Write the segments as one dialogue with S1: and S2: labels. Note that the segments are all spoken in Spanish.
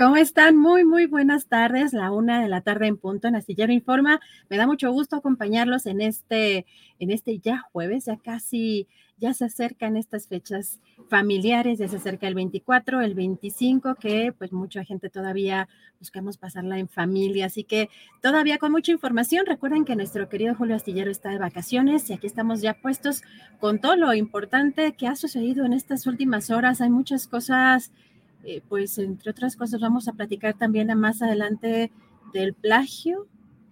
S1: ¿Cómo están? Muy, muy buenas tardes. La una de la tarde en punto en Astillero Informa. Me da mucho gusto acompañarlos en este, en este ya jueves, ya casi, ya se acercan estas fechas familiares, ya se acerca el 24, el 25, que pues mucha gente todavía buscamos pasarla en familia. Así que todavía con mucha información. Recuerden que nuestro querido Julio Astillero está de vacaciones y aquí estamos ya puestos con todo lo importante que ha sucedido en estas últimas horas. Hay muchas cosas eh, pues entre otras cosas vamos a platicar también más adelante del plagio,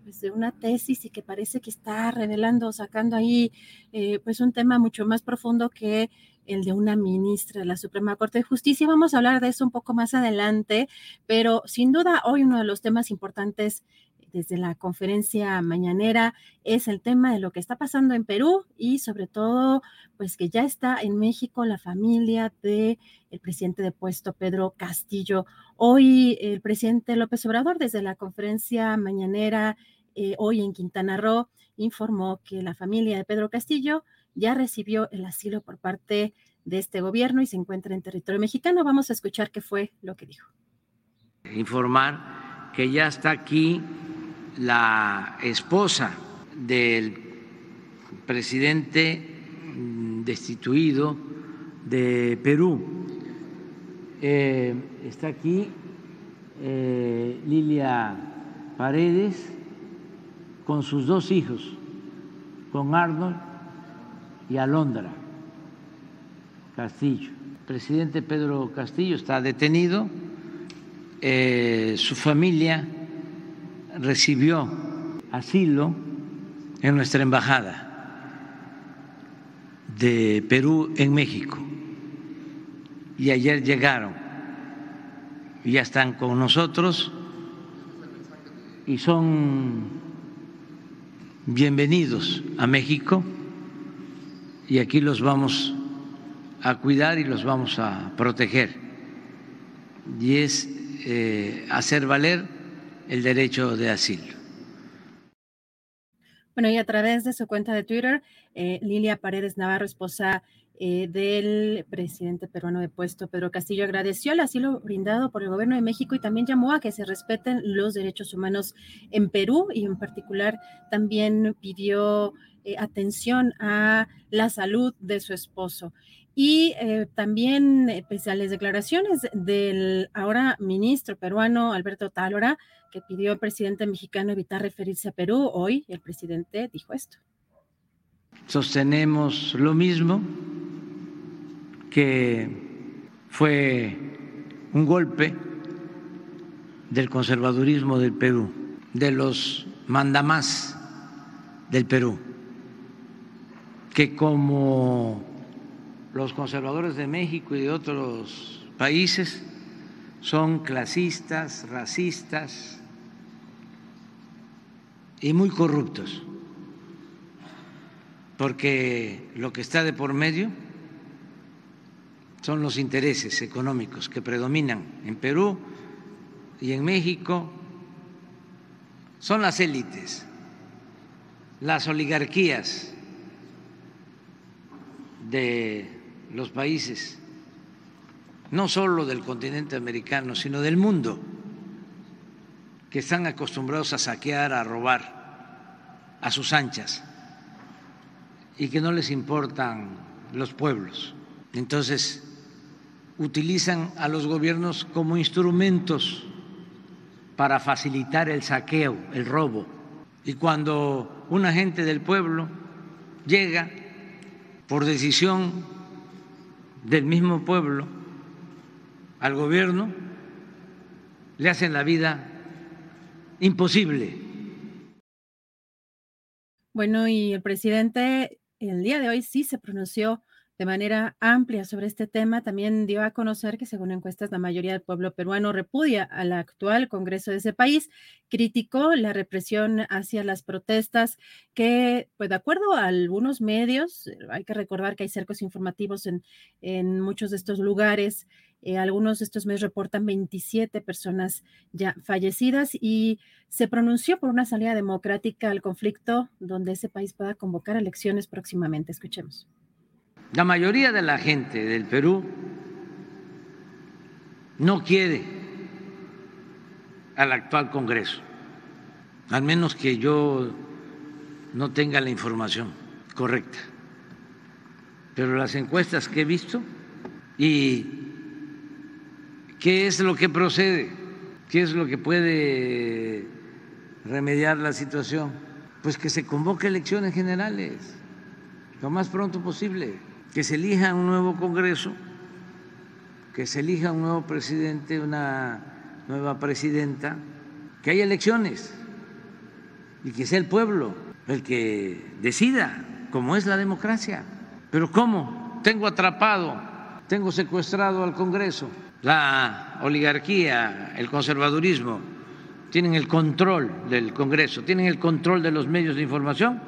S1: pues de una tesis y que parece que está revelando, sacando ahí eh, pues un tema mucho más profundo que el de una ministra de la Suprema Corte de Justicia. Vamos a hablar de eso un poco más adelante, pero sin duda hoy uno de los temas importantes desde la conferencia mañanera es el tema de lo que está pasando en Perú y sobre todo, pues que ya está en México la familia de el presidente de puesto Pedro Castillo. Hoy el presidente López Obrador desde la conferencia mañanera eh, hoy en Quintana Roo informó que la familia de Pedro Castillo ya recibió el asilo por parte de este gobierno y se encuentra en territorio mexicano. Vamos a escuchar qué fue lo que dijo.
S2: Informar que ya está aquí la esposa del presidente destituido de Perú. Eh, está aquí eh, Lilia Paredes con sus dos hijos, con Arnold y Alondra Castillo. El presidente Pedro Castillo está detenido, eh, su familia recibió asilo en nuestra embajada de Perú en México. Y ayer llegaron y ya están con nosotros y son bienvenidos a México. Y aquí los vamos a cuidar y los vamos a proteger. Y es eh, hacer valer el derecho de asilo.
S1: Bueno, y a través de su cuenta de Twitter, eh, Lilia Paredes Navarro, esposa eh, del presidente peruano de puesto, Pedro Castillo, agradeció el asilo brindado por el gobierno de México y también llamó a que se respeten los derechos humanos en Perú y en particular también pidió eh, atención a la salud de su esposo. Y también, pese declaraciones del ahora ministro peruano Alberto Tálora, que pidió al presidente mexicano evitar referirse a Perú, hoy el presidente dijo esto.
S2: Sostenemos lo mismo, que fue un golpe del conservadurismo del Perú, de los mandamás del Perú, que como los conservadores de México y de otros países son clasistas, racistas, y muy corruptos, porque lo que está de por medio son los intereses económicos que predominan en Perú y en México, son las élites, las oligarquías de los países, no solo del continente americano, sino del mundo, que están acostumbrados a saquear, a robar a sus anchas y que no les importan los pueblos. Entonces, utilizan a los gobiernos como instrumentos para facilitar el saqueo, el robo. Y cuando un agente del pueblo llega por decisión del mismo pueblo al gobierno, le hacen la vida imposible.
S1: Bueno, y el presidente el día de hoy sí se pronunció de manera amplia sobre este tema. También dio a conocer que, según encuestas, la mayoría del pueblo peruano repudia al actual Congreso de ese país. Criticó la represión hacia las protestas que, pues de acuerdo a algunos medios, hay que recordar que hay cercos informativos en, en muchos de estos lugares. Eh, algunos de estos medios reportan 27 personas ya fallecidas y se pronunció por una salida democrática al conflicto donde ese país pueda convocar elecciones próximamente. Escuchemos.
S2: La mayoría de la gente del Perú no quiere al actual Congreso, al menos que yo no tenga la información correcta. Pero las encuestas que he visto y qué es lo que procede, qué es lo que puede remediar la situación, pues que se convoque elecciones generales lo más pronto posible que se elija un nuevo Congreso, que se elija un nuevo presidente, una nueva presidenta, que haya elecciones y que sea el pueblo el que decida, como es la democracia. Pero ¿cómo? Tengo atrapado, tengo secuestrado al Congreso. La oligarquía, el conservadurismo, tienen el control del Congreso, tienen el control de los medios de información.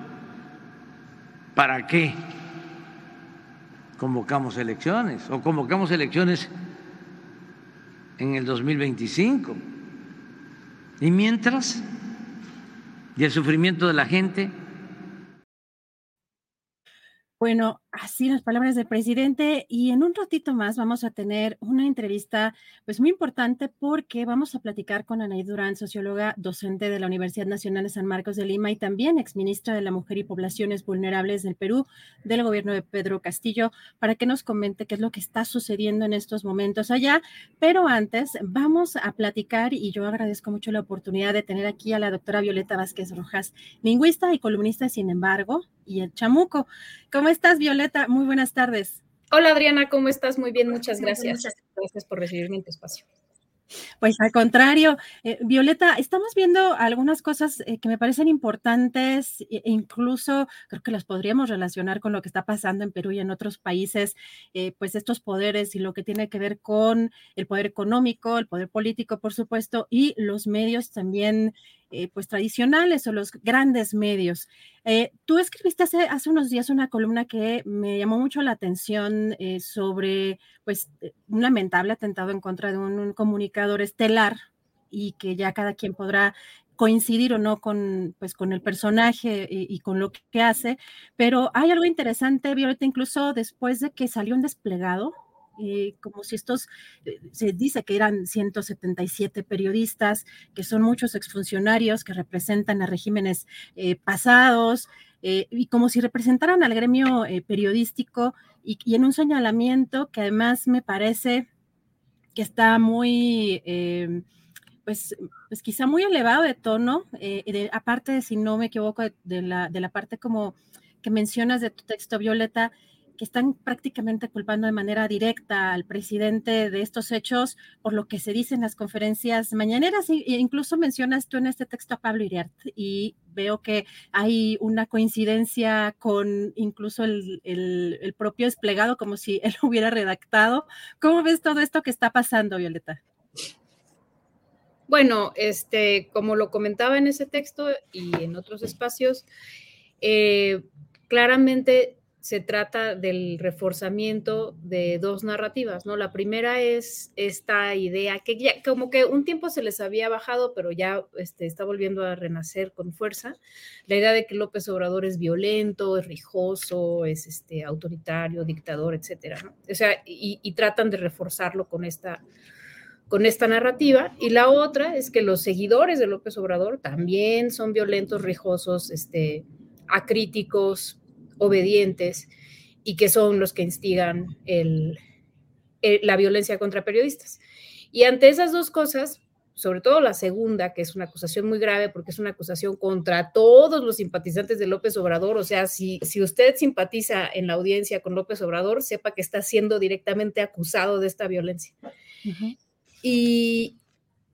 S2: ¿Para qué? convocamos elecciones o convocamos elecciones en el 2025. Y mientras, y el sufrimiento de la gente
S1: bueno, así las palabras del presidente y en un ratito más vamos a tener una entrevista pues muy importante porque vamos a platicar con Anaí Durán, socióloga docente de la Universidad Nacional de San Marcos de Lima y también exministra de la Mujer y Poblaciones Vulnerables del Perú del gobierno de Pedro Castillo para que nos comente qué es lo que está sucediendo en estos momentos allá. Pero antes vamos a platicar y yo agradezco mucho la oportunidad de tener aquí a la doctora Violeta Vázquez Rojas, lingüista y columnista, sin embargo, y el chamuco. ¿Cómo estás, Violeta? Muy buenas tardes.
S3: Hola, Adriana, ¿cómo estás? Muy bien, muchas gracias. Gracias por recibirme en tu espacio.
S1: Pues al contrario, eh, Violeta, estamos viendo algunas cosas eh, que me parecen importantes e incluso creo que las podríamos relacionar con lo que está pasando en Perú y en otros países, eh, pues estos poderes y lo que tiene que ver con el poder económico, el poder político, por supuesto, y los medios también eh, pues tradicionales o los grandes medios. Eh, tú escribiste hace, unos días una columna que me llamó mucho la atención eh, sobre pues un lamentable atentado en contra de un, comunicador estelar y que ya cada quien podrá coincidir o no con, pues, con el personaje y, y, con lo que hace, pero hay algo interesante, Violeta, incluso después de que salió un desplegado eh, como si estos, eh, se dice que eran 177 periodistas, que son muchos exfuncionarios que representan a regímenes eh, pasados, y como si representaran al gremio periodístico y, en un señalamiento que además me parece que está muy pues, pues quizá muy elevado de tono, de, aparte, si no me equivoco, de la, de la parte como que mencionas de tu texto, Violeta, que están prácticamente culpando de manera directa al presidente de estos hechos por lo que se dice en las conferencias mañaneras. E incluso mencionas tú en este texto a Pablo Iriart y veo que hay una coincidencia con incluso el, el, propio desplegado, como si él hubiera redactado. ¿Cómo ves todo esto que está pasando, Violeta?
S3: Bueno, este, como lo comentaba en ese texto y en otros espacios, eh, claramente se trata del reforzamiento de dos narrativas, ¿no? La primera es esta idea que ya como que un tiempo se les había bajado, pero ya este, está volviendo a renacer con fuerza, la idea de que López Obrador es violento, es rijoso, es este, autoritario, dictador, etcétera. O sea, y, y tratan de reforzarlo con esta, con esta narrativa. Y la otra es que los seguidores de López Obrador también son violentos, rijosos, este, acríticos, obedientes y que son los que instigan la violencia contra periodistas. Y ante esas dos cosas, sobre todo la segunda, que es una acusación muy grave porque es una acusación contra todos los simpatizantes de López Obrador, o sea, si, si usted simpatiza en la audiencia con López Obrador, sepa que está siendo directamente acusado de esta violencia. Y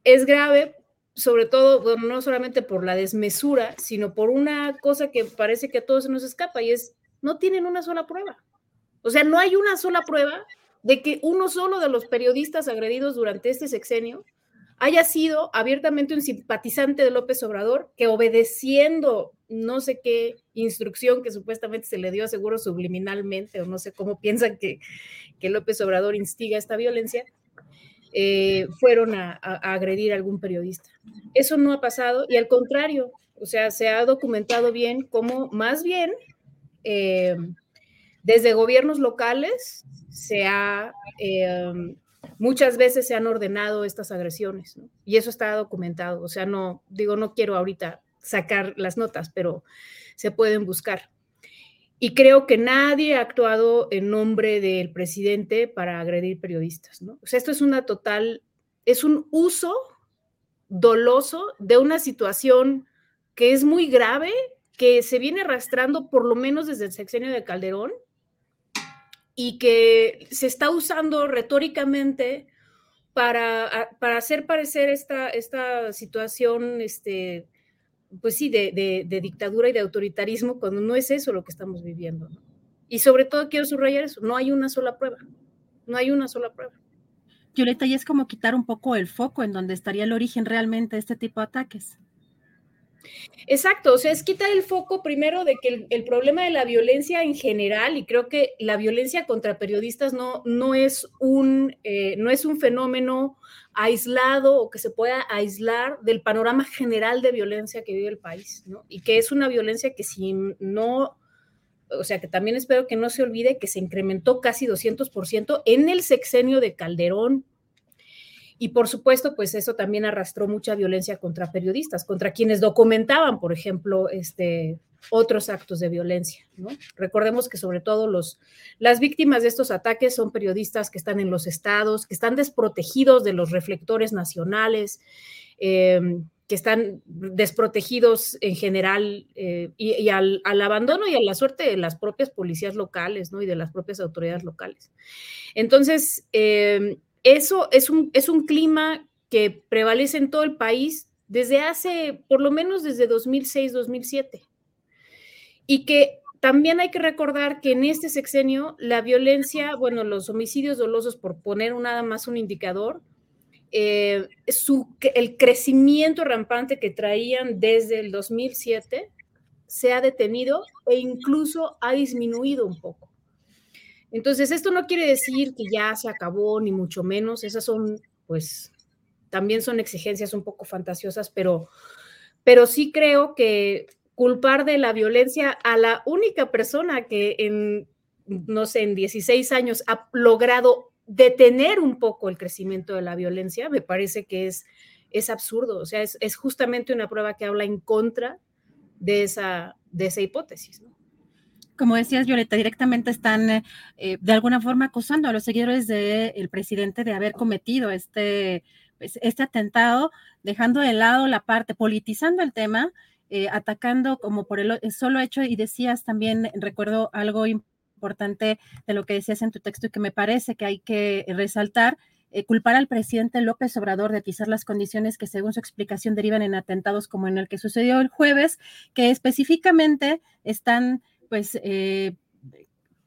S3: es grave sobre todo, bueno, no solamente por la desmesura, sino por una cosa que parece que a todos se nos escapa y es, no tienen una sola prueba. O sea, no hay una sola prueba de que uno solo de los periodistas agredidos durante este sexenio haya sido abiertamente un simpatizante de López Obrador que obedeciendo no sé qué instrucción que supuestamente se le dio seguro subliminalmente o no sé cómo piensan que, que López Obrador instiga esta violencia, eh, fueron a, agredir a algún periodista. Eso no ha pasado y al contrario, o sea, se ha documentado bien cómo más bien eh, desde gobiernos locales se ha, eh, muchas veces se han ordenado estas agresiones y eso está documentado. O sea, no, digo, no quiero ahorita sacar las notas, pero se pueden buscar. Y creo que nadie ha actuado en nombre del presidente para agredir periodistas. O sea, esto es una total, es un uso doloso de una situación que es muy grave, que se viene arrastrando por lo menos desde el sexenio de Calderón y que se está usando retóricamente para, para hacer parecer esta, esta situación este, pues sí, de, dictadura y de autoritarismo, cuando no es eso lo que estamos viviendo. Y sobre todo quiero subrayar eso, no hay una sola prueba, no hay una sola prueba.
S1: Violeta, y es como quitar un poco el foco en donde estaría el origen realmente de este tipo de ataques.
S3: Exacto, o sea, es quitar el foco primero de que el, problema de la violencia en general, y creo que la violencia contra periodistas no, no, es, un, eh, no es un fenómeno aislado o que se pueda aislar del panorama general de violencia que vive el país, ¿no? Y que es una violencia que si no, o sea, que también espero que no se olvide que se incrementó casi 200% en el sexenio de Calderón, y por supuesto, pues eso también arrastró mucha violencia contra periodistas, contra quienes documentaban, por ejemplo, este, otros actos de violencia. Recordemos que sobre todo los, las víctimas de estos ataques son periodistas que están en los estados, que están desprotegidos de los reflectores nacionales, eh, que están desprotegidos en general eh, y, al, abandono y a la suerte de las propias policías locales ¿no? y de las propias autoridades locales. Entonces, eh, eso es un, es un clima que prevalece en todo el país desde hace, por lo menos desde 2006, 2007. Y que también hay que recordar que en este sexenio la violencia, bueno, los homicidios dolosos, por poner nada más un indicador, eh, el crecimiento rampante que traían desde el 2007 se ha detenido e incluso ha disminuido un poco. Entonces, esto no quiere decir que ya se acabó, ni mucho menos. Esas son, pues, también son exigencias un poco fantasiosas, pero, pero sí creo que culpar de la violencia a la única persona que en, no sé, en 16 años ha logrado detener un poco el crecimiento de la violencia, me parece que es, es absurdo. O sea, es, es justamente una prueba que habla en contra de esa, de esa hipótesis. ¿no?
S1: Como decías, Violeta, directamente están eh, de alguna forma acusando a los seguidores del presidente de haber cometido este, pues, este atentado, dejando de lado la parte, politizando el tema, eh, atacando como por el, solo hecho, y decías también, recuerdo algo importante de lo que decías en tu texto y que me parece que hay que resaltar, eh, culpar al presidente López Obrador de pisar las condiciones que según su explicación derivan en atentados como en el que sucedió el jueves, que específicamente están pues eh,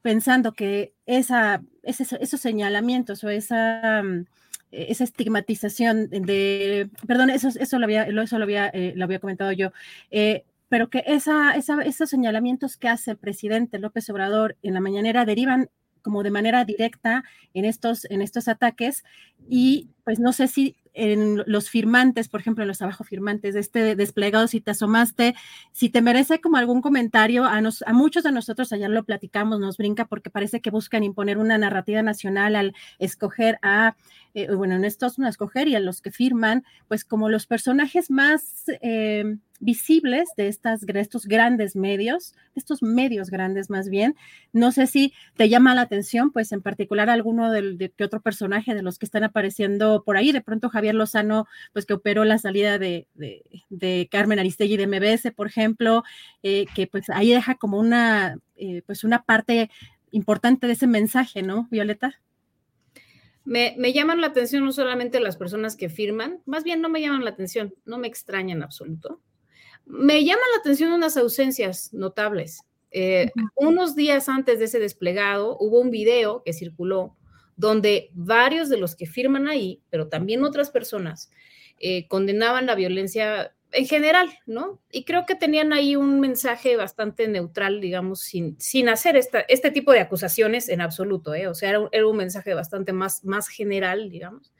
S1: pensando que esa, esos señalamientos o esa, mm, esa estigmatización de, perdón, eso, eso lo había, eso lo había, eh, lo había comentado yo, eh, pero que esa, esa, esos señalamientos que hace el presidente López Obrador en la mañanera derivan como de manera directa en estos, en estos ataques y pues no sé si en los firmantes, por ejemplo, en los abajo firmantes de este desplegado, si te asomaste, si te merece como algún comentario, a, nos, a muchos de nosotros allá lo platicamos, nos brinca porque parece que buscan imponer una narrativa nacional al escoger a, eh, bueno, en estos no escoger y a los que firman, pues como los personajes más... Eh, visibles de, estas, estos grandes medios, estos medios grandes más bien. No sé si te llama la atención, pues en particular alguno del, de que otro personaje de los que están apareciendo por ahí. De pronto Javier Lozano, pues que operó la salida de, de, Carmen Aristegui de MBS, por ejemplo, eh, que pues ahí deja como una, eh, pues una parte importante de ese mensaje, ¿no, Violeta?
S3: Me, me, llaman la atención no solamente las personas que firman, más bien no me llaman la atención, no me extrañan en absoluto. Me llama la atención unas ausencias notables. Eh, unos días antes de ese desplegado hubo un video que circuló donde varios de los que firman ahí, pero también otras personas, eh, condenaban la violencia en general, ¿no? Y creo que tenían ahí un mensaje bastante neutral, digamos, sin, sin hacer este tipo de acusaciones en absoluto, ¿eh? O sea, era un, era un mensaje bastante más, más general, digamos.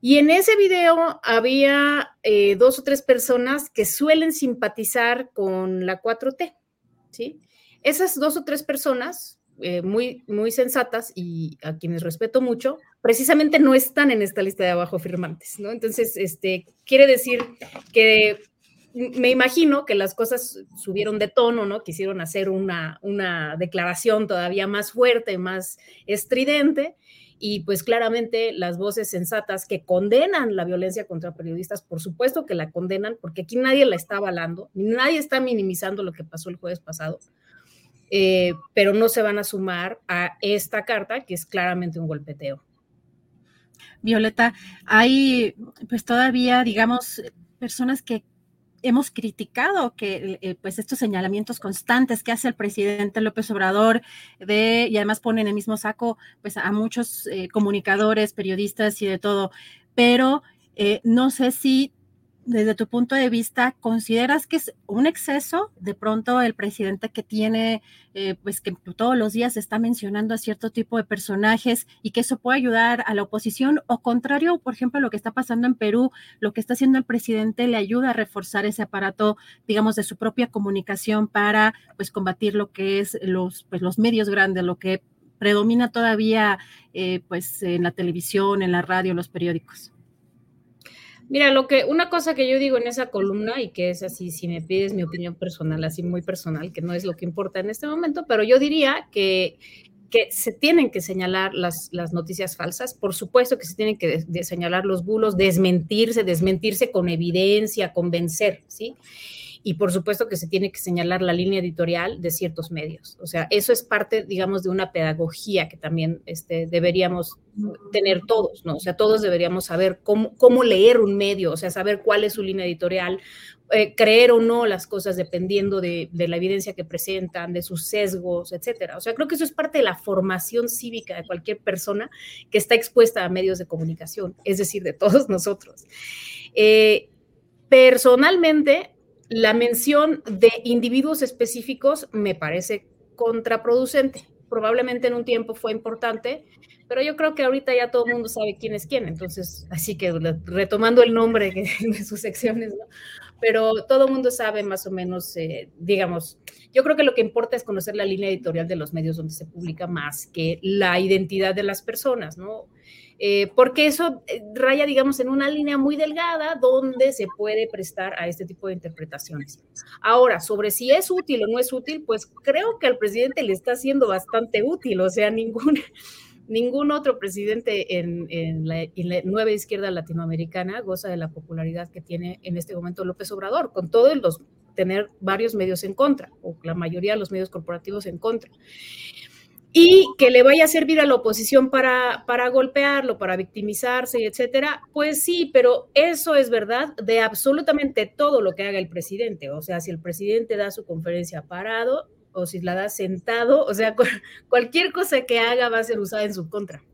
S3: Y en ese video había eh, dos o tres personas que suelen simpatizar con la 4T, ¿sí? Esas dos o tres personas, eh, muy, muy sensatas y a quienes respeto mucho, precisamente no están en esta lista de abajo firmantes, ¿no? Entonces, este, quiere decir que me imagino que las cosas subieron de tono, ¿no? Quisieron hacer una, una declaración todavía más fuerte, más estridente, y pues claramente las voces sensatas que condenan la violencia contra periodistas, por supuesto que la condenan, porque aquí nadie la está avalando, nadie está minimizando lo que pasó el jueves pasado, eh, pero no se van a sumar a esta carta que es claramente un golpeteo.
S1: Violeta, hay pues todavía, digamos, personas que hemos criticado que eh, pues estos señalamientos constantes que hace el presidente López Obrador de y además pone en el mismo saco pues a muchos eh, comunicadores, periodistas y de todo, pero no sé si desde tu punto de vista, ¿consideras que es un exceso de pronto el presidente que tiene, eh, pues que todos los días está mencionando a cierto tipo de personajes y que eso puede ayudar a la oposición? O contrario, por ejemplo, lo que está pasando en Perú, lo que está haciendo el presidente le ayuda a reforzar ese aparato, digamos, de su propia comunicación para, pues, combatir lo que es los, pues, los medios grandes, lo que predomina todavía, eh, pues, en la televisión, en la radio, en los periódicos.
S3: Mira, lo que, una cosa que yo digo en esa columna y que es así, si me pides mi opinión personal, así muy personal, que no es lo que importa en este momento, pero yo diría que, que se tienen que señalar las, las noticias falsas, por supuesto que se tienen que señalar los bulos, desmentirse, desmentirse con evidencia, convencer, ¿sí? Y por supuesto que se tiene que señalar la línea editorial de ciertos medios. O sea, eso es parte, digamos, de una pedagogía que también este, deberíamos tener todos, ¿no? O sea, todos deberíamos saber cómo, cómo leer un medio, o sea, saber cuál es su línea editorial, eh, creer o no las cosas dependiendo de, de, la evidencia que presentan, de sus sesgos, etcétera. O sea, creo que eso es parte de la formación cívica de cualquier persona que está expuesta a medios de comunicación, es decir, de todos nosotros. Eh, personalmente, la mención de individuos específicos me parece contraproducente. Probablemente en un tiempo fue importante, pero yo creo que ahorita ya todo el mundo sabe quién es quién, entonces, así que retomando el nombre de sus secciones, ¿no? pero todo el mundo sabe más o menos, eh, digamos, yo creo que lo que importa es conocer la línea editorial de los medios donde se publica más que la identidad de las personas, ¿no? Eh, porque eso eh, raya, digamos, en una línea muy delgada donde se puede prestar a este tipo de interpretaciones. Ahora, sobre si es útil o no es útil, pues creo que al presidente le está siendo bastante útil, o sea, ningún, ningún otro presidente en, en, la, nueva izquierda latinoamericana goza de la popularidad que tiene en este momento López Obrador, con todos los tener varios medios en contra, o la mayoría de los medios corporativos en contra y que le vaya a servir a la oposición para, para golpearlo, para victimizarse, etcétera, pues sí, pero eso es verdad de absolutamente todo lo que haga el presidente. O sea, si el presidente da su conferencia parado o si la da sentado, o sea, cualquier cosa que haga va a ser usada en su contra.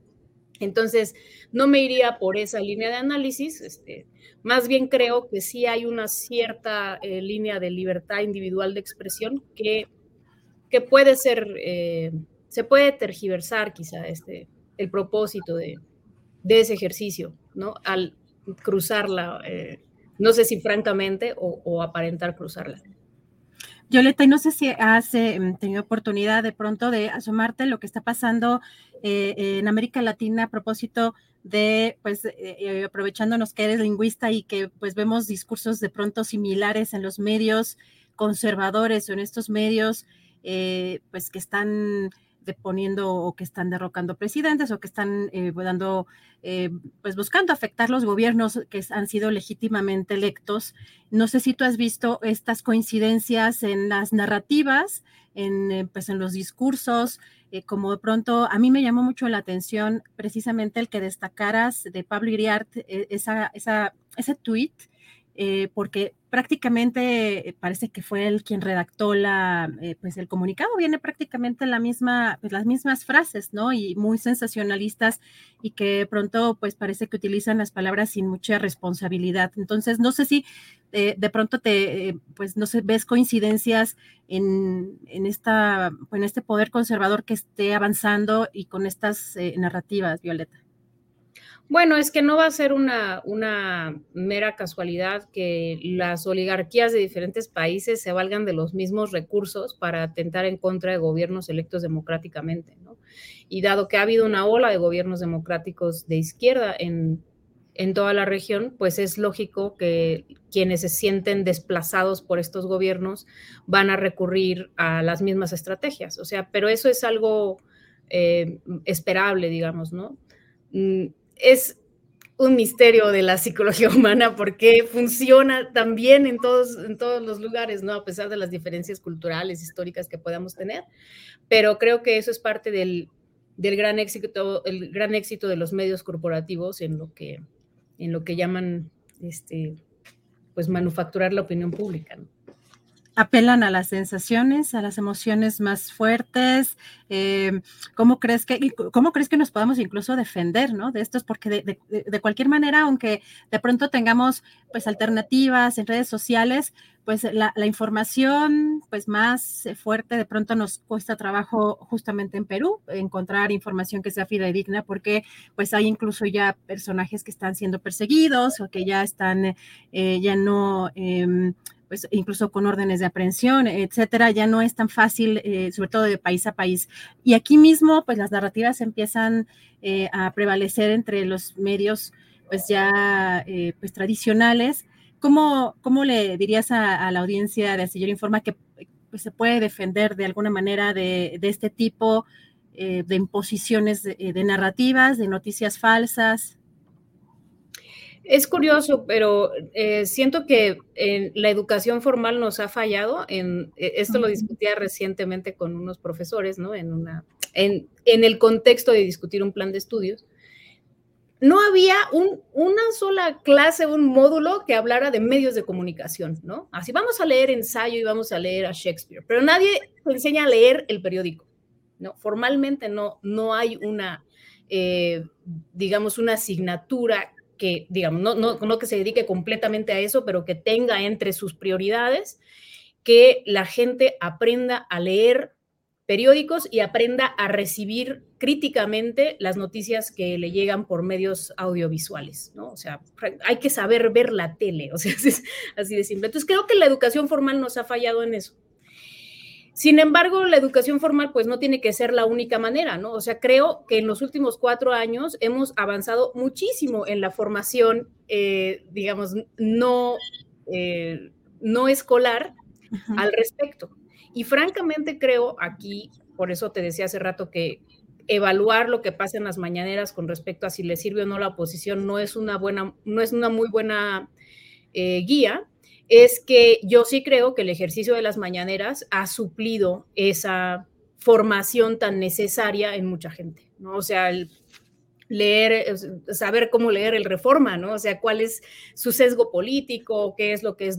S3: Entonces, no me iría por esa línea de análisis, este, más bien creo que sí hay una cierta eh, línea de libertad individual de expresión que, que puede ser, eh, se puede tergiversar quizá este, el propósito de, ese ejercicio, ¿no? Al cruzarla, eh, no sé si francamente o, aparentar cruzarla.
S1: Violeta, y no sé si has tenido oportunidad de pronto de asomarte lo que está pasando en América Latina a propósito de, pues, eh, eh, aprovechándonos que eres lingüista y que pues vemos discursos de pronto similares en los medios conservadores o en estos medios, eh, pues que están deponiendo o que están derrocando presidentes o que están dando, pues buscando afectar los gobiernos que han sido legítimamente electos. No sé si tú has visto estas coincidencias en las narrativas, en, pues en los discursos, eh, como de pronto a mí me llamó mucho la atención precisamente el que destacaras de Pablo Iriart eh, esa, esa, ese tweet, eh, porque prácticamente parece que fue él quien redactó la, pues el comunicado, viene prácticamente la misma, pues las mismas frases, ¿no? Y muy sensacionalistas y que pronto pues parece que utilizan las palabras sin mucha responsabilidad. Entonces, no sé si eh, de pronto te, eh, pues no sé, ves coincidencias en, esta, en este poder conservador que esté avanzando y con estas eh, narrativas, Violeta.
S3: Bueno, es que no va a ser una, mera casualidad que las oligarquías de diferentes países se valgan de los mismos recursos para atentar en contra de gobiernos electos democráticamente, ¿no? Y dado que ha habido una ola de gobiernos democráticos de izquierda en, toda la región, pues es lógico que quienes se sienten desplazados por estos gobiernos van a recurrir a las mismas estrategias. O sea, pero eso es algo eh, esperable, digamos, ¿no? Es un misterio de la psicología humana porque funciona también en todos, en todos los lugares, ¿no? A pesar de las diferencias culturales, históricas que podamos tener. Pero creo que eso es parte del, del gran éxito, el gran éxito de los medios corporativos en lo que en lo que llaman este, pues manufacturar la opinión pública.
S1: Apelan a las sensaciones, a las emociones más fuertes. Eh, ¿cómo, crees que, ¿Cómo crees que nos podamos incluso defender ¿no? de estos? Porque de, cualquier manera, aunque de pronto tengamos pues alternativas en redes sociales, pues la, información pues más eh, fuerte de pronto nos cuesta trabajo justamente en Perú encontrar información que sea fidedigna porque pues hay incluso ya personajes que están siendo perseguidos o que ya están eh, ya no em, pues incluso con órdenes de aprehensión, etcétera, ya no es tan fácil, eh, sobre todo de país a país. Y aquí mismo, pues las narrativas empiezan a prevalecer entre los medios, pues ya pues tradicionales, ¿Cómo, cómo le dirías a, la audiencia de Astillero Informa que pues, se puede defender de alguna manera de, este tipo eh, de imposiciones de, narrativas, de noticias falsas?
S3: Es curioso, pero eh, siento que la educación formal nos ha fallado. En, e, esto lo discutía recientemente con unos profesores, ¿no? En, una, en, en el contexto de discutir un plan de estudios no había una sola clase, un módulo que hablara de medios de comunicación, ¿no? Así vamos a leer ensayo y vamos a leer a Shakespeare, pero nadie enseña a leer el periódico, ¿no? Formalmente no, no hay una, eh, digamos, una asignatura que, digamos, no, no, no que se dedique completamente a eso, pero que tenga entre sus prioridades que la gente aprenda a leer periódicos y aprenda a recibir críticamente las noticias que le llegan por medios audiovisuales, ¿no? O sea, hay que saber ver la tele, o sea, es así de simple. Entonces, creo que la educación formal nos ha fallado en eso. Sin embargo, la educación formal pues no tiene que ser la única manera, ¿no? O sea, creo que en los últimos cuatro años hemos avanzado muchísimo en la formación, eh, digamos, no, eh, no escolar al respecto. Y francamente creo aquí, por eso te decía hace rato que evaluar lo que pasa en las mañaneras con respecto a si le sirve o no la oposición no es una buena, no es una muy buena eh, guía, es que yo sí creo que el ejercicio de las mañaneras ha suplido esa formación tan necesaria en mucha gente, ¿no? O sea, leer, saber cómo leer el reforma, ¿no? O sea, cuál es su sesgo político, qué es lo que es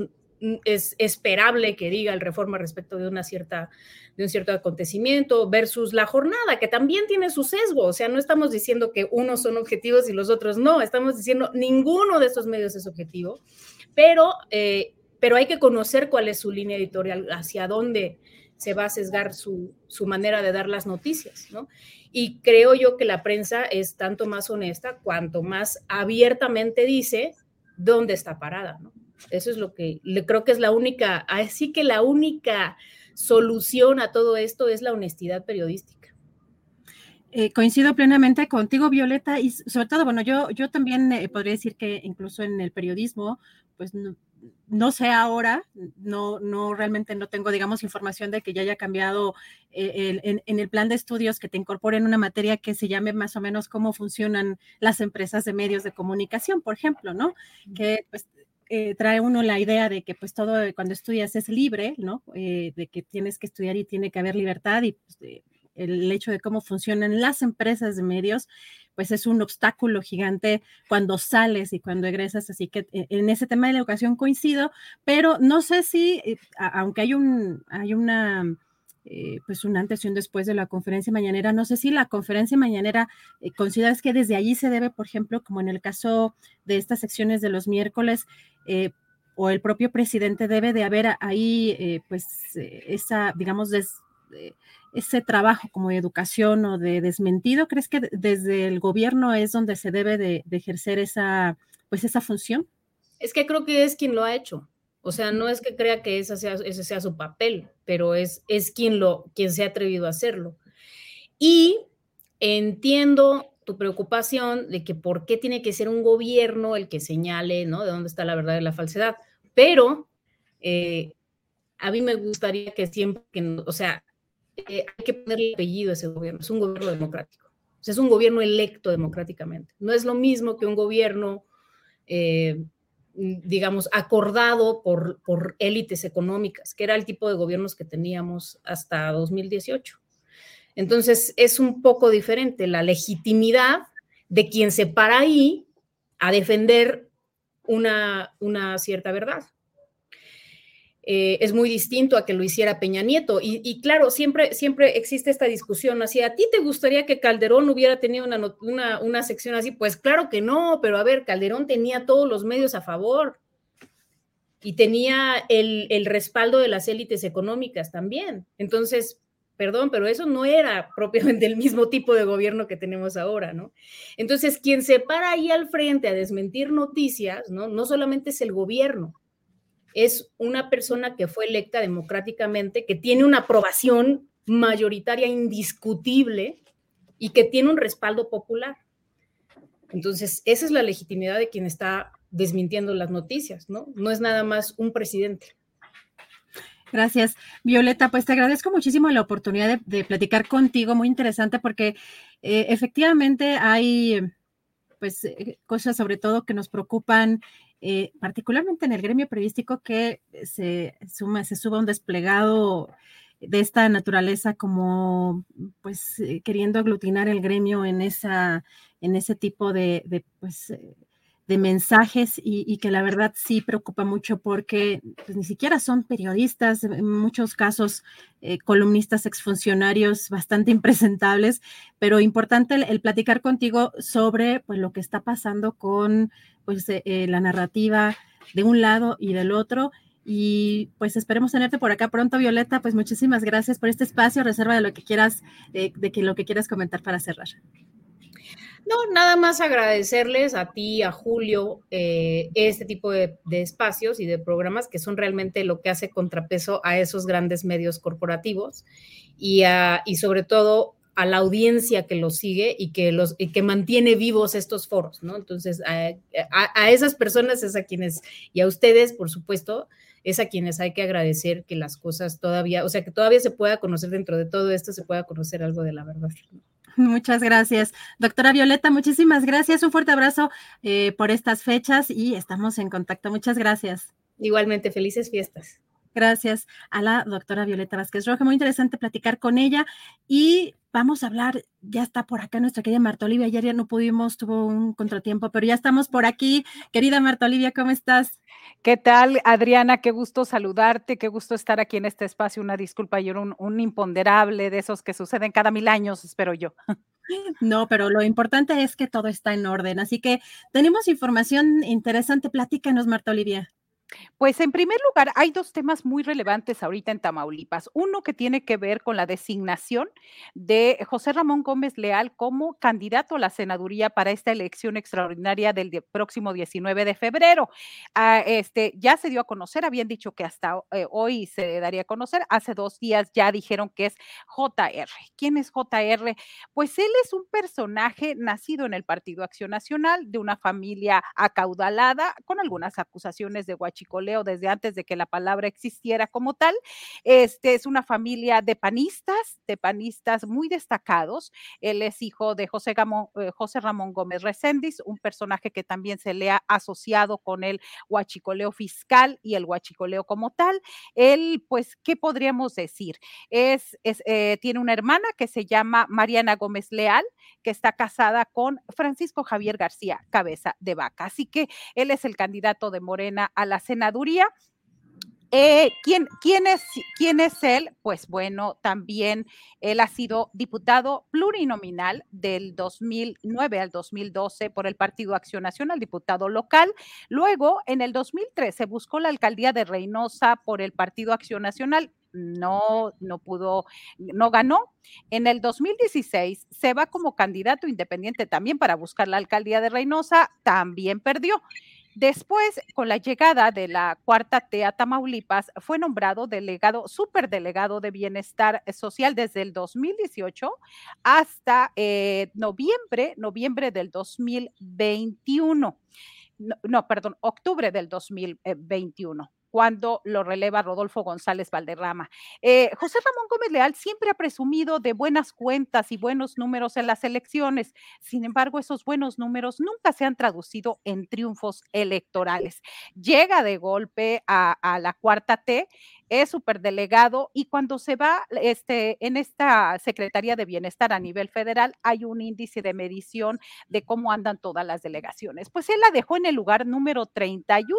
S3: es esperable que diga el reforma respecto de una cierta de un cierto acontecimiento versus la jornada que también tiene su sesgo, o sea, no estamos diciendo que unos son objetivos y los otros no, estamos diciendo ninguno de estos medios es objetivo, pero eh, pero hay que conocer cuál es su línea editorial, hacia dónde se va a sesgar su, su manera de dar las noticias, ¿no? Y creo yo que la prensa es tanto más honesta cuanto más abiertamente dice dónde está parada, ¿no? Eso es lo que le creo que es la única, así que la única solución a todo esto es la honestidad periodística.
S1: Eh, coincido plenamente contigo, Violeta, y sobre todo, bueno, yo, yo también eh, podría decir que incluso en el periodismo, pues no, sé ahora, no, no realmente no tengo, digamos, información de que ya haya cambiado eh, en, el plan de estudios que te incorporen una materia que se llame más o menos cómo funcionan las empresas de medios de comunicación, por ejemplo, ¿no? Que pues eh, trae uno la idea de que pues todo cuando estudias es libre, ¿no? Eh, de que tienes que estudiar y tiene que haber libertad y pues, el hecho de cómo funcionan las empresas de medios, pues es un obstáculo gigante cuando sales y cuando egresas. Así que eh, en ese tema de la educación coincido, pero no sé si, aunque hay un, hay una eh, pues un antes y un después de la conferencia mañanera. No sé si la conferencia mañanera eh, consideras que desde allí se debe, por ejemplo, como en el caso de estas secciones de los miércoles, eh, o el propio presidente debe de haber ahí, pues, esa, digamos, ese trabajo como de educación o de desmentido. ¿Crees que desde el gobierno es donde se debe de, de ejercer esa, pues, esa función?
S3: Es que creo que es quien lo ha hecho. O sea, no es que crea que ese sea, ese sea su papel, pero es, es quien, lo, quien se ha atrevido a hacerlo. Y entiendo tu preocupación de que por qué tiene que ser un gobierno el que señale, ¿no? De dónde está la verdad y la falsedad. Pero eh, a mí me gustaría que siempre, que, o sea, eh, hay que ponerle apellido a ese gobierno. Es un gobierno democrático. Es un gobierno electo democráticamente. No es lo mismo que un gobierno eh, digamos, acordado por, élites económicas, que era el tipo de gobiernos que teníamos hasta 2018. Entonces, es un poco diferente la legitimidad de quien se para ahí a defender una cierta verdad. Eh, es muy distinto a que lo hiciera Peña Nieto. Y, claro, siempre, siempre existe esta discusión así, ¿a ti te gustaría que Calderón hubiera tenido una, una, sección así? Pues claro que no, pero a ver, Calderón tenía todos los medios a favor y tenía el, el respaldo de las élites económicas también. Entonces, perdón, pero eso no era propiamente el mismo tipo de gobierno que tenemos ahora, ¿no? Entonces, quien se para ahí al frente a desmentir noticias, ¿no? No solamente es el gobierno, es una persona que fue electa democráticamente, que tiene una aprobación mayoritaria indiscutible y que tiene un respaldo popular. Entonces, esa es la legitimidad de quien está desmintiendo las noticias, ¿no? No es nada más un presidente.
S1: Gracias, Violeta. Pues te agradezco muchísimo la oportunidad de, platicar contigo, muy interesante porque eh, efectivamente hay pues eh, cosas sobre todo que nos preocupan eh, particularmente en el gremio periodístico, que se, suma, se suba un desplegado de esta naturaleza como pues eh, queriendo aglutinar el gremio en esa en ese tipo de, de pues eh, de mensajes y, que la verdad sí preocupa mucho porque pues, ni siquiera son periodistas, en muchos casos eh, columnistas exfuncionarios bastante impresentables, pero importante el, platicar contigo sobre pues, lo que está pasando con pues, eh, eh, la narrativa de un lado y del otro. Y pues esperemos tenerte por acá pronto, Violeta. Pues muchísimas gracias por este espacio. Reserva de lo que quieras, de que lo que quieras comentar para cerrar.
S3: No, nada más agradecerles a ti, a Julio, eh, este tipo de, espacios y de programas que son realmente lo que hace contrapeso a esos grandes medios corporativos y, y sobre todo a la audiencia que los sigue y que, los, que mantiene vivos estos foros, ¿no? Entonces, a, a, esas personas es a quienes, y a ustedes, por supuesto, es a quienes hay que agradecer que las cosas todavía, o sea, que todavía se pueda conocer dentro de todo esto, se pueda conocer algo de la verdad.
S1: Muchas gracias. Doctora Violeta, muchísimas gracias. Un fuerte abrazo eh, por estas fechas y estamos en contacto. Muchas gracias.
S3: Igualmente, felices fiestas.
S1: Gracias a la doctora Violeta Vázquez Roja. Muy interesante platicar con ella y vamos a hablar, ya está por acá nuestra querida Marta Olivia. Ayer ya no pudimos, tuvo un contratiempo, pero ya estamos por aquí. Querida Marta Olivia, ¿cómo estás?
S4: ¿Qué tal, Adriana? Qué gusto saludarte, qué gusto estar aquí en este espacio. Una disculpa, yo era un, un imponderable de esos que suceden cada mil años, espero yo.
S1: No, pero lo importante es que todo está en orden. Así que tenemos información interesante. Platícanos, Marta Olivia.
S4: Pues en primer lugar, hay dos temas muy relevantes ahorita en Tamaulipas. Uno que tiene que ver con la designación de José Ramón Gómez Leal como candidato a la senaduría para esta elección extraordinaria del próximo 19 de febrero. Ah, este, ya se dio a conocer, habían dicho que hasta eh, hoy se daría a conocer, hace dos días ya dijeron que es JR. ¿Quién es JR? Pues él es un personaje nacido en el Partido Acción Nacional, de una familia acaudalada, con algunas acusaciones de guachicoleo desde antes de que la palabra existiera como tal. Este es una familia de panistas, de panistas muy destacados. Él es hijo de José, eh, José Ramón Gómez Recendis, un personaje que también se le ha asociado con el huachicoleo fiscal y el huachicoleo como tal. Él, pues, ¿qué podríamos decir? Es, eh, tiene una hermana que se llama Mariana Gómez Leal, que está casada con Francisco Javier García, cabeza de vaca. Así que él es el candidato de Morena a la senaduría. Eh, ¿quién, es, ¿Quién es él? Pues bueno, también él ha sido diputado plurinominal del 2009 al 2012 por el Partido Acción Nacional, diputado local. Luego, en el 2013, buscó la alcaldía de Reynosa por el Partido Acción Nacional. No, no pudo, no ganó. En el 2016 se va como candidato independiente también para buscar la alcaldía de Reynosa, también perdió. Después, con la llegada de la cuarta T Tamaulipas, fue nombrado delegado, superdelegado de bienestar social desde el 2018 hasta eh, noviembre, noviembre del 2021. No, no, perdón, octubre del 2021 cuando lo releva Rodolfo González Valderrama. Eh, José Ramón Gómez Leal siempre ha presumido de buenas cuentas y buenos números en las elecciones. Sin embargo, esos buenos números nunca se han traducido en triunfos electorales. Llega de golpe a, a la cuarta T es superdelegado y cuando se va este, en esta Secretaría de Bienestar a nivel federal hay un índice de medición de cómo andan todas las delegaciones. Pues él la dejó en el lugar número 31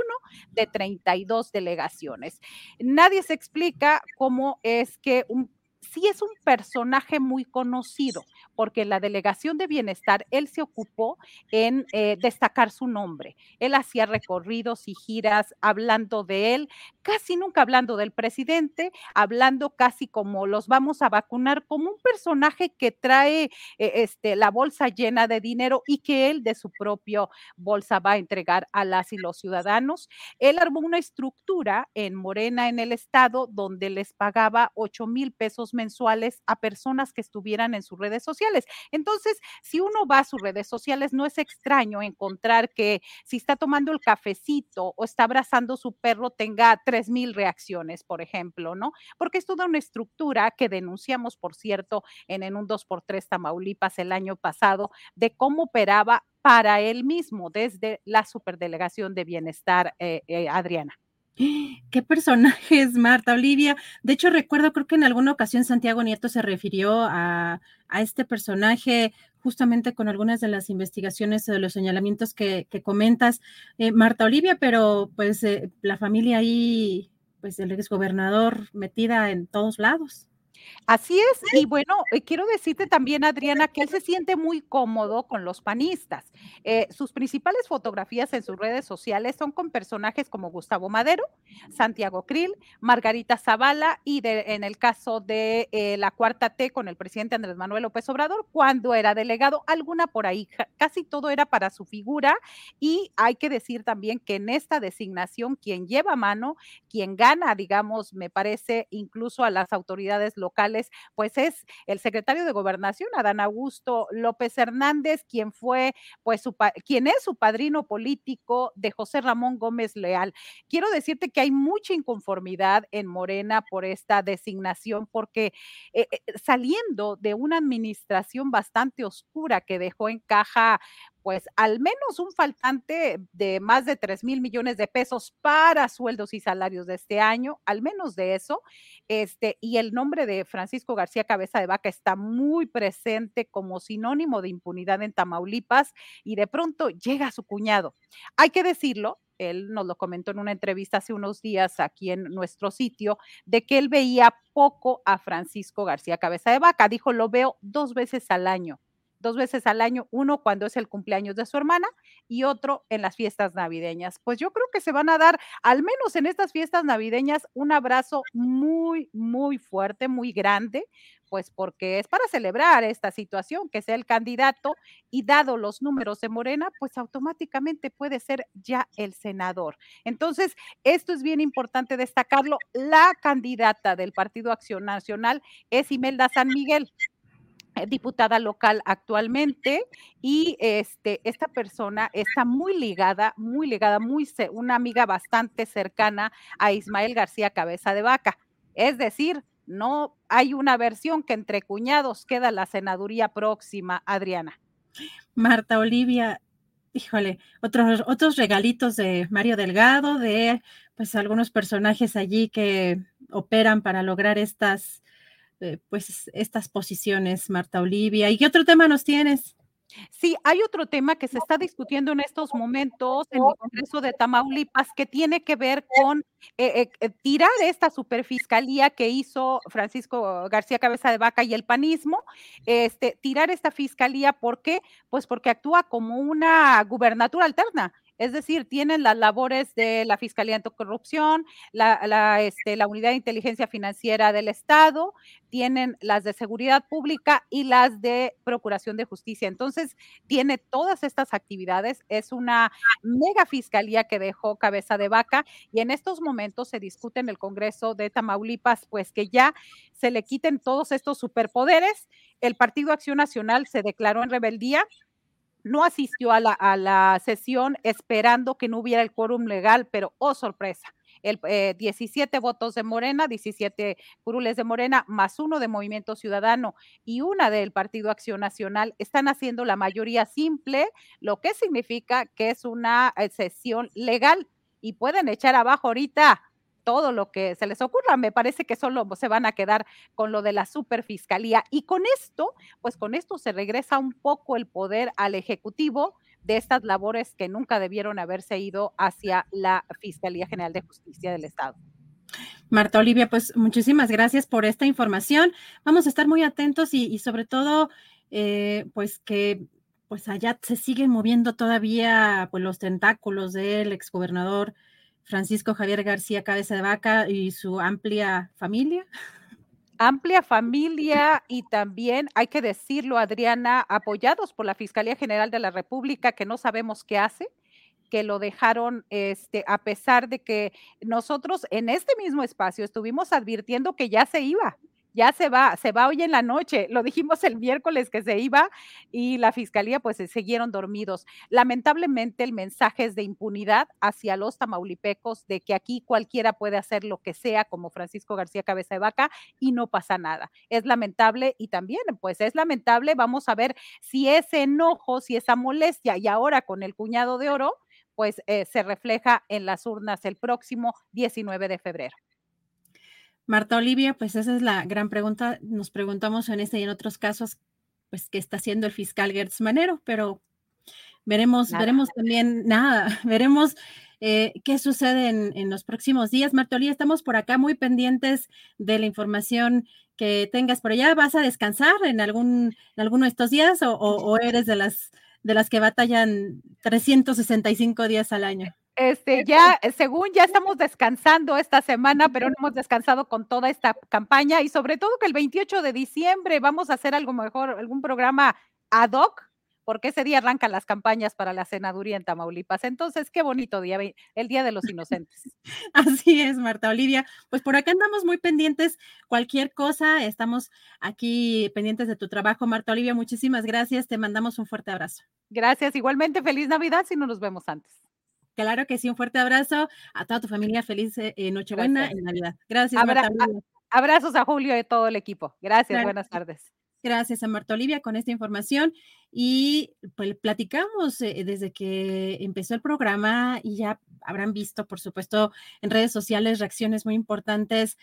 S4: de 32 delegaciones. Nadie se explica cómo es que un sí es un personaje muy conocido, porque la delegación de bienestar él se ocupó en eh, destacar su nombre. Él hacía recorridos y giras hablando de él, casi nunca hablando del presidente, hablando casi como los vamos a vacunar, como un personaje que trae eh, este, la bolsa llena de dinero y que él de su propio bolsa va a entregar a las y los ciudadanos. Él armó una estructura en Morena, en el estado, donde les pagaba 8 mil pesos mensuales a personas que estuvieran en sus redes sociales. Entonces, si uno va a sus redes sociales, no es extraño encontrar que si está tomando el cafecito o está abrazando su perro, tenga tres mil reacciones, por ejemplo, ¿no? Porque es toda una estructura que denunciamos, por cierto, en, en un 2x3 Tamaulipas el año pasado, de cómo operaba para él mismo desde la Superdelegación de Bienestar, eh, eh, Adriana.
S1: ¿Qué personaje es Marta Olivia? De hecho, recuerdo, creo que en alguna ocasión Santiago Nieto se refirió a, este personaje justamente con algunas de las investigaciones o de los señalamientos que, comentas, eh, Marta Olivia, pero pues eh, la familia ahí, pues el exgobernador metida en todos lados.
S4: Así es, y bueno, eh, quiero decirte también, Adriana, que él se siente muy cómodo con los panistas. Eh, sus principales fotografías en sus redes sociales son con personajes como Gustavo Madero, Santiago Krill, Margarita Zavala y en el caso de eh, la cuarta T con el presidente Andrés Manuel López Obrador, cuando era delegado, alguna por ahí, casi todo era para su figura y hay que decir también que en esta designación quien lleva mano, quien gana, digamos, me parece incluso a las autoridades locales, pues es el secretario de Gobernación, Adán Augusto López Hernández, quien fue, pues, su, quien es su padrino político de José Ramón Gómez Leal. Quiero decirte que hay mucha inconformidad en Morena por esta designación, porque eh, eh, saliendo de una administración bastante oscura que dejó en caja, pues al menos un faltante de más de 3 mil millones de pesos para sueldos y salarios de este año, al menos de eso. Este, y el nombre de Francisco García Cabeza de Vaca está muy presente como sinónimo de impunidad en Tamaulipas y de pronto llega su cuñado. Hay que decirlo, él nos lo comentó en una entrevista hace unos días aquí en nuestro sitio, de que él veía poco a Francisco García Cabeza de Vaca. Dijo, lo veo dos veces al año dos veces al año, uno cuando es el cumpleaños de su hermana y otro en las fiestas navideñas. Pues yo creo que se van a dar, al menos en estas fiestas navideñas, un abrazo muy, muy fuerte, muy grande, pues porque es para celebrar esta situación, que sea el candidato y dado los números de Morena, pues automáticamente puede ser ya el senador. Entonces, esto es bien importante destacarlo. La candidata del Partido Acción Nacional es Imelda San Miguel. Eh, diputada local actualmente y este esta persona está muy ligada, muy ligada, muy una amiga bastante cercana a Ismael García Cabeza de Vaca. Es decir, no hay una versión que entre cuñados queda la senaduría próxima, Adriana.
S1: Marta Olivia, híjole, otros otros regalitos de Mario Delgado, de pues algunos personajes allí que operan para lograr estas eh, pues estas posiciones, Marta Olivia. ¿Y qué otro tema nos tienes?
S4: Sí, hay otro tema que se está discutiendo en estos momentos en el Congreso de Tamaulipas que tiene que ver con eh, eh, tirar esta superfiscalía que hizo Francisco García Cabeza de Vaca y el panismo, este, tirar esta fiscalía, ¿por qué? Pues porque actúa como una gubernatura alterna. Es decir, tienen las labores de la Fiscalía Anticorrupción, la, la, este, la Unidad de Inteligencia Financiera del Estado, tienen las de Seguridad Pública y las de Procuración de Justicia. Entonces, tiene todas estas actividades. Es una mega fiscalía que dejó cabeza de vaca y en estos momentos se discute en el Congreso de Tamaulipas, pues que ya se le quiten todos estos superpoderes. El Partido Acción Nacional se declaró en rebeldía no asistió a la, a la sesión esperando que no hubiera el quórum legal, pero oh sorpresa, el, 17 eh, votos de Morena, 17 curules de Morena, más uno de Movimiento Ciudadano y una del Partido Acción Nacional, están haciendo la mayoría simple, lo que significa que es una eh, sesión legal y pueden echar abajo ahorita todo lo que se les ocurra. Me parece que solo se van a quedar con lo de la superfiscalía. Y con esto, pues con esto se regresa un poco el poder al Ejecutivo de estas labores que nunca debieron haberse ido hacia la Fiscalía General de Justicia del Estado.
S1: Marta Olivia, pues muchísimas gracias por esta información. Vamos a estar muy atentos y, sobre todo, eh, pues que pues allá se siguen moviendo todavía pues los tentáculos del exgobernador Francisco Javier García Cabeza de Vaca y su amplia familia.
S4: Amplia familia y también, hay que decirlo, Adriana, apoyados por la Fiscalía General de la República, que no sabemos qué hace, que lo dejaron, este, a pesar de que nosotros en este mismo espacio estuvimos advirtiendo que ya se iba, ya se va, se va hoy en la noche. Lo dijimos el miércoles que se iba y la fiscalía pues se siguieron dormidos. Lamentablemente el mensaje es de impunidad hacia los tamaulipecos de que aquí cualquiera puede hacer lo que sea como Francisco García Cabeza de Vaca y no pasa nada. Es lamentable y también pues es lamentable, vamos a ver si ese enojo, si esa molestia y ahora con el cuñado de oro pues eh, se refleja en las urnas el próximo 19 de febrero.
S1: Marta Olivia, pues esa es la gran pregunta. Nos preguntamos en este y en otros casos, pues, qué está haciendo el fiscal Gertz Manero, pero veremos, veremos también, nada, veremos eh, qué sucede en, los próximos días. Marta Olivia, estamos por acá muy pendientes de la información que tengas por allá. ¿Vas a descansar en algún, en alguno de estos días o, o eres de las, de las que batallan 365 días al año?
S4: Este, ya, según ya estamos descansando esta semana, pero no hemos descansado con toda esta campaña y sobre todo que el 28 de diciembre vamos a hacer algo mejor, algún programa ad hoc, porque ese día arrancan las campañas para la senaduría en Tamaulipas. Entonces, qué bonito día, el Día de los Inocentes.
S1: Así es, Marta Olivia. Pues por acá andamos muy pendientes. Cualquier cosa, estamos aquí pendientes de tu trabajo, Marta Olivia. Muchísimas gracias. Te mandamos un fuerte abrazo.
S4: Gracias. Igualmente, feliz Navidad si no nos vemos antes.
S1: Claro que sí, un fuerte abrazo a toda tu familia, feliz eh, eh, Nochebuena y Navidad. Gracias.
S4: abrazos a Julio y todo el equipo. Gracias, buenas tardes.
S1: Gracias a Marta Olivia con esta información. Y pues platicamos eh, desde que empezó el programa y ya habrán visto, por supuesto, en redes sociales reacciones muy importantes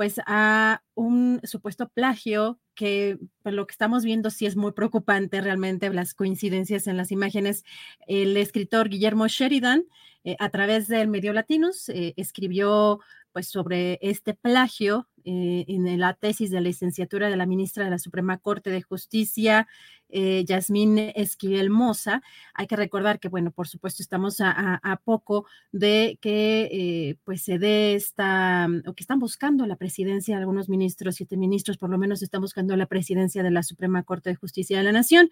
S1: pues a un supuesto plagio que por lo que estamos viendo sí es muy preocupante realmente las coincidencias en las imágenes. El escritor Guillermo Sheridan, eh, a través del medio Latinus, eh, escribió pues sobre este plagio eh, en la tesis de licenciatura de la ministra de la Suprema Corte de Justicia, eh, Yasmín Esquivel Moza. Hay que recordar que, bueno, por supuesto, estamos a, poco de que eh, pues se dé esta, o que están buscando la presidencia, algunos ministros, siete ministros por lo menos están buscando la presidencia de la Suprema Corte de Justicia de la Nación.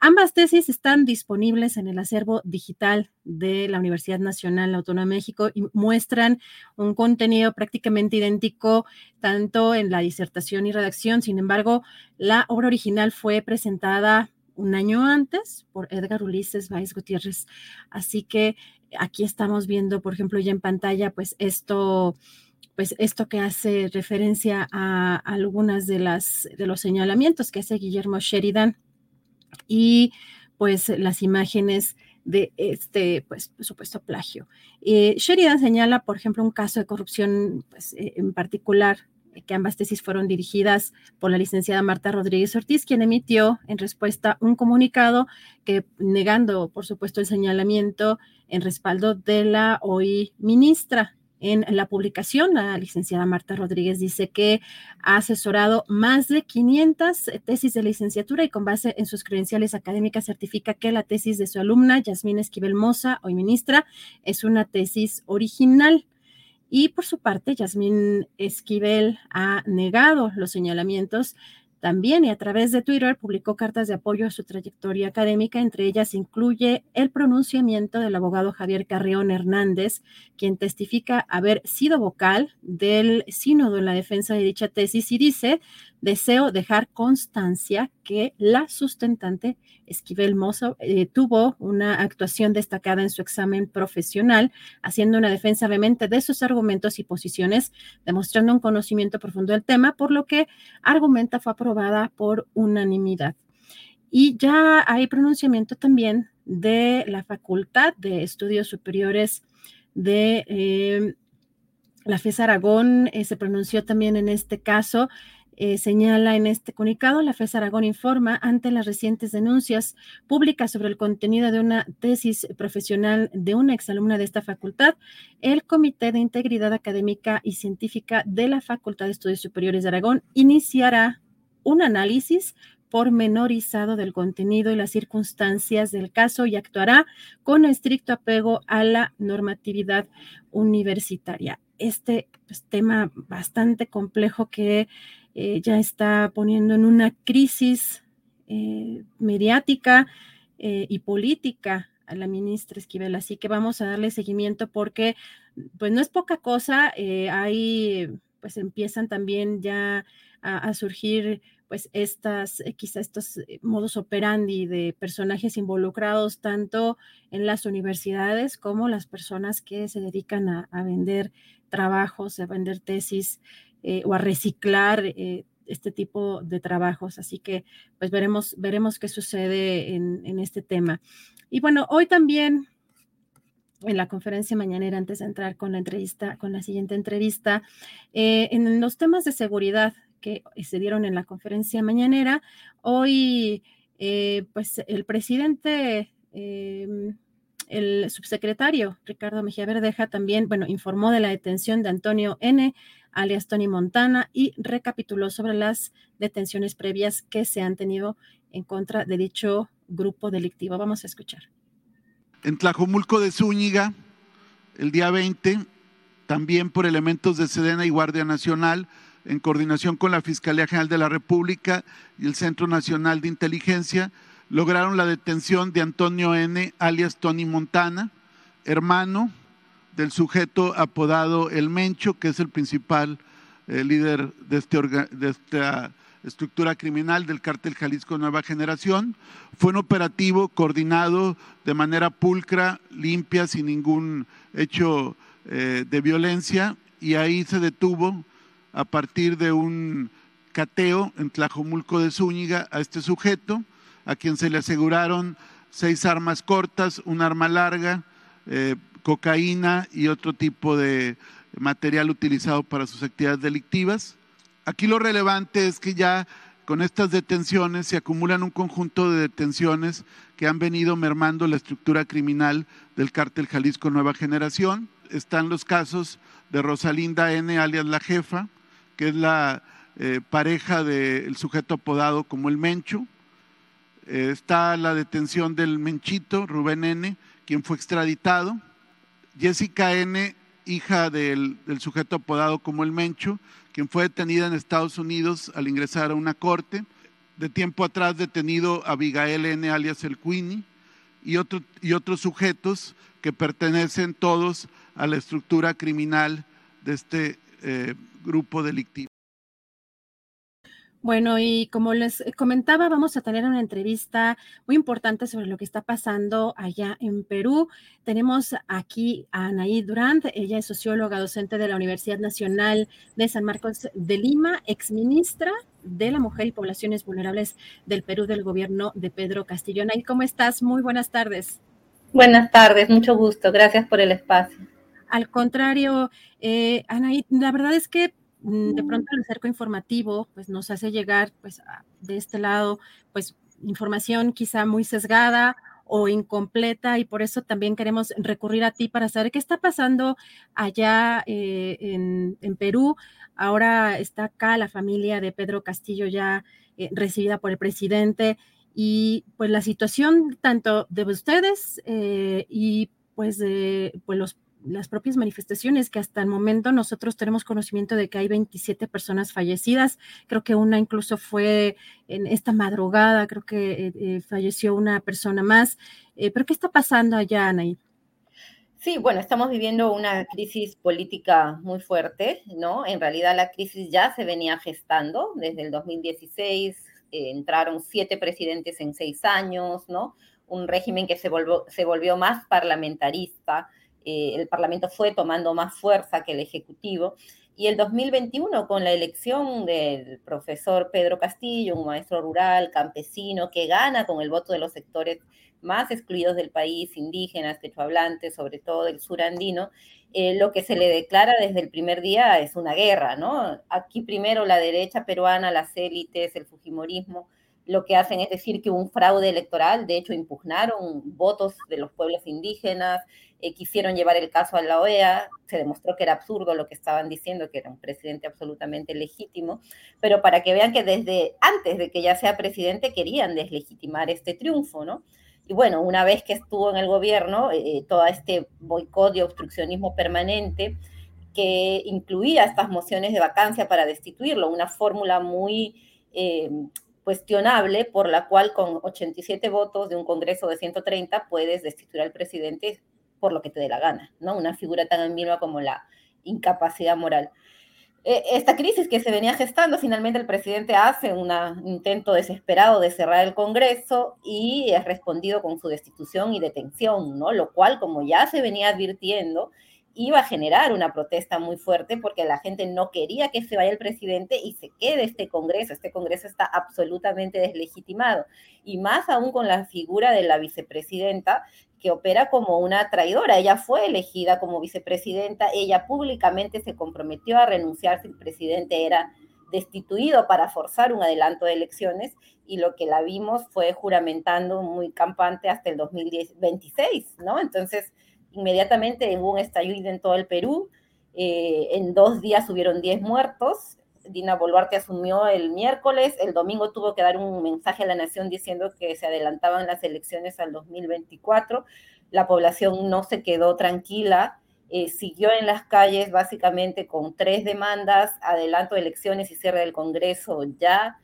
S1: Ambas tesis están disponibles en el acervo digital de la Universidad Nacional Autónoma de México y muestran un contenido prácticamente idéntico tanto en la disertación y redacción. Sin embargo, la obra original fue presentada un año antes por Edgar Ulises Valls Gutiérrez. Así que aquí estamos viendo, por ejemplo, ya en pantalla, pues esto pues esto que hace referencia a algunas de las de los señalamientos que hace Guillermo Sheridan y pues las imágenes de este, pues, supuesto plagio. Eh, Sheridan señala, por ejemplo, un caso de corrupción pues, eh, en particular eh, que ambas tesis fueron dirigidas por la licenciada Marta Rodríguez Ortiz, quien emitió en respuesta un comunicado que negando, por supuesto, el señalamiento en respaldo de la hoy ministra en la publicación, la licenciada Marta Rodríguez dice que ha asesorado más de 500 tesis de licenciatura y con base en sus credenciales académicas certifica que la tesis de su alumna, Yasmín Esquivel Moza, hoy ministra, es una tesis original. Y por su parte, Yasmín Esquivel ha negado los señalamientos también y a través de Twitter publicó cartas de apoyo a su trayectoria académica, entre ellas incluye el pronunciamiento del abogado Javier Carrión Hernández, quien testifica haber sido vocal del sínodo en la defensa de dicha tesis y dice, deseo dejar constancia que la sustentante Esquivel Mozo eh, tuvo una actuación destacada en su examen profesional, haciendo una defensa vehemente de sus argumentos y posiciones, demostrando un conocimiento profundo del tema, por lo que argumenta fue aprobada por unanimidad. Y ya hay pronunciamiento también de la Facultad de Estudios Superiores de eh, la FES Aragón, eh, se pronunció también en este caso eh, señala en este comunicado, la FES Aragón informa ante las recientes denuncias públicas sobre el contenido de una tesis profesional de una exalumna de esta facultad, el Comité de Integridad Académica y Científica de la Facultad de Estudios Superiores de Aragón iniciará un análisis pormenorizado del contenido y las circunstancias del caso y actuará con estricto apego a la normatividad universitaria. Este pues, tema bastante complejo que eh, ya está poniendo en una crisis eh, mediática eh, y política a la ministra Esquivel. Así que vamos a darle seguimiento porque, pues no es poca cosa, ahí pues empiezan también ya a, surgir pues estas, quizá estos modos operandi de personajes involucrados tanto en las universidades como las personas que se dedican a, a vender trabajos, a vender tesis eh, o a reciclar eh, este tipo de trabajos. Así que pues veremos, veremos qué sucede en, este tema. Y bueno, hoy también en la conferencia mañanera, antes de entrar con la entrevista, con la siguiente entrevista, eh, en los temas de seguridad que se dieron en la conferencia mañanera, hoy pues el presidente em, el subsecretario Ricardo Mejía Verdeja también, bueno, informó de la detención de Antonio N., alias Tony Montana, y recapituló sobre las detenciones previas que se han tenido en contra de dicho grupo delictivo. Vamos a escuchar.
S5: En Tlajomulco de Zúñiga, el día 20, también por elementos de Sedena y Guardia Nacional, en coordinación con la Fiscalía General de la República y el Centro Nacional de Inteligencia, lograron la detención de Antonio N., alias Tony Montana, hermano del sujeto apodado El Mencho, que es el principal eh, líder de, este de esta estructura criminal del cártel Jalisco Nueva Generación. Fue un operativo coordinado de manera pulcra, limpia, sin ningún hecho eh, de violencia, y ahí se detuvo a partir de un cateo en Tlajomulco de Zúñiga a este sujeto, a quien se le aseguraron seis armas cortas, un arma larga, eh, cocaína y otro tipo de material utilizado para sus actividades delictivas. Aquí lo relevante es que ya con estas detenciones se acumulan un conjunto de detenciones que han venido mermando la estructura criminal del cártel Jalisco Nueva Generación. Están los casos de Rosalinda N, alias la jefa, que es la eh, pareja del sujeto apodado como el Mencho. Eh, está la detención del Menchito, Rubén N., quien fue extraditado. Jessica N., hija del, sujeto apodado como el Mencho, quien fue detenida en Estados Unidos al ingresar a una corte. De tiempo atrás detenido Abigail N. alias el Queenie y otros sujetos que pertenecen todos a la estructura criminal de este eh, grupo delictivo.
S1: Bueno, y como les comentaba, vamos a tener una entrevista muy importante sobre lo que está pasando allá en Perú. Tenemos aquí a Anaí Durant, ella es socióloga docente de la Universidad Nacional de San Marcos de Lima, exministra de la Mujer y Poblaciones Vulnerables del Perú del gobierno de Pedro Castillo. Anaí, ¿cómo estás? Muy buenas tardes.
S6: Buenas tardes, mucho gusto, gracias por el espacio.
S1: Al contrario, eh, Anaí, la verdad es que de pronto el cerco informativo pues nos hace llegar pues de este lado pues información quizá muy sesgada o incompleta y por eso también queremos recurrir a ti para saber qué está pasando allá eh, en, Perú. Ahora está acá la familia de Pedro Castillo ya eh, recibida por el presidente y pues la situación tanto de ustedes eh, y pues de pues, los las propias manifestaciones, que hasta el momento nosotros tenemos conocimiento de que hay 27 personas fallecidas. Creo que una incluso fue en esta madrugada, creo que eh, eh, falleció una persona más. Eh, pero ¿qué está pasando allá, Anaí?
S6: Sí, bueno, estamos viviendo una crisis política muy fuerte, ¿no? En realidad la crisis ya se venía gestando desde el 2016, entraron siete presidentes en seis años, ¿no? Un régimen que se volvió, se volvió más parlamentarista, eh, el Parlamento fue tomando más fuerza que el Ejecutivo. Y el 2021, con la elección del profesor Pedro Castillo, un maestro rural, campesino, que gana con el voto de los sectores más excluidos del país, indígenas, quechohablantes, sobre todo del sur andino, eh, lo que se le declara desde el primer día es una guerra, ¿no? Aquí primero la derecha peruana, las élites, el fujimorismo, lo que hacen es decir que hubo un fraude electoral, de hecho impugnaron votos de los pueblos indígenas, eh, quisieron llevar el caso a la OEA, se demostró que era absurdo lo que estaban diciendo, que era un presidente absolutamente legítimo, pero para que vean que desde antes de que ya sea presidente querían deslegitimar este triunfo, ¿no? Y bueno, una vez que estuvo en el gobierno, eh, eh, todo este boicot y obstruccionismo permanente que incluía estas mociones de vacancia para destituirlo, una fórmula muy cuestionable por la cual con 87 votos de un Congreso de 130 puedes destituir al presidente por lo que te dé la gana, ¿no? Una figura tan ambigua como la incapacidad moral. E, esta crisis que se venía gestando, finalmente el presidente hace un intento desesperado de cerrar el Congreso y es respondido con su destitución y detención, ¿no? Lo cual, como ya se venía advirtiendo, iba a generar una protesta muy fuerte porque la gente no quería que se vaya el presidente y se quede este Congreso. Este Congreso está absolutamente deslegitimado. Y más aún con la figura de la vicepresidenta que opera como una traidora. Ella fue elegida como vicepresidenta, ella públicamente se comprometió a renunciar si el presidente era destituido para forzar un adelanto de elecciones y lo que la vimos fue juramentando muy campante hasta el 2026, ¿no? Entonces, inmediatamente hubo un estallido en todo el Perú. Eh, en dos días hubieron 10 muertos. Dina Boluarte asumió el miércoles, el domingo tuvo que dar un mensaje a la nación diciendo que se adelantaban las elecciones al 2024. La población no se quedó tranquila, eh, siguió en las calles básicamente con tres demandas, adelanto de elecciones y cierre del Congreso ya,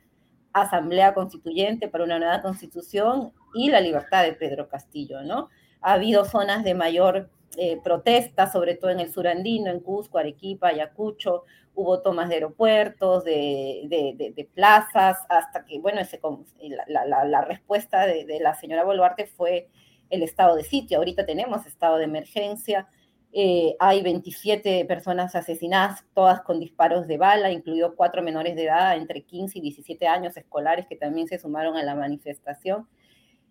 S6: asamblea constituyente para una nueva constitución y la libertad de Pedro Castillo, ¿no? Ha habido zonas de mayor eh, protesta, sobre todo en el sur andino, en Cusco, Arequipa, Ayacucho, hubo tomas de aeropuertos, de, plazas, hasta que, bueno, la, la, respuesta de, la señora Boluarte fue el estado de sitio. Ahorita tenemos estado de emergencia. Eh, hay 27 personas asesinadas, todas con disparos de bala, incluidos cuatro menores de edad entre 15 y 17 años escolares que también se sumaron a la manifestación.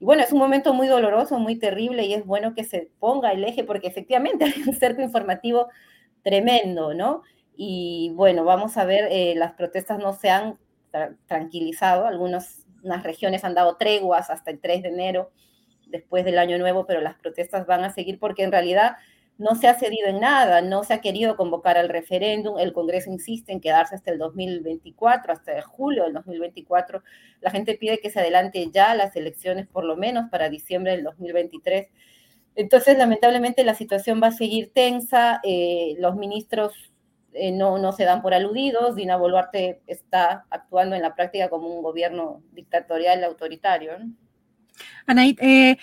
S6: Y bueno, es un momento muy doloroso, muy terrible y es bueno que se ponga el eje porque efectivamente hay un cerco informativo tremendo, ¿no? Y bueno, vamos a ver, eh, las protestas no se han tranquilizado, algunas regiones han dado treguas hasta el 3 de enero, después del año nuevo, pero las protestas van a seguir porque en realidad no se ha cedido en nada, no se ha querido convocar al referéndum, el Congreso insiste en quedarse hasta el 2024, hasta julio del 2024, la gente pide que se adelante ya las elecciones por lo menos para diciembre del 2023. Entonces, lamentablemente, la situación va a seguir tensa, eh, los ministros eh, no, no se dan por aludidos, Dina Boluarte está actuando en la práctica como un gobierno dictatorial autoritario.
S1: Anaí, eh,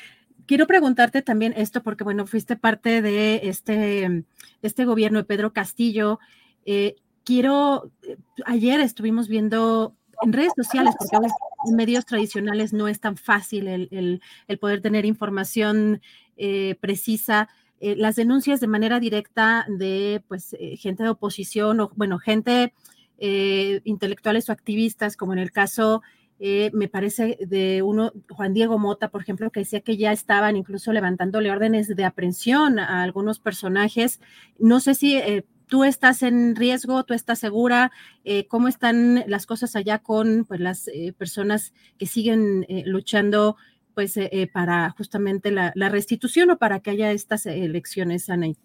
S1: quiero preguntarte también esto, porque bueno, fuiste parte de este, este gobierno de Pedro Castillo. Eh, quiero, eh, ayer estuvimos viendo en redes sociales, porque en medios tradicionales no es tan fácil el, poder tener información eh, precisa. las denuncias de manera directa de pues gente de oposición o bueno, gente intelectuales o activistas, como en el caso eh, me parece de uno, Juan Diego Mota, por ejemplo, que decía que ya estaban incluso levantándole órdenes de aprehensión a algunos personajes. No sé si eh, tú estás en riesgo, tú estás segura, eh, cómo están las cosas allá con pues, las personas que siguen luchando pues, para justamente la, la, restitución o para que haya estas elecciones, Anaí.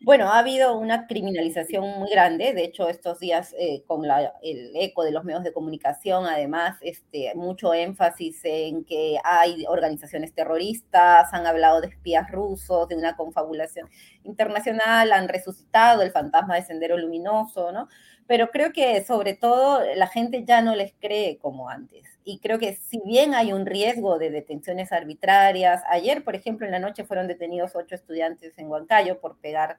S6: Bueno, ha habido una criminalización muy grande, de hecho estos días eh, con el eco de los medios de comunicación, además, este, mucho énfasis en que hay organizaciones terroristas, han hablado de espías rusos, de una confabulación internacional, han resucitado el fantasma de Sendero Luminoso, ¿no? Pero creo que sobre todo la gente ya no les cree como antes. Y creo que si bien hay un riesgo de detenciones arbitrarias, ayer, por ejemplo, en la noche fueron detenidos ocho estudiantes en Huancayo por pegar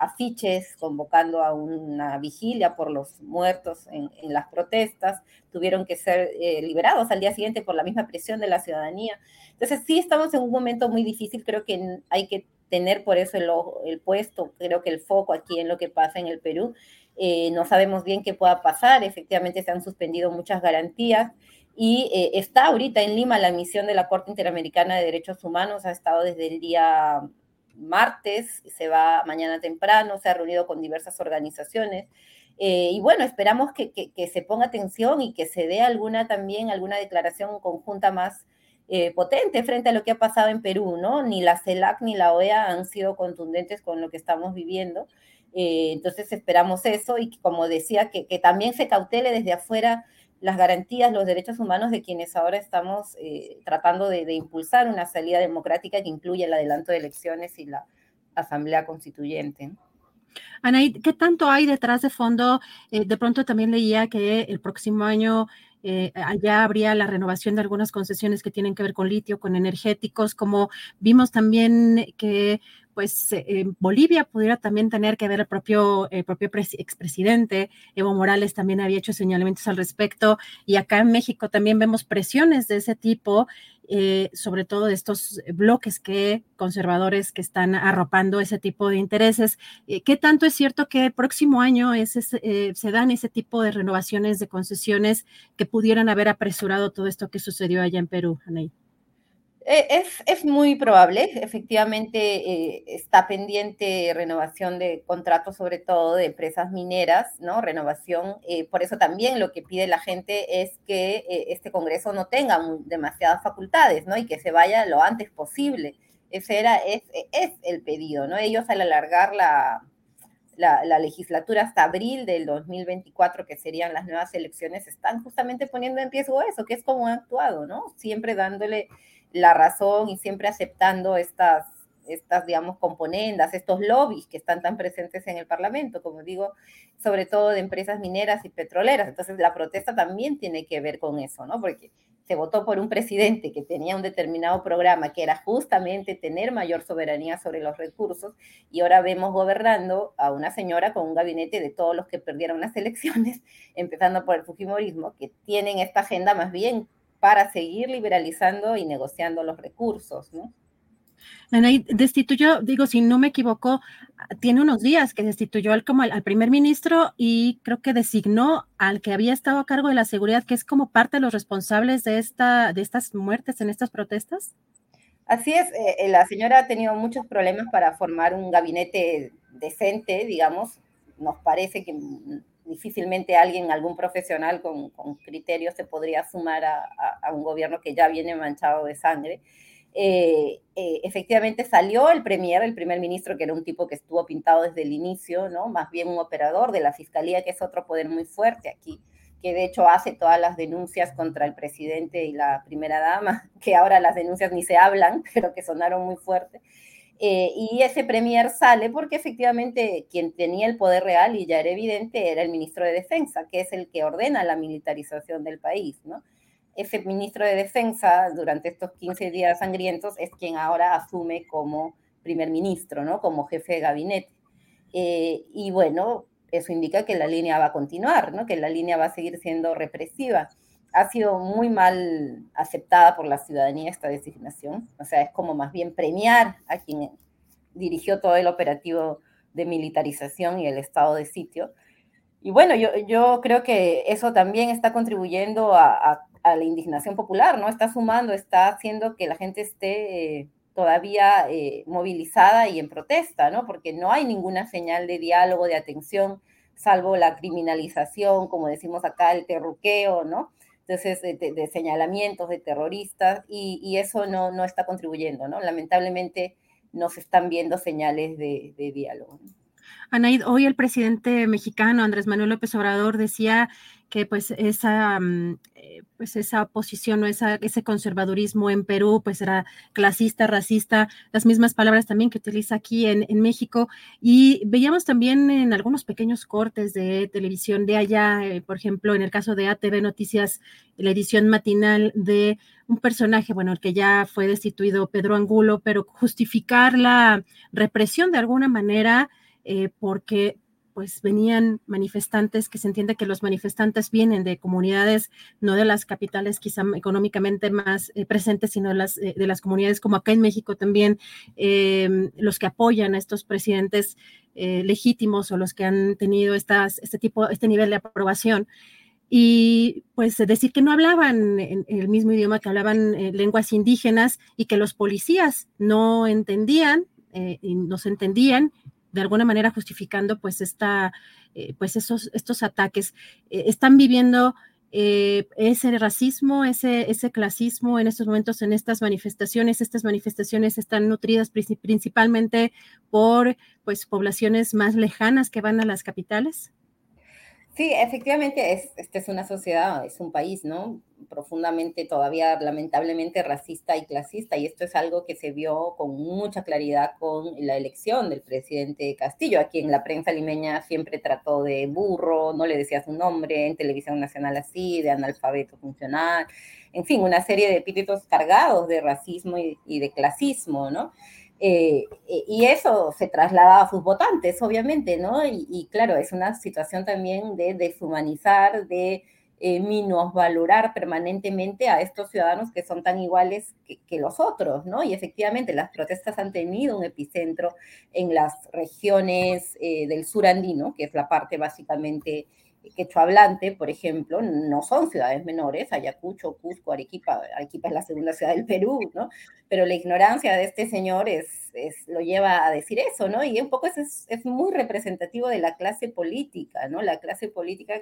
S6: afiches convocando a una vigilia por los muertos en, las protestas, tuvieron que ser eh, liberados al día siguiente por la misma presión de la ciudadanía. Entonces sí estamos en un momento muy difícil, creo que hay que tener por eso el, el puesto, creo que el foco aquí en lo que pasa en el Perú. Eh, no sabemos bien qué pueda pasar, efectivamente se han suspendido muchas garantías y eh, está ahorita en Lima la misión de la Corte Interamericana de Derechos Humanos, ha estado desde el día martes, se va mañana temprano, se ha reunido con diversas organizaciones. Eh, y bueno, esperamos que, se ponga atención y que se dé alguna también, alguna declaración conjunta más potente frente a lo que ha pasado en Perú, ¿no? Ni la CELAC ni la OEA han sido contundentes con lo que estamos viviendo. Eh, entonces esperamos eso y como decía, que, también se cautele desde afuera las garantías, los derechos humanos de quienes ahora estamos eh, tratando de, impulsar una salida democrática que incluya el adelanto de elecciones y la asamblea constituyente.
S1: Anaí, ¿qué tanto hay detrás de fondo? Eh, de pronto también leía que el próximo año eh, habría la renovación de algunas concesiones que tienen que ver con litio, con energéticos, como vimos también que pues eh, Bolivia pudiera también tener que ver el propio, expresidente, Evo Morales también había hecho señalamientos al respecto, y acá en México también vemos presiones de ese tipo, eh, sobre todo de estos bloques que conservadores que están arropando ese tipo de intereses. Eh, ¿Qué tanto es cierto que el próximo año se dan ese tipo de renovaciones de concesiones que pudieran haber apresurado todo esto que sucedió allá en Perú, Anaí?
S6: Eh, es, es, muy probable, efectivamente eh, está pendiente renovación de contratos, sobre todo de empresas mineras, ¿no? Renovación, eh, por eso también lo que pide la gente es que este Congreso no tenga demasiadas facultades, ¿no? Y que se vaya lo antes posible. Ese era, es, es el pedido, ¿no? Ellos al alargar la, la, la, legislatura hasta abril del 2024, que serían las nuevas elecciones, están justamente poniendo en riesgo eso, que es como han actuado, ¿no? Siempre dándole la razón y siempre aceptando estas, estas, digamos, componendas, estos lobbies que están tan presentes en el Parlamento, como digo, sobre todo de empresas mineras y petroleras. Entonces, la protesta también tiene que ver con eso, ¿no? Porque se votó por un presidente que tenía un determinado programa que era justamente tener mayor soberanía sobre los recursos y ahora vemos gobernando a una señora con un gabinete de todos los que perdieron las elecciones, empezando por el Fujimorismo, que tienen esta agenda más bien para seguir liberalizando y negociando los recursos, ¿no?
S1: destituyó, digo, si no me equivoco, tiene unos días que destituyó al, como al, primer ministro y creo que designó al que había estado a cargo de la seguridad, que es como parte de los responsables de, esta, de estas muertes en estas protestas.
S6: Así es, eh, eh, la señora ha tenido muchos problemas para formar un gabinete decente, digamos. Nos parece que difícilmente alguien, algún profesional con, criterios se podría sumar a, un gobierno que ya viene manchado de sangre. Eh, eh, efectivamente salió el premier, el primer ministro, que era un tipo que estuvo pintado desde el inicio, ¿no? Más bien un operador de la fiscalía, que es otro poder muy fuerte aquí, que de hecho hace todas las denuncias contra el presidente y la primera dama, que ahora las denuncias ni se hablan, pero que sonaron muy fuerte. Eh, y ese premier sale porque efectivamente quien tenía el poder real, y ya era evidente, era el ministro de Defensa, que es el que ordena la militarización del país, ¿no? ese ministro de Defensa durante estos 15 días sangrientos es quien ahora asume como primer ministro, ¿no? Como jefe de gabinete. Eh, y bueno, eso indica que la línea va a continuar, ¿no? Que la línea va a seguir siendo represiva. Ha sido muy mal aceptada por la ciudadanía esta designación, o sea, es como más bien premiar a quien dirigió todo el operativo de militarización y el estado de sitio. Y bueno, yo, yo creo que eso también está contribuyendo a la indignación popular, ¿no? Está sumando, está haciendo que la gente esté eh, todavía eh, movilizada y en protesta, ¿no? Porque no hay ninguna señal de diálogo, de atención, salvo la criminalización, como decimos acá, el terruqueo, ¿no? Entonces, de, señalamientos de terroristas, y, eso no, no, está contribuyendo, ¿no? Lamentablemente no se están viendo señales de, diálogo.
S1: Anaid, hoy el presidente mexicano Andrés Manuel López Obrador decía que pues esa, mm, eh, pues esa posición o esa, ese conservadurismo en Perú pues era clasista, racista, las mismas palabras también que utiliza aquí en, México. Y veíamos también en algunos pequeños cortes de televisión de allá, eh, por ejemplo, en el caso de ATV Noticias, la edición matinal de un personaje, bueno, el que ya fue destituido, Pedro Angulo, pero justificar la represión de alguna manera eh, porque pues venían manifestantes, que se entiende que los manifestantes vienen de comunidades, no de las capitales quizá económicamente más eh, presentes, sino de las, eh, de las comunidades como acá en México también, em, los que apoyan a estos presidentes legítimos o los que han tenido estas, este tipo, este nivel de aprobación. Y pues decir que no hablaban en el mismo idioma, que hablaban lenguas indígenas y que los policías no entendían y no se entendían de alguna manera justificando pues esta, eh, pues esos, estos ataques. Eh, están viviendo eh, ese racismo, ese, ese clasismo en estos momentos, en estas manifestaciones. Estas manifestaciones están nutridas principalmente por pues poblaciones más lejanas que van a las capitales.
S6: Sí, efectivamente, es, esta es una sociedad, es un país, ¿no? Profundamente, todavía lamentablemente racista y clasista, y esto es algo que se vio con mucha claridad con la elección del presidente Castillo, a quien la prensa limeña siempre trató de burro, no le decía su nombre, en televisión nacional así, de analfabeto funcional, en fin, una serie de epítetos cargados de racismo y de clasismo, ¿no? Eh, eh, y eso se traslada a sus votantes, obviamente, ¿no? Y, claro, es una situación también de deshumanizar, de eh, permanentemente a estos ciudadanos que son tan iguales que, los otros, ¿no? Y efectivamente las protestas han tenido un epicentro en las regiones del sur andino, que es la parte básicamente hablante, por ejemplo, no son ciudades menores, Ayacucho, Cusco, Arequipa, Arequipa es la segunda ciudad del Perú, ¿no? Pero la ignorancia de este señor es, es lo lleva a decir eso, ¿no? Y un poco es, es muy representativo de la clase política, ¿no? La clase política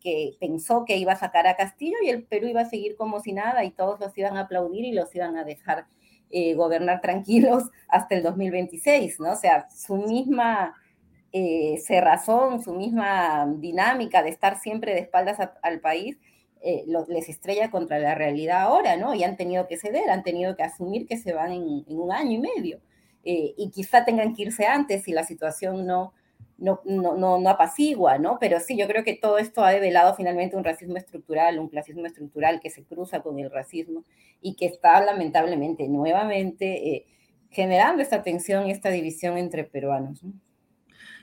S6: que pensó que iba a sacar a Castillo y el Perú iba a seguir como si nada y todos los iban a aplaudir y los iban a dejar eh, gobernar tranquilos hasta el 2026, ¿no? O sea, su misma eh, cerrazón, su misma dinámica de estar siempre de espaldas al país, eh, les estrella contra la realidad ahora, ¿no? Y han tenido que ceder, han tenido que asumir que se van en, un año y medio. Eh, y quizá tengan que irse antes si la situación no, no, no, no, apacigua, ¿no? Pero sí, yo creo que todo esto ha develado finalmente un racismo estructural, un clasismo estructural que se cruza con el racismo y que está lamentablemente nuevamente eh, generando esta tensión esta división entre peruanos. ¿no?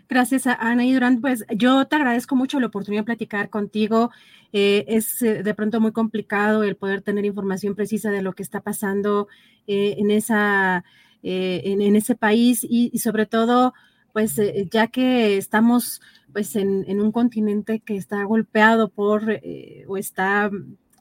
S1: Gracias a Ana y Durán. Pues yo te agradezco mucho la oportunidad de platicar contigo. Eh, es eh, de pronto muy complicado el poder tener información precisa de lo que está pasando eh, en esa eh, en, ese país y, sobre todo, pues ya que estamos pues en, un continente que está golpeado por o está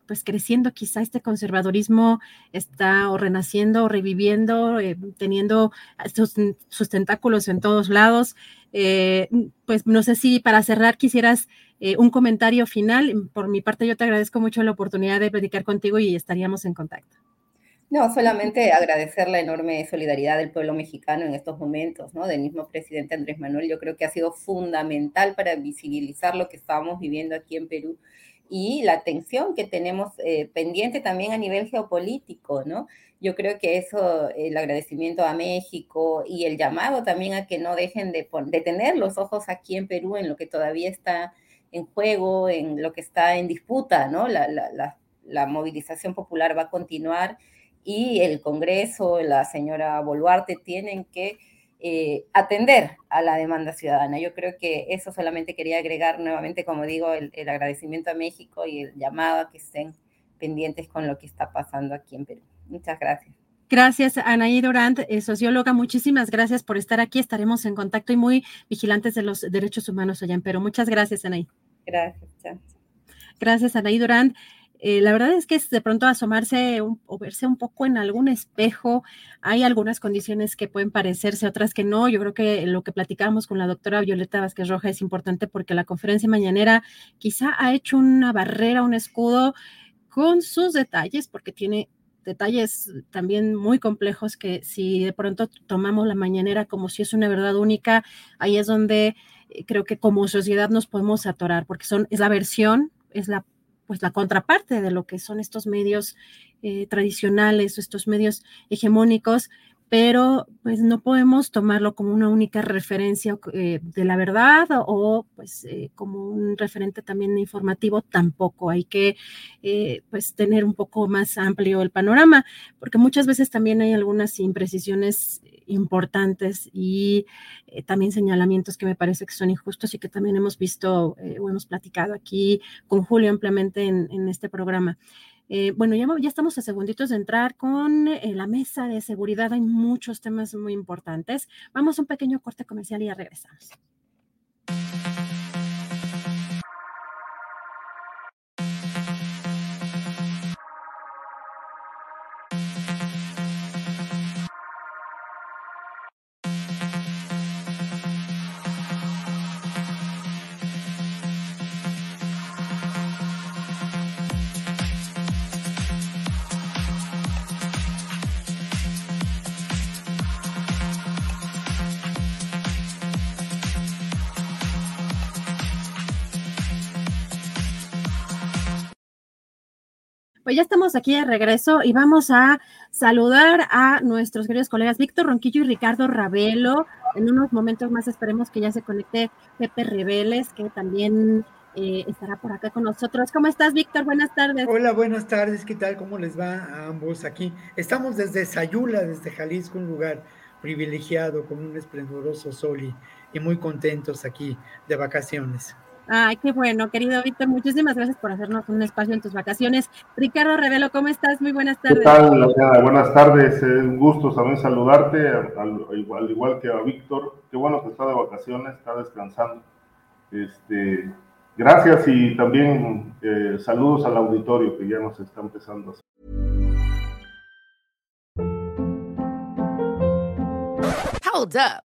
S1: pues creciendo quizá este conservadorismo está o renaciendo o reviviendo, teniendo sus, tentáculos en todos lados. pues no sé si para cerrar quisieras eh, un comentario final. Por mi parte, yo te agradezco mucho la oportunidad de platicar contigo y estaríamos en contacto.
S6: No, solamente agradecer la enorme solidaridad del pueblo mexicano en estos momentos, ¿no? Del mismo presidente Andrés Manuel, yo creo que ha sido fundamental para visibilizar lo que estamos viviendo aquí en Perú y la tensión que tenemos eh, pendiente también a nivel geopolítico, ¿no? Yo creo que eso, el agradecimiento a México y el llamado también a que no dejen de, de tener los ojos aquí en Perú en lo que todavía está en juego, en lo que está en disputa, ¿no? La, la, movilización popular va a continuar y el Congreso, la señora Boluarte tienen que eh, atender a la demanda ciudadana. Yo creo que eso solamente quería agregar nuevamente, como digo, el, agradecimiento a México y el llamado a que estén pendientes con lo que está pasando aquí en Perú. Muchas gracias.
S1: Gracias, Anaí Durant, eh, socióloga. Muchísimas gracias por estar aquí. Estaremos en contacto y muy vigilantes de los derechos humanos allá en Perú. Muchas gracias, Anaí.
S6: Gracias.
S1: Gracias, Anaí Durant. Eh, la verdad es que es de pronto asomarse o verse un poco en algún espejo. Hay algunas condiciones que pueden parecerse, otras que no. Yo creo que lo que platicamos con la doctora Violeta Vázquez Roja es importante porque la conferencia mañanera quizá ha hecho una barrera, un escudo con sus detalles, porque tiene detalles también muy complejos que si de pronto tomamos la mañanera como si es una verdad única, ahí es donde eh, creo que como sociedad nos podemos atorar, porque son, es la versión, es la pues la contraparte de lo que son estos medios eh, tradicionales estos medios hegemónicos pero pues no podemos tomarlo como una única referencia eh, de la verdad o pues eh, como un referente también informativo tampoco. Hay que eh, pues tener un poco más amplio el panorama porque muchas veces también hay algunas imprecisiones importantes y también señalamientos que me parece que son injustos y que también hemos visto o hemos platicado aquí con Julio ampliamente en este programa. Eh, bueno, ya, estamos a segunditos de entrar con eh, la mesa de seguridad. Hay muchos temas muy importantes. Vamos a un pequeño corte comercial y ya regresamos. Pues ya estamos aquí de regreso y vamos a saludar a nuestros queridos colegas Víctor Ronquillo y Ricardo Ravelo. En unos momentos más esperemos que ya se conecte Pepe Reveles, que también eh, estará por acá con nosotros. ¿Cómo estás, Víctor? Buenas tardes.
S7: Hola, buenas tardes. ¿Qué tal? ¿Cómo les va a ambos aquí? Estamos desde Sayula, desde Jalisco, un lugar privilegiado con un esplendoroso sol y, y muy contentos aquí de vacaciones.
S1: Ay, qué bueno, querido Víctor, muchísimas gracias por hacernos un espacio en tus vacaciones. Ricardo Revelo, ¿cómo estás? Muy buenas tardes.
S8: ¿Qué tal, Buenas tardes, un gusto también saludarte, al, igual, que a Víctor. Qué bueno que está de vacaciones, está descansando. Este, gracias y también eh, saludos al auditorio que ya nos está empezando a hacer.
S9: Hold up.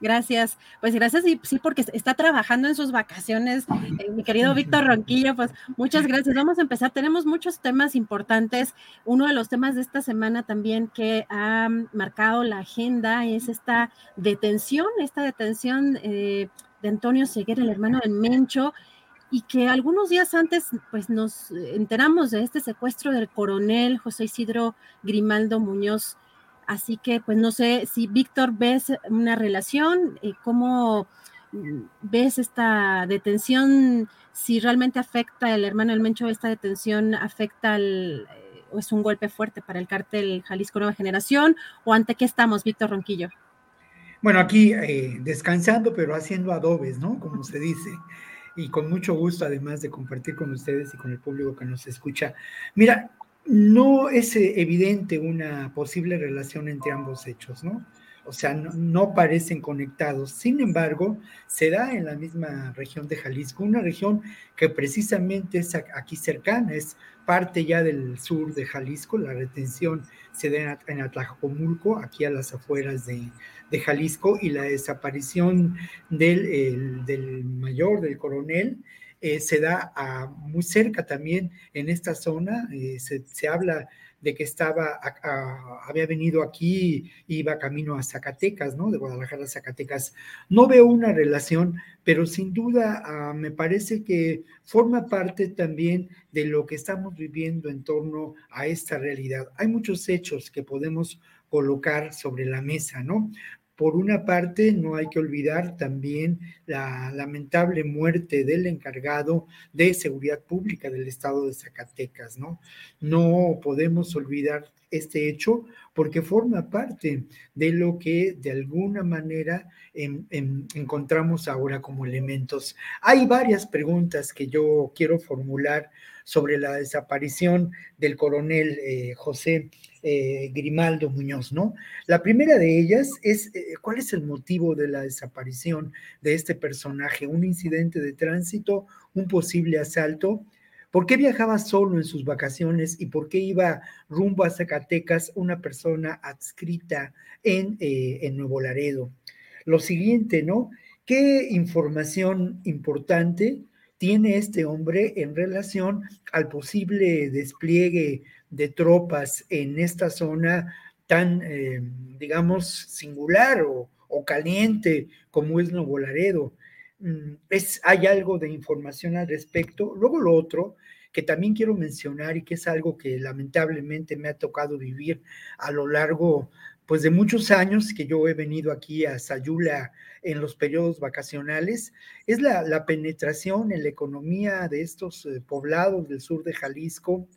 S1: Gracias, pues gracias, y sí, porque está trabajando en sus vacaciones, eh, mi querido Víctor Ronquillo, pues muchas gracias. Vamos a empezar, tenemos muchos temas importantes. Uno de los temas de esta semana también que ha marcado la agenda es esta detención, esta detención eh, de Antonio Seguer, el hermano del Mencho, y que algunos días antes, pues nos enteramos de este secuestro del coronel José Isidro Grimaldo Muñoz Así que, pues no sé si Víctor ves una relación, eh, cómo mm, ves esta detención, si realmente afecta el hermano del Mencho, esta detención afecta al, eh, o es un golpe fuerte para el cártel Jalisco Nueva Generación, o ante qué estamos, Víctor Ronquillo.
S7: Bueno, aquí eh, descansando, pero haciendo adobes, ¿no? Como se dice. Y con mucho gusto, además de compartir con ustedes y con el público que nos escucha. Mira, no es eh, evidente una posible relación entre ambos hechos, ¿no? O sea, no, parecen conectados. Sin embargo, se da en la misma región de Jalisco, una región que precisamente es aquí cercana, es parte ya del sur de Jalisco. La retención se da en Atlacomulco, aquí a las afueras de, Jalisco, y la desaparición del mayor, del coronel, eh, se da muy cerca también en esta zona, eh, se, habla de que estaba, había venido aquí, iba camino a Zacatecas, ¿no? De Guadalajara a Zacatecas. No veo una relación, pero sin duda ah, me parece que forma parte también de lo que estamos viviendo en torno a esta realidad. Hay muchos hechos que podemos colocar sobre la mesa, ¿no? Por una parte, no hay que olvidar también la lamentable muerte del encargado de seguridad pública del estado de Zacatecas, ¿no? No podemos olvidar este hecho porque forma parte de lo que de alguna manera encontramos ahora como elementos. Hay varias preguntas que yo quiero formular sobre la desaparición del coronel eh, José eh, Grimaldo Muñoz, ¿no? La primera de ellas es eh, cuál es el motivo de la desaparición de este personaje, un incidente de tránsito, un posible asalto. ¿Por qué viajaba solo en sus vacaciones y por qué iba rumbo a Zacatecas una persona adscrita en, en Nuevo Laredo? Lo siguiente, ¿no? ¿Qué información importante tiene este hombre en relación al posible despliegue de tropas en esta zona tan, eh, digamos, singular o, caliente como es Nuevo Laredo. Mm, es, hay algo de información al respecto. Luego lo otro que también quiero mencionar y que es algo que lamentablemente me ha tocado vivir a lo largo pues de muchos años que yo he venido aquí a Sayula en los periodos vacacionales, es la, la penetración en la economía de estos eh, poblados del sur de Jalisco,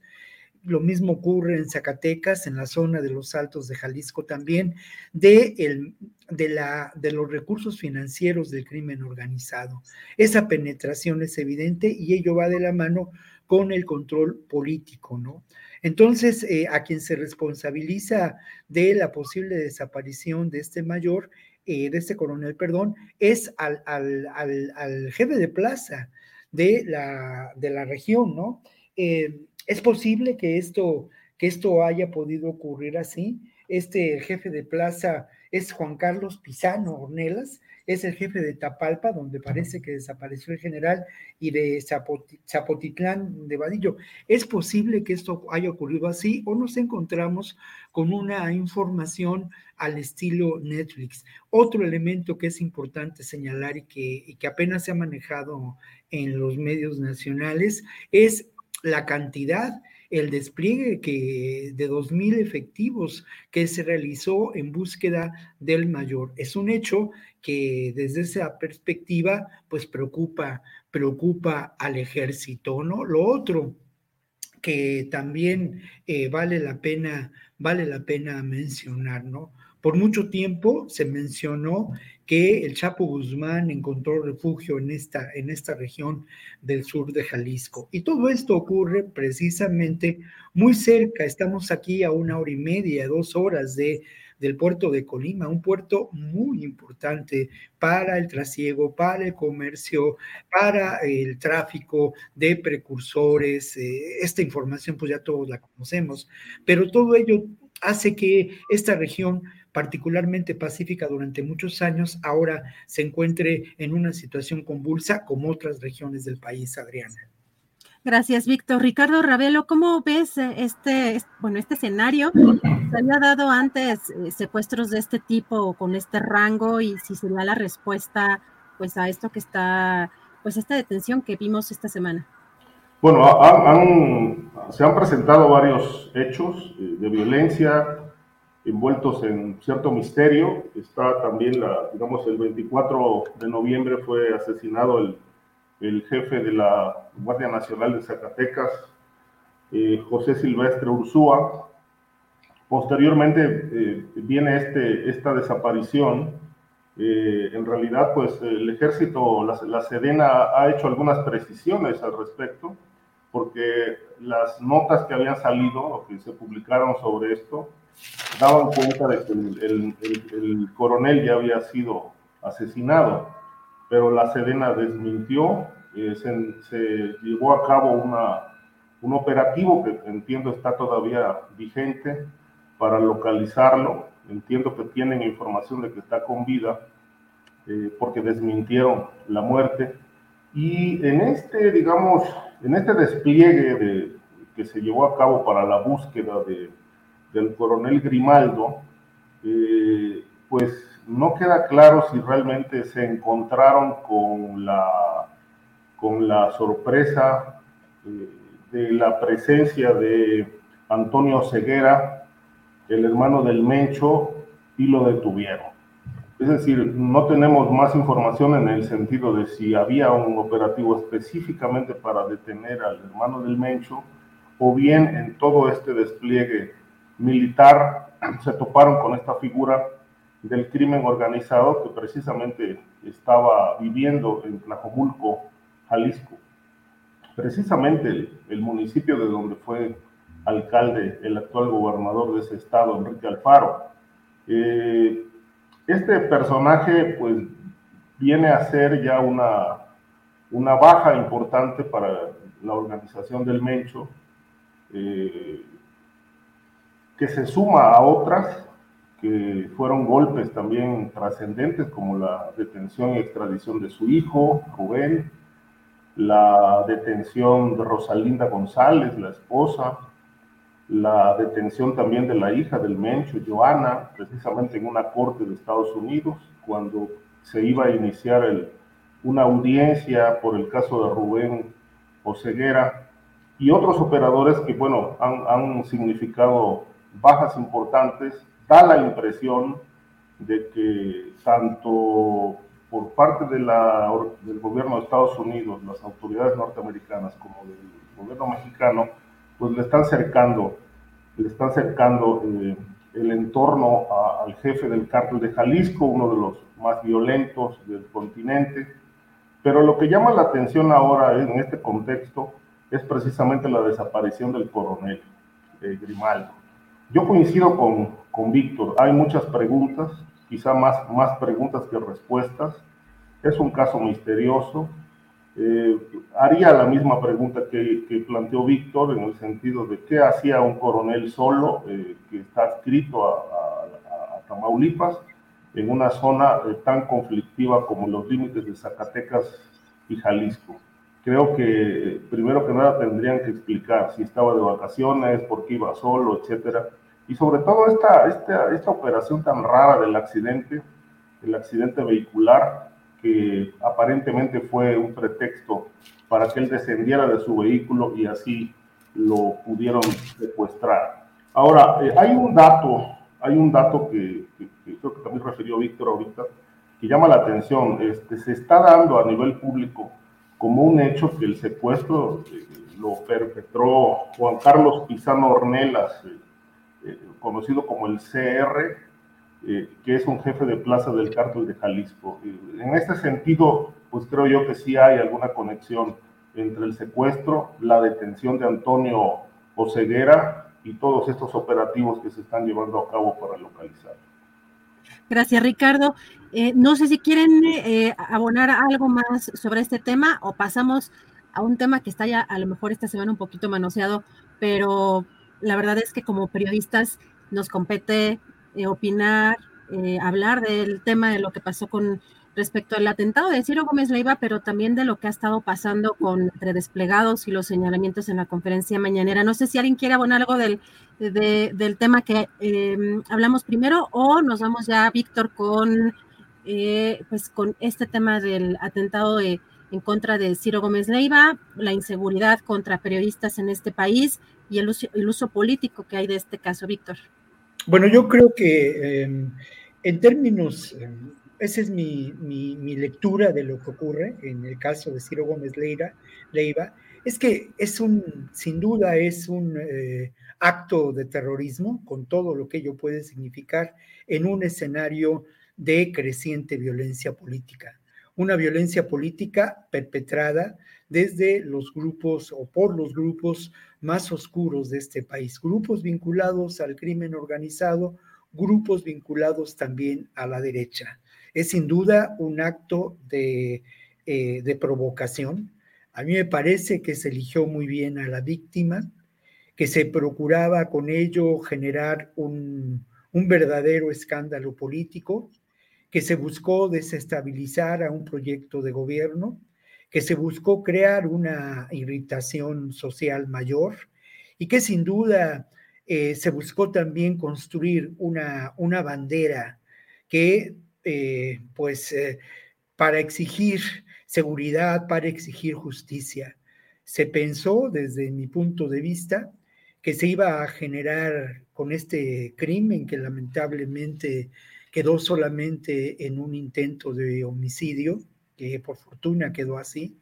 S7: lo mismo ocurre en Zacatecas, en la zona de los Altos de Jalisco también, de, el, de, la, de los recursos financieros del crimen organizado. Esa penetración es evidente y ello va de la mano con el control político, ¿no? Entonces, eh, a quien se responsabiliza de la posible desaparición de este mayor, eh, de este coronel, perdón, es al, al, al, jefe de plaza de la, de la región, ¿no? Eh, es posible que esto, que esto haya podido ocurrir así. Este jefe de plaza es Juan Carlos Pisano Ornelas, es el jefe de Tapalpa, donde parece que desapareció el general, y de Zapotitlán de Vadillo. Es posible que esto haya ocurrido así o nos encontramos con una información al estilo Netflix. Otro elemento que es importante señalar y que, y que apenas se ha manejado en los medios nacionales es la cantidad, el despliegue que, de 2.000 efectivos que se realizó en búsqueda del mayor. Es un hecho que desde esa perspectiva, pues preocupa, preocupa al ejército, ¿no? Lo otro que también eh, vale la pena, vale la pena mencionar, ¿no? Por mucho tiempo se mencionó que el Chapo Guzmán encontró refugio en esta, en esta región del sur de Jalisco. Y todo esto ocurre precisamente muy cerca, estamos aquí a una hora y media, dos horas de, del puerto de Colima, un puerto muy importante para el trasiego, para el comercio, para el tráfico de precursores. Eh, esta información pues ya todos la conocemos, pero todo ello hace que esta región particularmente pacífica durante muchos años, ahora se encuentre en una situación convulsa como otras regiones del país, Adriana.
S1: Gracias, Víctor. Ricardo Ravelo, ¿cómo ves eh, este, bueno, este escenario? ¿Se había dado antes eh, secuestros de este tipo con este rango y si sería la respuesta pues a esto que está, pues esta detención que vimos esta semana?
S8: Bueno, se han presentado varios hechos eh, de violencia envueltos en cierto misterio. Está también, la, digamos, el 24 de noviembre fue asesinado el, el jefe de la Guardia Nacional de Zacatecas, eh, José Silvestre Ursúa. Posteriormente eh, viene este, esta desaparición. en realidad, pues el ejército, la, la Sedena ha hecho algunas precisiones al respecto porque las notas que habían salido o que se publicaron sobre esto daban cuenta de que el, coronel ya había sido asesinado, pero la Sedena desmintió, eh, se, llevó a cabo una, un operativo que entiendo está todavía vigente para localizarlo, entiendo que tienen información de que está con vida, eh, porque desmintieron la muerte, y en este, digamos, en este despliegue de, que se llevó a cabo para la búsqueda de, del coronel Grimaldo, eh, pues no queda claro si realmente se encontraron con la, con la sorpresa eh, de la presencia de Antonio Ceguera, el hermano del Mencho, y lo detuvieron. Es decir, no tenemos más información en el sentido de si había un operativo específicamente para detener al hermano del Mencho o bien en todo este despliegue militar se toparon con esta figura del crimen organizado que precisamente estaba viviendo en Tlajomulco, Jalisco. Precisamente el, municipio de donde fue alcalde el actual gobernador de ese estado, Enrique Alfaro. Eh, este personaje pues viene a ser ya una, una baja importante para la organización del Mencho, eh, que se suma a otras que fueron golpes también trascendentes, como la detención y extradición de su hijo, Rubén, la detención de Rosalinda González, la esposa, la detención también de la hija del Mencho, Joana, precisamente en una corte de Estados Unidos, cuando se iba a iniciar una audiencia por el caso de Rubén Oseguera, y otros operadores que, bueno, han, significado bajas importantes, da la impresión de que tanto por parte del gobierno de Estados Unidos, las autoridades norteamericanas, como del gobierno mexicano, pues le están cercando le está acercando eh, el entorno al jefe del cártel de Jalisco, uno de los más violentos del continente. Pero lo que llama la atención ahora en este contexto es precisamente la desaparición del coronel eh, Grimaldo. Yo coincido con, con Víctor, hay muchas preguntas, quizá más, más preguntas que respuestas. Es un caso misterioso, eh, haría la misma pregunta que, planteó Víctor en el sentido de qué hacía un coronel solo eh, que está adscrito a, Tamaulipas en una zona eh, tan conflictiva como los límites de Zacatecas y Jalisco. Creo que primero que nada tendrían que explicar si estaba de vacaciones, por qué iba solo, etcétera. Y sobre todo esta, esta, esta operación tan rara del accidente, el accidente vehicular, que aparentemente fue un pretexto para que él descendiera de su vehículo y así lo pudieron secuestrar. Ahora, eh, hay un dato, hay un dato que, creo que también refirió Víctor ahorita, que llama la atención. Este, se está dando a nivel público como un hecho que el secuestro eh, lo perpetró Juan Carlos Pizano Ornelas, eh, conocido como el CR, eh, que es un jefe de plaza del cártel de Jalisco. en este sentido, pues creo yo que sí hay alguna conexión entre el secuestro, la detención de Antonio Oceguera y todos estos operativos que se están llevando a cabo para localizar.
S1: Gracias, Ricardo. Eh, no sé si quieren eh, abonar algo más sobre este tema o pasamos a un tema que está ya a lo mejor esta semana un poquito manoseado, pero la verdad es que como periodistas nos compete eh, opinar, eh, hablar del tema de lo que pasó con respecto al atentado de Ciro Gómez Leiva, pero también de lo que ha estado pasando con entre desplegados y los señalamientos en la conferencia mañanera. No sé si alguien quiere abonar algo del, del tema que em, hablamos primero o nos vamos ya, Víctor, con, eh, pues con este tema del atentado en contra de Ciro Gómez Leiva, la inseguridad contra periodistas en este país y el uso, político que hay de este caso, Víctor.
S7: Bueno, yo creo que em, en términos em, esa es mi, lectura de lo que ocurre en el caso de Ciro Gómez Leiva, Leiva es que es un, sin duda, es un eh, acto de terrorismo con todo lo que ello puede significar en un escenario de creciente violencia política. Una violencia política perpetrada desde los grupos o por los grupos más oscuros de este país, grupos vinculados al crimen organizado, grupos vinculados también a la derecha. Es sin duda un acto de, eh, provocación. A mí me parece que se eligió muy bien a la víctima, que se procuraba con ello generar un, un verdadero escándalo político, que se buscó desestabilizar a un proyecto de gobierno, que se buscó crear una irritación social mayor y que sin duda eh, se buscó también construir una, una bandera que eh, pues eh, para exigir seguridad, para exigir justicia. Se pensó desde mi punto de vista que se iba a generar con este crimen que lamentablemente quedó solamente en un intento de homicidio, por fortuna quedó así,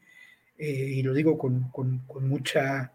S7: eh, y lo digo con, con, mucha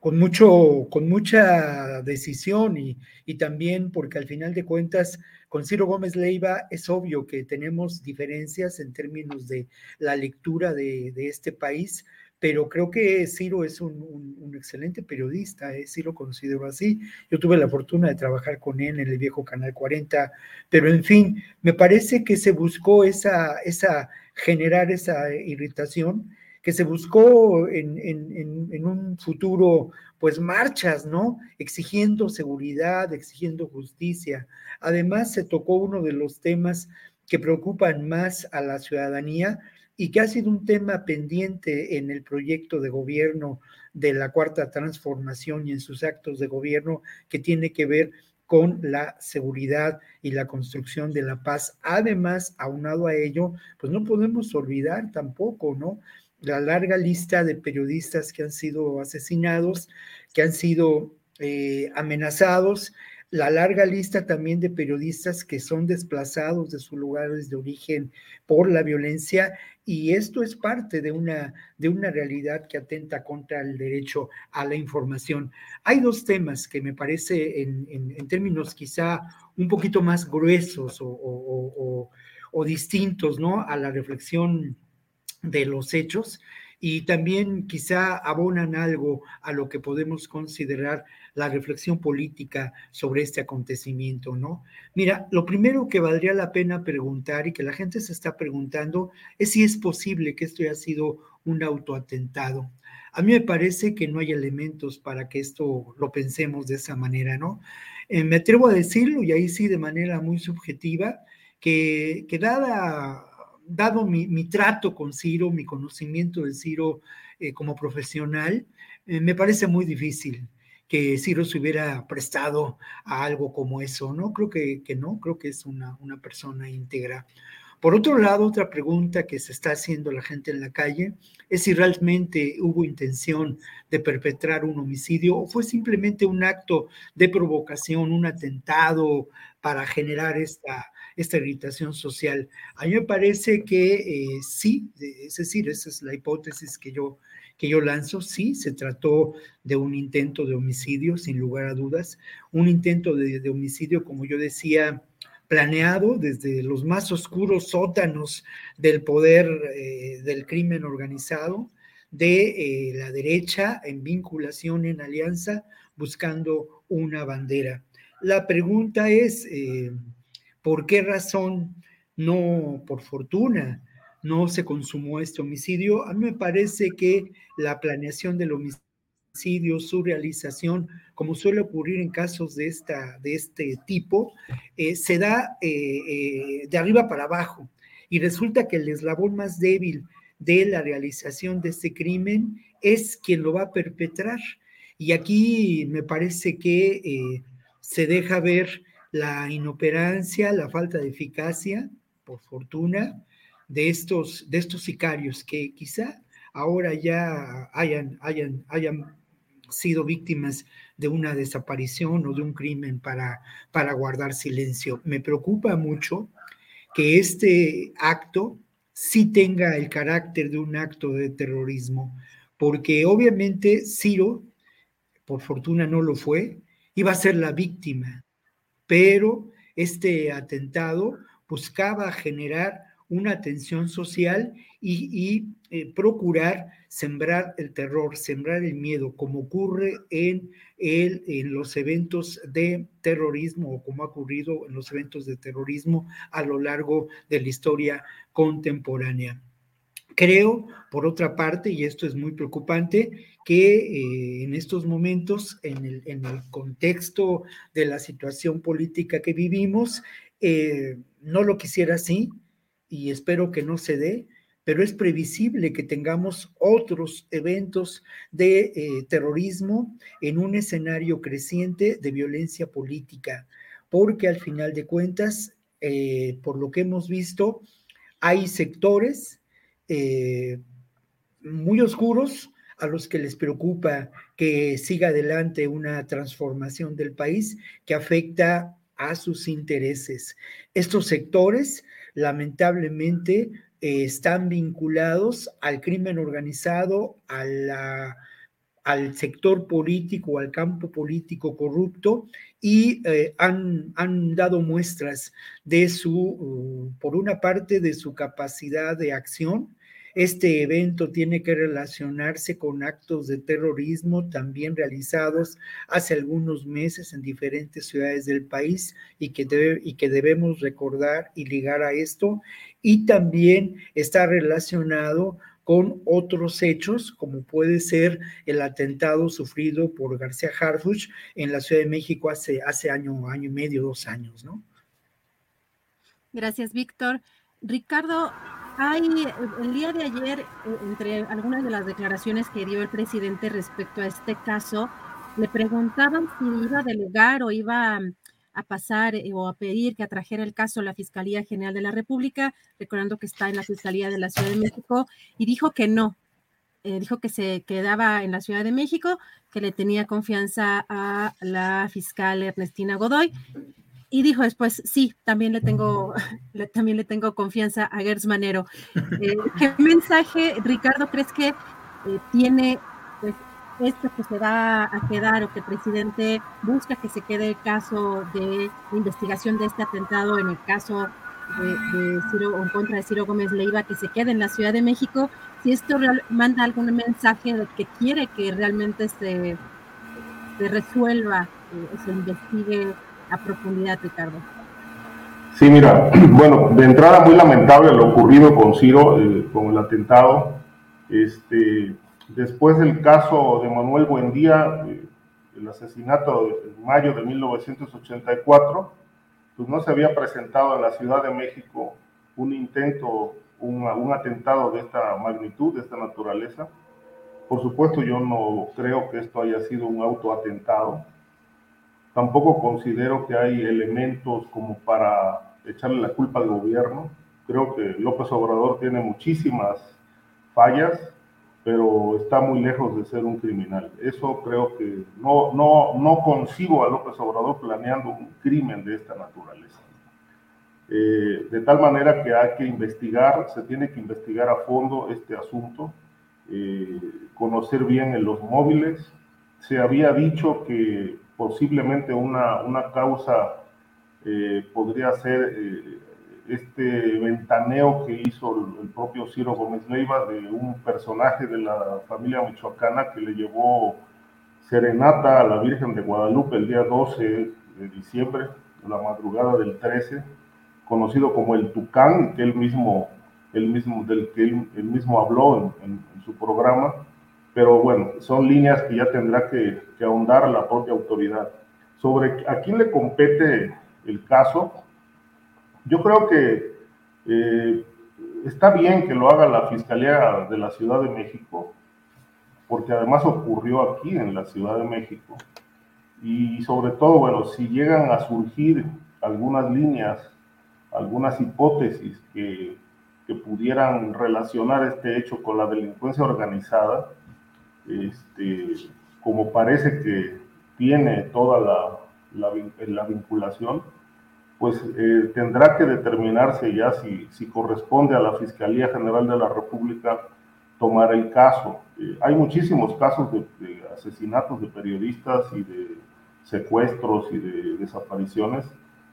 S7: con, mucho, con mucha decisión y, y, también porque al final de cuentas con Ciro Gómez Leiva es obvio que tenemos diferencias en términos de la lectura de, este país, pero creo que Ciro es un, excelente periodista, ¿eh? sí lo considero así. Yo tuve la fortuna de trabajar con él en el viejo Canal 40, pero en fin, me parece que se buscó esa, esa generar esa irritación que se buscó en, un futuro, pues marchas, ¿no? Exigiendo seguridad, exigiendo justicia. Además, se tocó uno de los temas que preocupan más a la ciudadanía y que ha sido un tema pendiente en el proyecto de gobierno de la Cuarta Transformación y en sus actos de gobierno, que tiene que ver con la seguridad y la construcción de la paz. Además, aunado a ello, pues no podemos olvidar tampoco, ¿no? la larga lista de periodistas que han sido asesinados, que han sido eh, amenazados, la larga lista también de periodistas que son desplazados de sus lugares de origen por la violencia y esto es parte de una, de una realidad que atenta contra el derecho a la información. Hay dos temas que me parece en, términos quizá un poquito más gruesos o, o distintos ¿no? a la reflexión de los hechos y también quizá abonan algo a lo que podemos considerar la reflexión política sobre este acontecimiento, ¿no? Mira, lo primero que valdría la pena preguntar y que la gente se está preguntando es si es posible que esto haya sido un autoatentado. A mí me parece que no hay elementos para que esto lo pensemos de esa manera, ¿no? Eh, me atrevo a decirlo, y ahí sí de manera muy subjetiva, que, que dada dado mi, trato con Ciro, mi conocimiento de Ciro eh, como profesional, eh, me parece muy difícil que Ciro se hubiera prestado a algo como eso, ¿no? Creo que, que no, creo que es una, una persona íntegra. Por otro lado, otra pregunta que se está haciendo la gente en la calle es si realmente hubo intención de perpetrar un homicidio o fue simplemente un acto de provocación, un atentado para generar esta, esta irritación social. A mí me parece que eh, sí, es decir, esa es la hipótesis que yo, que yo lanzo, sí, se trató de un intento de homicidio, sin lugar a dudas, un intento de, homicidio, como yo decía, planeado desde los más oscuros sótanos del poder eh, del crimen organizado, de eh, la derecha en vinculación, en alianza, buscando una bandera. La pregunta es, ¿Por qué razón no, por fortuna, no se consumó este homicidio? A mí me parece que la planeación del homicidio su realización, como suele ocurrir en casos de, esta, de este tipo, eh, se da eh, eh, de arriba para abajo. Y resulta que el eslabón más débil de la realización de este crimen es quien lo va a perpetrar. Y aquí me parece que se deja ver la inoperancia, la falta de eficacia, por fortuna, de estos, de estos sicarios que quizá ahora ya hayan, hayan, hayan sido víctimas de una desaparición o de un crimen para, para guardar silencio. Me preocupa mucho que este acto sí tenga el carácter de un acto de terrorismo, porque obviamente Ciro, por fortuna no lo fue, iba a ser la víctima, pero este atentado buscaba generar una tensión social y, eh, procurar sembrar el terror, sembrar el miedo, como ocurre en, los eventos de terrorismo o como ha ocurrido en los eventos de terrorismo a lo largo de la historia contemporánea. Creo, por otra parte, y esto es muy preocupante, que eh, en estos momentos, en el, contexto de la situación política que vivimos, eh, no lo quisiera así, y espero que no se dé, pero es previsible que tengamos otros eventos de eh, terrorismo en un escenario creciente de violencia política, porque al final de cuentas, por lo que hemos visto, hay sectores eh, muy oscuros a los que les preocupa que siga adelante una transformación del país que afecta a sus intereses. Estos sectores lamentablemente eh, están vinculados al crimen organizado, al sector político, al campo político corrupto y eh, han, han, dado muestras de su, uh, por una parte, de su capacidad de acción este evento tiene que relacionarse con actos de terrorismo también realizados hace algunos meses en diferentes ciudades del país y que, debe, y que debemos recordar y ligar a esto. Y también está relacionado con otros hechos, como puede ser el atentado sufrido por García Harfuch en la Ciudad de México hace, hace año, año y medio, dos años, ¿no?
S1: Gracias, Víctor. Ricardo, hay, el día de ayer, eh, entre algunas de las declaraciones que dio el presidente respecto a este caso, le preguntaban si iba a delegar o iba a pasar eh, o a pedir que atrajera el caso a la Fiscalía General de la República, recordando que está en la Fiscalía de la Ciudad de México, y dijo que no, eh, dijo que se quedaba en la Ciudad de México, que le tenía confianza a la fiscal Ernestina Godoy y dijo después, sí, también le tengo, también le tengo confianza a Gertz Manero. Eh, ¿Qué mensaje, Ricardo, crees que eh, tiene pues, esto que se va a quedar o que el presidente busca que se quede el caso de investigación de este atentado en el caso de, Ciro, en contra de Ciro Gómez Leiva, que se quede en la Ciudad de México? Si esto manda algún mensaje de que quiere que realmente se, se resuelva, eh, se investigue a profundidad, Ricardo.
S8: Sí, mira, bueno, de entrada muy lamentable lo ocurrido con Ciro, eh, con el atentado. Este, después del caso de Manuel Buendía, eh, el asesinato en mayo de 1984, pues no se había presentado en la Ciudad de México un intento, un, un atentado de esta magnitud, de esta naturaleza. Por supuesto, yo no creo que esto haya sido un autoatentado Tampoco considero que hay elementos como para echarle la culpa al gobierno. Creo que López Obrador tiene muchísimas fallas, pero está muy lejos de ser un criminal. Eso creo que no, no, no concibo a López Obrador planeando un crimen de esta naturaleza. Eh, de tal manera que hay que investigar, se tiene que investigar a fondo este asunto, eh, conocer bien en los móviles. Se había dicho que posiblemente una, una causa eh, podría ser eh, este ventaneo que hizo el, propio Ciro Gómez Leiva de un personaje de la familia michoacana que le llevó serenata a la Virgen de Guadalupe el día 12 de diciembre, la madrugada del 13, conocido como el Tucán, que él mismo, él mismo, del que él, mismo habló en, en su programa pero bueno, son líneas que ya tendrá que, ahondar la propia autoridad. Sobre a quién le compete el caso, yo creo que eh, está bien que lo haga la Fiscalía de la Ciudad de México, porque además ocurrió aquí en la Ciudad de México. Y sobre todo, bueno, si llegan a surgir algunas líneas, algunas hipótesis que, que pudieran relacionar este hecho con la delincuencia organizada, este, como parece que tiene toda la, la, vinculación, pues eh, tendrá que determinarse ya si, si, corresponde a la Fiscalía General de la República tomar el caso. Eh, hay muchísimos casos de, asesinatos de periodistas y de secuestros y de desapariciones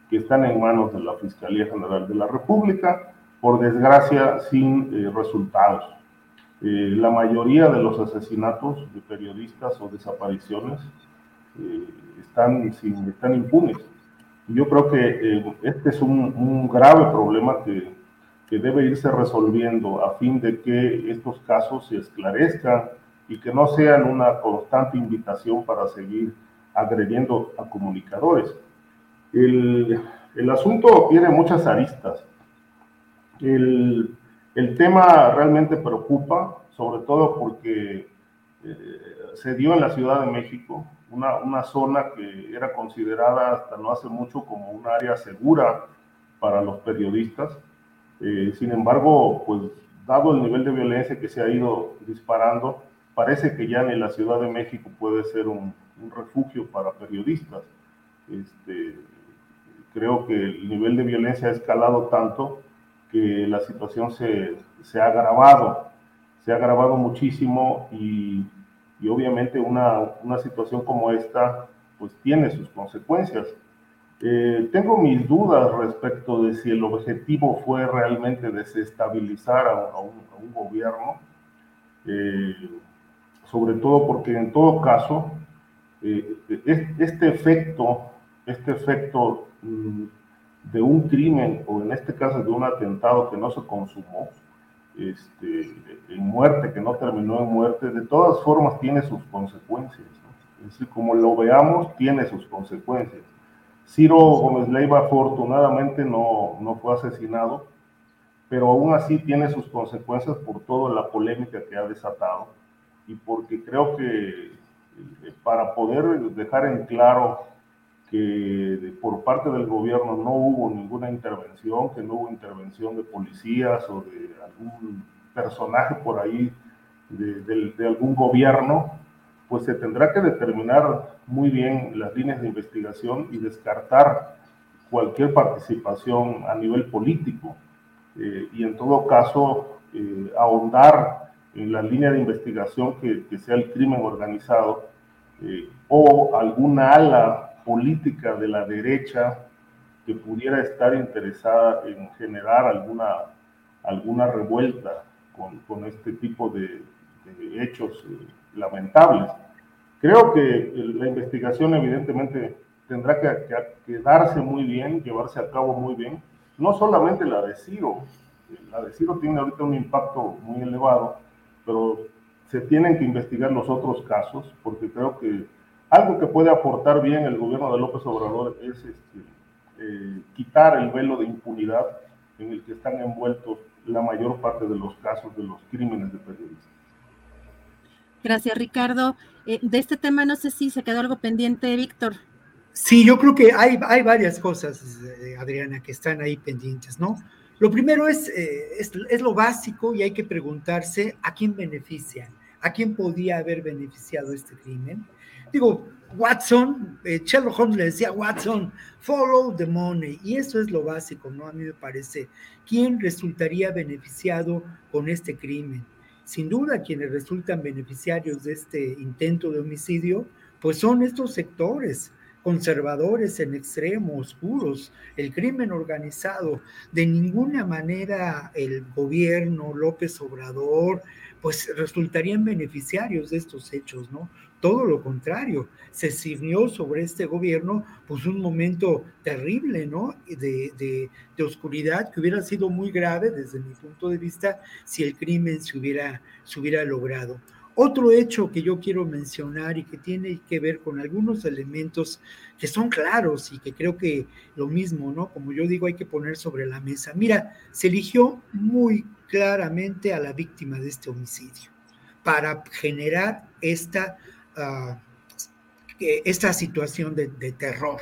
S8: que están en manos de la Fiscalía General de la República, por desgracia sin eh, resultados. Eh, la mayoría de los asesinatos de periodistas o desapariciones eh, están, sin, están impunes. Yo creo que eh, este es un, grave problema que, que, debe irse resolviendo a fin de que estos casos se esclarezcan y que no sean una constante invitación para seguir agrediendo a comunicadores. El, el asunto tiene muchas aristas. El, el tema realmente preocupa, sobre todo porque eh, se dio en la Ciudad de México, una, zona que era considerada hasta no hace mucho como un área segura para los periodistas. Eh, sin embargo, pues dado el nivel de violencia que se ha ido disparando, parece que ya ni la Ciudad de México puede ser un, un refugio para periodistas. Este, creo que el nivel de violencia ha escalado tanto que la situación se, se ha agravado, se ha agravado muchísimo y, y obviamente una, una, situación como esta pues tiene sus consecuencias. Eh, tengo mis dudas respecto de si el objetivo fue realmente desestabilizar a, un, gobierno, eh, sobre todo porque en todo caso eh, este efecto, este efecto mm, de un crimen o en este caso de un atentado que no se consumó, este, en muerte, que no terminó en muerte, de todas formas tiene sus consecuencias. Es decir, como lo veamos, tiene sus consecuencias. Ciro Gómez Leiva afortunadamente no, no fue asesinado, pero aún así tiene sus consecuencias por toda la polémica que ha desatado y porque creo que eh, para poder dejar en claro que por parte del gobierno no hubo ninguna intervención, que no hubo intervención de policías o de algún personaje por ahí de, de, algún gobierno, pues se tendrá que determinar muy bien las líneas de investigación y descartar cualquier participación a nivel político eh, y en todo caso eh, ahondar en la línea de investigación que, que sea el crimen organizado eh, o alguna ala política de la derecha que pudiera estar interesada en generar alguna, alguna revuelta con, con este tipo de, hechos eh, lamentables. Creo que la investigación evidentemente tendrá que, que, darse muy bien, llevarse a cabo muy bien, no solamente la de Ciro, la de Ciro tiene ahorita un impacto muy elevado, pero se tienen que investigar los otros casos, porque creo que algo que puede aportar bien el gobierno de López Obrador es este, eh, quitar el velo de impunidad en el que están envueltos la mayor parte de los casos de los crímenes de periodistas.
S1: Gracias, Ricardo. Eh, de este tema no sé si se quedó algo pendiente, Víctor.
S7: Sí, yo creo que hay, hay varias cosas, eh, Adriana, que están ahí pendientes, ¿no? Lo primero es, es, es, lo básico y hay que preguntarse a quién beneficia, a quién podía haber beneficiado este crimen digo, Watson, eh, Sherlock Holmes le decía Watson, follow the money, y eso es lo básico, ¿no? A mí me parece. ¿Quién resultaría beneficiado con este crimen? Sin duda, quienes resultan beneficiarios de este intento de homicidio, pues son estos sectores conservadores en extremo, oscuros, el crimen organizado. De ninguna manera el gobierno, López Obrador, pues resultarían beneficiarios de estos hechos, ¿no? Todo lo contrario, se sirvió sobre este gobierno pues un momento terrible, ¿no? De, de, oscuridad que hubiera sido muy grave desde mi punto de vista si el crimen se hubiera, se hubiera logrado. Otro hecho que yo quiero mencionar y que tiene que ver con algunos elementos que son claros y que creo que lo mismo, ¿no? Como yo digo, hay que poner sobre la mesa. Mira, se eligió muy claramente a la víctima de este homicidio para generar esta, uh, esta situación de terror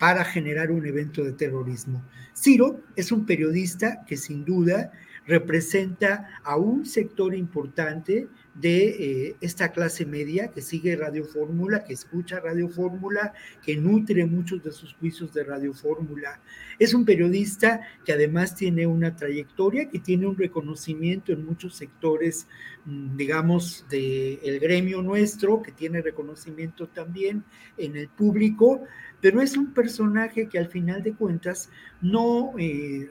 S7: para generar un evento de terrorismo. Ciro es un periodista que sin duda representa a un sector importante de eh, esta clase media que sigue Radio Fórmula, que escucha Radio Fórmula, que nutre muchos de sus juicios de Radio Fórmula. Es un periodista que además tiene una trayectoria, que tiene un reconocimiento en muchos sectores, mm, digamos, del gremio nuestro, que tiene reconocimiento también en el público, pero es un personaje que al final de cuentas no, eh,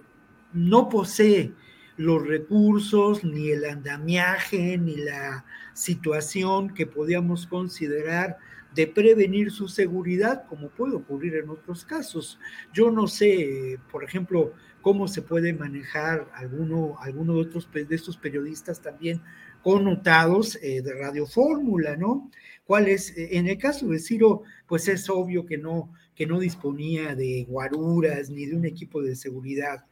S7: no posee los recursos, ni el andamiaje, ni la situación que podíamos considerar de prevenir su seguridad, como puede ocurrir en otros casos. Yo no sé, por ejemplo, cómo se puede manejar alguno, alguno de, otros, de estos periodistas también connotados eh, de Radio Fórmula, ¿no? ¿Cuál es? Eh, en el caso de Ciro, pues es obvio que no, que no disponía de guaruras ni de un equipo de seguridad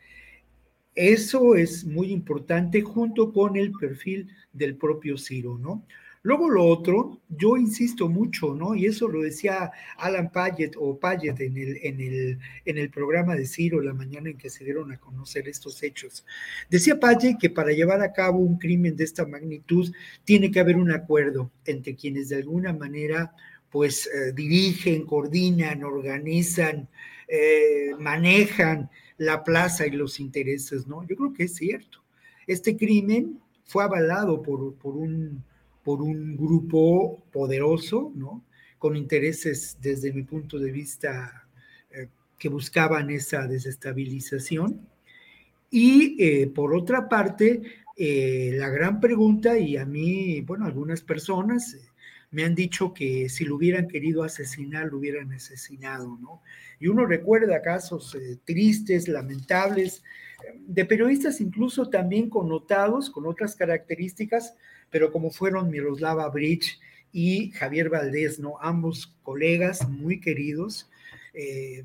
S7: eso es muy importante junto con el perfil del propio Ciro, ¿no? Luego lo otro, yo insisto mucho, ¿no? Y eso lo decía Alan Payet o Payet en el, en el, en el programa de Ciro la mañana en que se dieron a conocer estos hechos. Decía Payet que para llevar a cabo un crimen de esta magnitud tiene que haber un acuerdo entre quienes de alguna manera pues eh, dirigen, coordinan, organizan, eh, manejan la plaza y los intereses, ¿no? Yo creo que es cierto. Este crimen fue avalado por, por, un, por un grupo poderoso, ¿no? Con intereses, desde mi punto de vista, eh, que buscaban esa desestabilización. Y eh, por otra parte, eh, la gran pregunta, y a mí, bueno, algunas personas me han dicho que si lo hubieran querido asesinar, lo hubieran asesinado, ¿no? Y uno recuerda casos eh, tristes, lamentables, de periodistas incluso también connotados, con otras características, pero como fueron Miroslava Bridge y Javier Valdés, ¿no? Ambos colegas muy queridos, eh,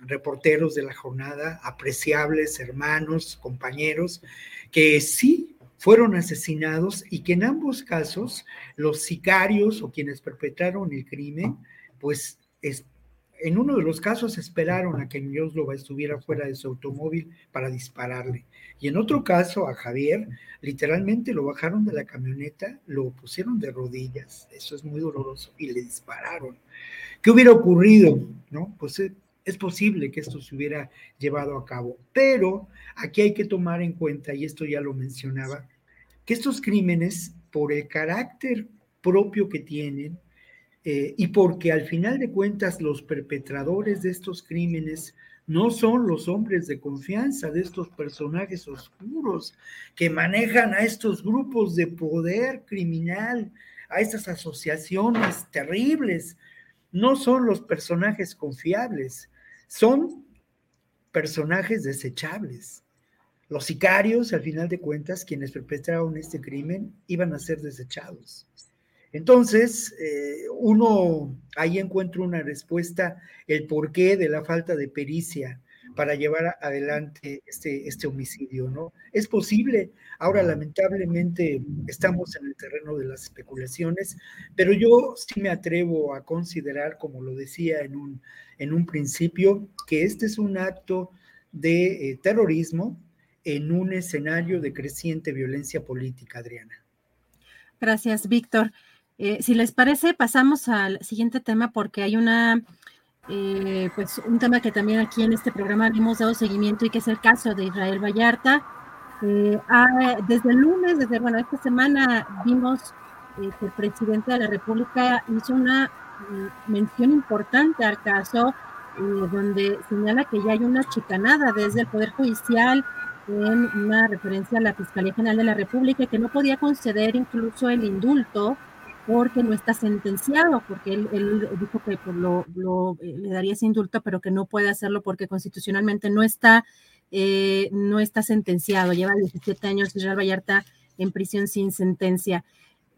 S7: reporteros de la jornada, apreciables, hermanos, compañeros, que sí fueron asesinados y que en ambos casos los sicarios o quienes perpetraron el crimen, pues en uno de los casos esperaron a que Miroslova estuviera fuera de su automóvil para dispararle. Y en otro caso, a Javier, literalmente lo bajaron de la camioneta, lo pusieron de rodillas, eso es muy doloroso, y le dispararon. ¿Qué hubiera ocurrido? ¿No? Pues eh, es posible que esto se hubiera llevado a cabo, pero aquí hay que tomar en cuenta, y esto ya lo mencionaba, que estos crímenes, por el carácter propio que tienen, eh, y porque al final de cuentas los perpetradores de estos crímenes no son los hombres de confianza de estos personajes oscuros que manejan a estos grupos de poder criminal, a estas asociaciones terribles, no son los personajes confiables, son personajes desechables. Los sicarios, al final de cuentas, quienes perpetraron este crimen, iban a ser desechados. Entonces, eh, uno ahí encuentra una respuesta, el porqué de la falta de pericia para llevar adelante este, este homicidio, ¿no? Es posible. Ahora, lamentablemente, estamos en el terreno de las especulaciones, pero yo sí me atrevo a considerar, como lo decía en un, en un principio, que este es un acto de eh, terrorismo en un escenario de creciente violencia política, Adriana.
S1: Gracias, Víctor. Eh, si les parece, pasamos al siguiente tema porque hay una, eh, pues un tema que también aquí en este programa hemos dado seguimiento y que es el caso de Israel Vallarta. Eh, ah, desde el lunes, desde, bueno, esta semana vimos que el presidente de la República hizo una mm, mención importante al caso, donde señala que ya hay una chicanada desde el Poder Judicial en una referencia a la Fiscalía General de la República que no podía conceder incluso el indulto porque no está sentenciado, porque él, dijo que pues, lo, eh, le daría ese indulto, pero que no puede hacerlo porque constitucionalmente no está, eh, no está sentenciado. Lleva 17 años Israel Vallarta en prisión sin sentencia.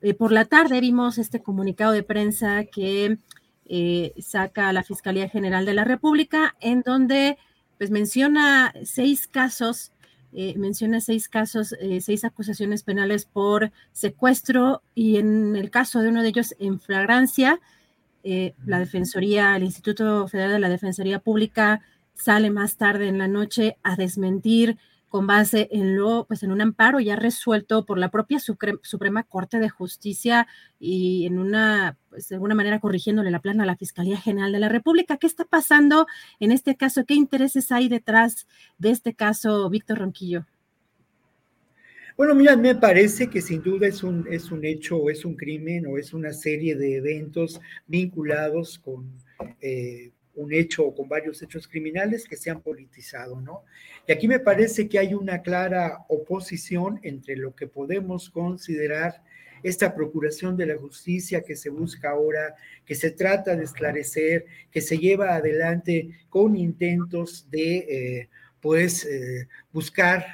S1: eh, por la tarde vimos este comunicado de prensa que eh, saca la Fiscalía General de la República, en donde pues menciona seis casos, eh, menciona seis casos, seis acusaciones penales por secuestro y en el caso de uno de ellos en flagrancia, la Defensoría, el Instituto Federal de la Defensoría Pública sale más tarde en la noche a desmentir con base en lo, pues en un amparo ya resuelto por la propia Suprema Corte de Justicia y en una, pues de alguna manera corrigiéndole la plana a la Fiscalía General de la República. ¿Qué está pasando en este caso? ¿Qué intereses hay detrás de este caso, Víctor Ronquillo?
S7: Bueno, mira, me parece que sin duda es un, hecho o es un crimen o es una serie de eventos vinculados con eh, un hecho o con varios hechos criminales que se han politizado, ¿no? Y aquí me parece que hay una clara oposición entre lo que podemos considerar esta procuración de la justicia que se busca ahora, que se trata de esclarecer, que se lleva adelante con intentos de, eh, pues, eh, buscar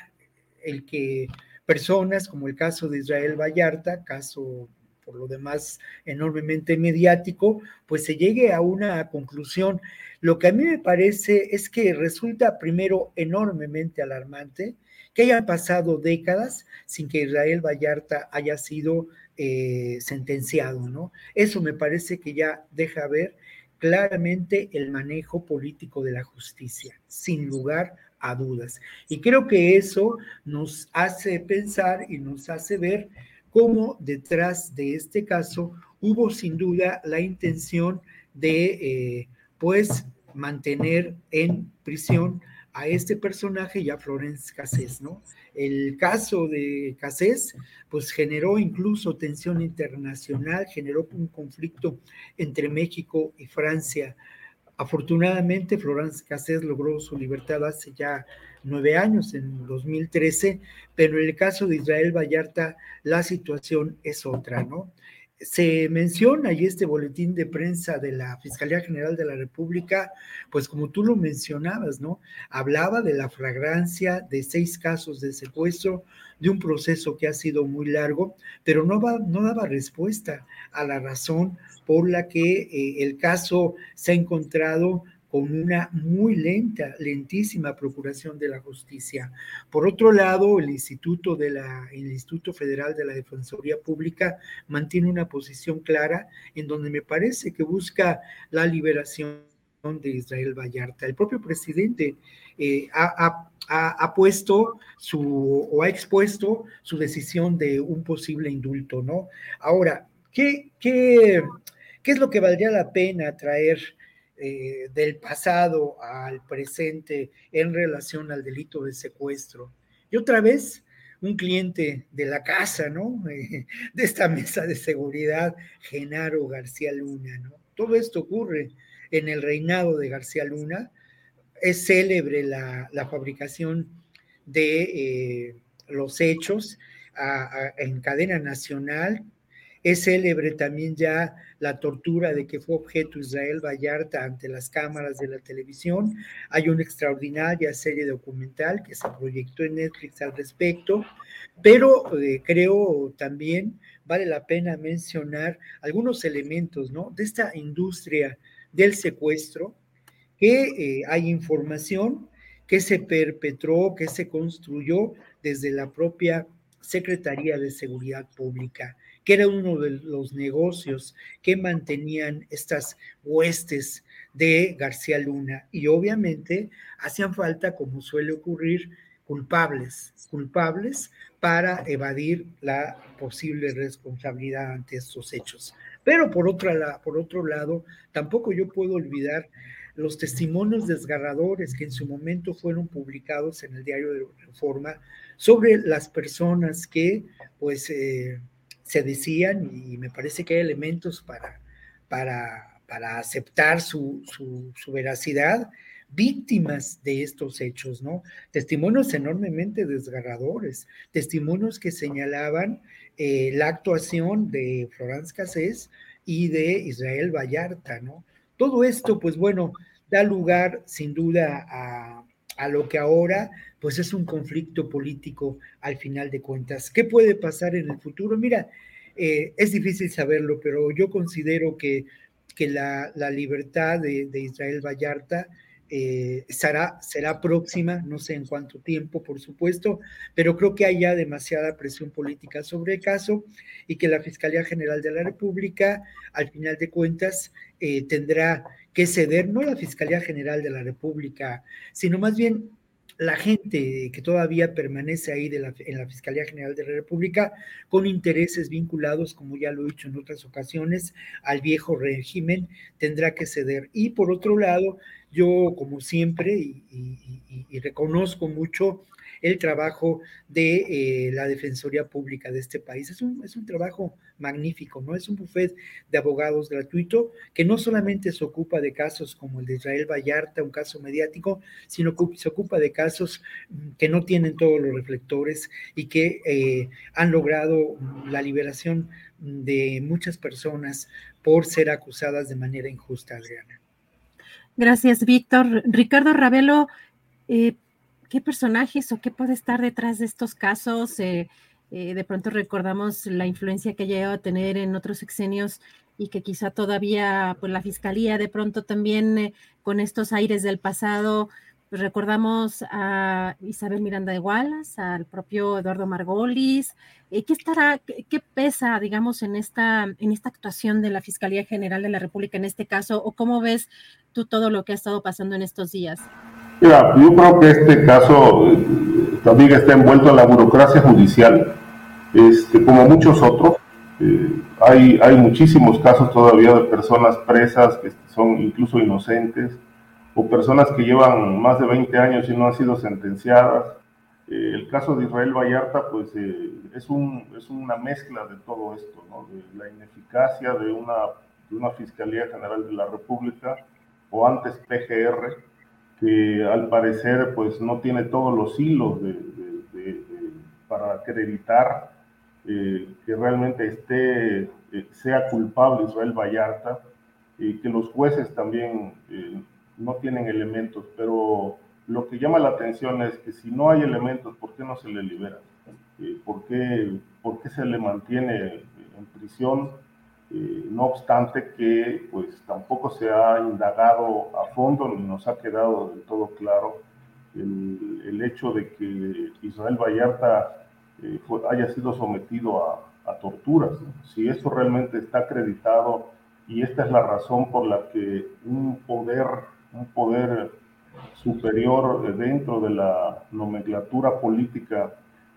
S7: el que personas, como el caso de Israel Vallarta, caso por lo demás enormemente mediático, pues se llegue a una conclusión. Lo que a mí me parece es que resulta primero enormemente alarmante que hayan pasado décadas sin que Israel Vallarta haya sido eh, sentenciado, ¿no? Eso me parece que ya deja ver claramente el manejo político de la justicia, sin lugar a dudas. Y creo que eso nos hace pensar y nos hace ver cómo detrás de este caso hubo sin duda la intención de, eh, pues, mantener en prisión a este personaje y a Florence Cassés, ¿no? El caso de Cassés, pues generó incluso tensión internacional, generó un conflicto entre México y Francia. Afortunadamente, Florence Cassés logró su libertad hace ya nueve años, en 2013, pero en el caso de Israel Vallarta la situación es otra, ¿no? Se menciona y este boletín de prensa de la Fiscalía General de la República, pues como tú lo mencionabas, ¿no? Hablaba de la fragrancia de seis casos de secuestro, de un proceso que ha sido muy largo, pero no, va, no daba respuesta a la razón por la que eh, el caso se ha encontrado con una muy lenta, lentísima procuración de la justicia. Por otro lado, el Instituto, de la, el Instituto Federal de la Defensoría Pública mantiene una posición clara en donde me parece que busca la liberación de Israel Vallarta. El propio presidente eh, ha, ha, puesto su o ha expuesto su decisión de un posible indulto, ¿no? Ahora, ¿qué, qué, qué es lo que valdría la pena traer? Eh, del pasado al presente en relación al delito de secuestro. Y otra vez, un cliente de la casa, ¿no? de esta mesa de seguridad, Genaro García Luna, ¿no? Todo esto ocurre en el reinado de García Luna. Es célebre la, fabricación de eh, los hechos en cadena nacional es célebre también ya la tortura de que fue objeto Israel Vallarta ante las cámaras de la televisión. Hay una extraordinaria serie documental que se proyectó en Netflix al respecto, pero eh, creo también vale la pena mencionar algunos elementos ¿no? de esta industria del secuestro, que eh, hay información que se perpetró, que se construyó desde la propia Secretaría de Seguridad Pública que era uno de los negocios que mantenían estas huestes de García Luna. Y obviamente hacían falta, como suele ocurrir, culpables, culpables para evadir la posible responsabilidad ante estos hechos. Pero por, otra, por otro lado, tampoco yo puedo olvidar los testimonios desgarradores que en su momento fueron publicados en el diario de Reforma sobre las personas que, pues, eh, se decían y me parece que hay elementos para, para, para aceptar su, su, veracidad, víctimas de estos hechos, ¿no? Testimonios enormemente desgarradores, testimonios que señalaban eh, la actuación de Florence Cassés y de Israel Vallarta, ¿no? Todo esto, pues bueno, da lugar sin duda a, a lo que ahora pues es un conflicto político al final de cuentas. ¿Qué puede pasar en el futuro? Mira, eh, es difícil saberlo, pero yo considero que, que la, la libertad de, Israel Vallarta eh, será, será próxima, no sé en cuánto tiempo, por supuesto, pero creo que hay ya demasiada presión política sobre el caso y que la Fiscalía General de la República, al final de cuentas, eh, tendrá que ceder, no la Fiscalía General de la República, sino más bien la gente que todavía permanece ahí de la, en la Fiscalía General de la República con intereses vinculados, como ya lo he dicho en otras ocasiones, al viejo régimen, tendrá que ceder. Y por otro lado, yo como siempre, y, reconozco mucho el trabajo de eh, la Defensoría Pública de este país. Es un, es un trabajo magnífico, ¿no? Es un buffet de abogados gratuito que no solamente se ocupa de casos como el de Israel Vallarta, un caso mediático, sino que se ocupa de casos mm, que no tienen todos los reflectores y que eh, han logrado la liberación de muchas personas por ser acusadas de manera injusta, Adriana.
S1: Gracias, Víctor. Ricardo Ravelo, eh, qué personajes o qué puede estar detrás de estos casos. Eh, eh, de pronto recordamos la influencia que llegó a tener en otros sexenios y que quizá todavía pues, la fiscalía de pronto también eh, con estos aires del pasado. Pues, recordamos a Isabel Miranda de Wallace, al propio Eduardo Margolis. ¿Qué estará, qué, pesa, digamos, en esta, en esta actuación de la Fiscalía General de la República en este caso? ¿O cómo ves tú todo lo que ha estado pasando en estos días?
S8: Mira, yo creo que este caso eh, también está envuelto en la burocracia judicial, este, como muchos otros. Eh, hay, hay muchísimos casos todavía de personas presas que son incluso inocentes, o personas que llevan más de 20 años y no han sido sentenciadas. Eh, el caso de Israel Vallarta, pues es, un, es una mezcla de todo esto, ¿no? de la ineficacia de una, de una Fiscalía General de la República, o antes PGR, que al parecer pues no tiene todos los hilos de, para acreditar eh, que realmente esté, eh, sea culpable Israel Vallarta, y que los jueces también eh, no tienen elementos, pero lo que llama la atención es que si no hay elementos, ¿por qué no se le libera? ¿por, qué, ¿Por qué se le mantiene en prisión? Eh, no obstante que pues tampoco se ha indagado a fondo ni nos ha quedado del todo claro el, hecho de que Israel Vallarta eh, haya sido sometido a, torturas. Si esto realmente está acreditado y esta es la razón por la que un poder, un poder superior dentro de la nomenclatura política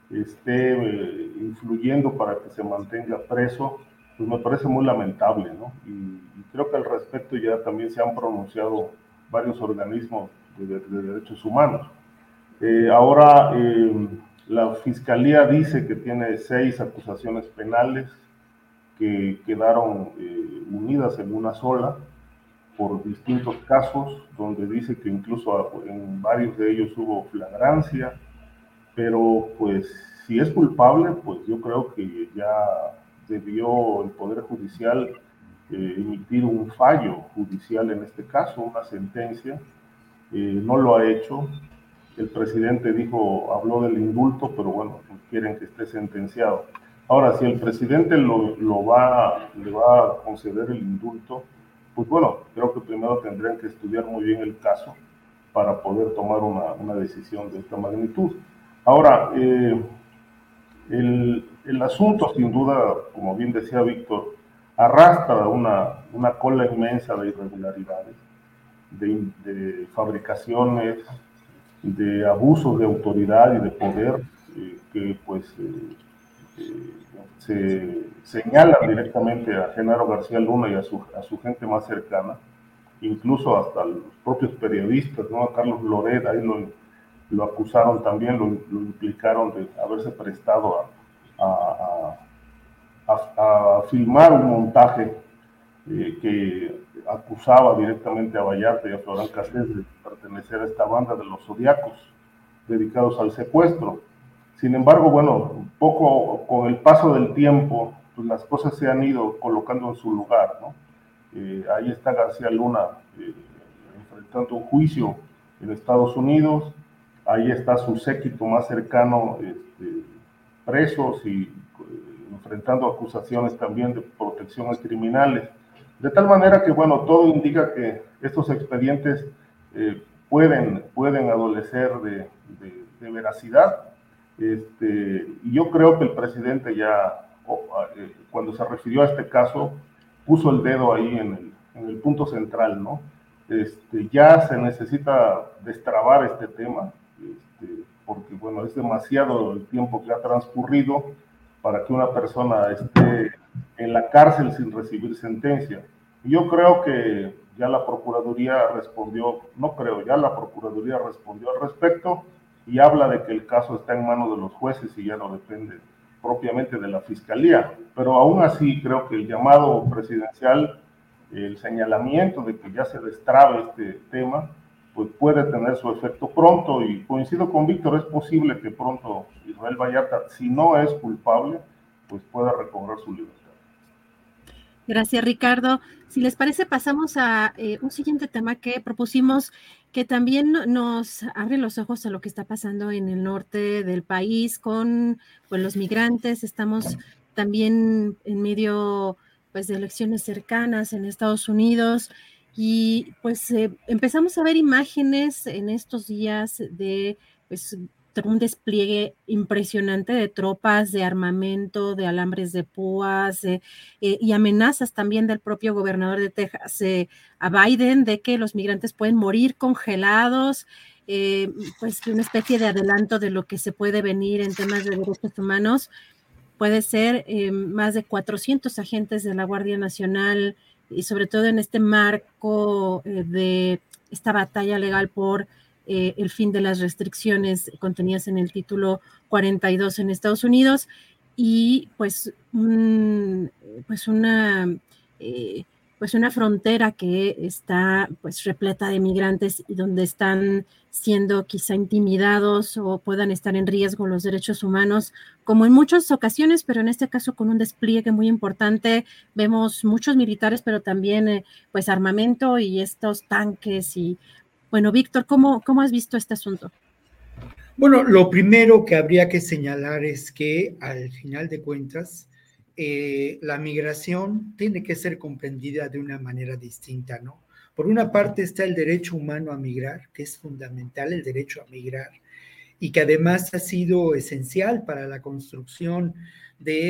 S8: esté eh, influyendo para que se mantenga preso, pues me parece muy lamentable, ¿no? Y, creo que al respecto ya también se han pronunciado varios organismos de, derechos humanos. Eh, ahora, eh, la Fiscalía dice que tiene seis acusaciones penales que quedaron eh, unidas en una sola por distintos casos, donde dice que incluso en varios de ellos hubo flagrancia, pero pues si es culpable, pues yo creo que ya debió el Poder Judicial eh, emitir un fallo judicial en este caso, una sentencia. Eh, no lo ha hecho. El presidente dijo, habló del indulto, pero bueno, quieren que esté sentenciado. Ahora, si el presidente lo, va, le va a conceder el indulto, pues bueno, creo que primero tendrían que estudiar muy bien el caso para poder tomar una, una decisión de esta magnitud. Ahora, eh, el, el asunto, sin duda, como bien decía Víctor, arrastra una, una cola inmensa de irregularidades, de, fabricaciones, de abusos de autoridad y de poder eh, que pues eh, eh, se señalan directamente a Genaro García Luna y a su, a su gente más cercana, incluso hasta los propios periodistas, ¿no? A Carlos Loret, ahí lo, lo acusaron también, lo, lo implicaron de haberse prestado a a, a, filmar un montaje eh, que acusaba directamente a Vallarta y a Florán Cassés de pertenecer a esta banda de los zodiacos dedicados al secuestro. Sin embargo, bueno, poco con el paso del tiempo, pues las cosas se han ido colocando en su lugar, ¿no? Eh, ahí está García Luna eh, enfrentando un juicio en Estados Unidos, ahí está su séquito más cercano, este, presos y eh, enfrentando acusaciones también de protección a criminales. De tal manera que, bueno, todo indica que estos expedientes eh, pueden, pueden adolecer de, de, veracidad. Este, y yo creo que el presidente ya, eh, cuando se refirió a este caso, puso el dedo ahí en el, en el punto central, ¿no? Este, ya se necesita destrabar este tema, porque, bueno, es demasiado el tiempo que ha transcurrido para que una persona esté en la cárcel sin recibir sentencia. Yo creo que ya la Procuraduría respondió, no creo, ya la Procuraduría respondió al respecto y habla de que el caso está en manos de los jueces y ya no depende propiamente de la Fiscalía. Pero aún así creo que el llamado presidencial, el señalamiento de que ya se destrabe este tema, pues puede tener su efecto pronto y coincido con Víctor, es posible que pronto Israel Vallarta, si no es culpable, pues pueda recobrar su libertad.
S1: Gracias, Ricardo. Si les parece, pasamos a eh, un siguiente tema que propusimos que también nos abre los ojos a lo que está pasando en el norte del país con pues, los migrantes. Estamos también en medio pues, de elecciones cercanas en Estados Unidos y pues eh, empezamos a ver imágenes en estos días de pues, un despliegue impresionante de tropas, de armamento, de alambres de púas eh, y amenazas también del propio gobernador de Texas eh, a Biden de que los migrantes pueden morir congelados, eh, pues una especie de adelanto de lo que se puede venir en temas de derechos humanos. Puede ser más de 400 agentes de la Guardia Nacional y sobre todo en este marco de esta batalla legal por eh, el fin de las restricciones contenidas en el título 42 en Estados Unidos. Y pues, pues una... Eh, pues una frontera que está pues repleta de migrantes y donde están siendo quizá intimidados o puedan estar en riesgo los derechos humanos, como en muchas ocasiones, pero en este caso con un despliegue muy importante. Vemos muchos militares, pero también eh, pues armamento y estos tanques y bueno, Víctor, ¿cómo, ¿cómo has visto este asunto?
S7: Bueno, lo primero que habría que señalar es que al final de cuentas, eh, la migración tiene que ser comprendida de una manera distinta, ¿no? Por una parte está el derecho humano a migrar, que es fundamental el derecho a migrar, y que además ha sido esencial para la construcción de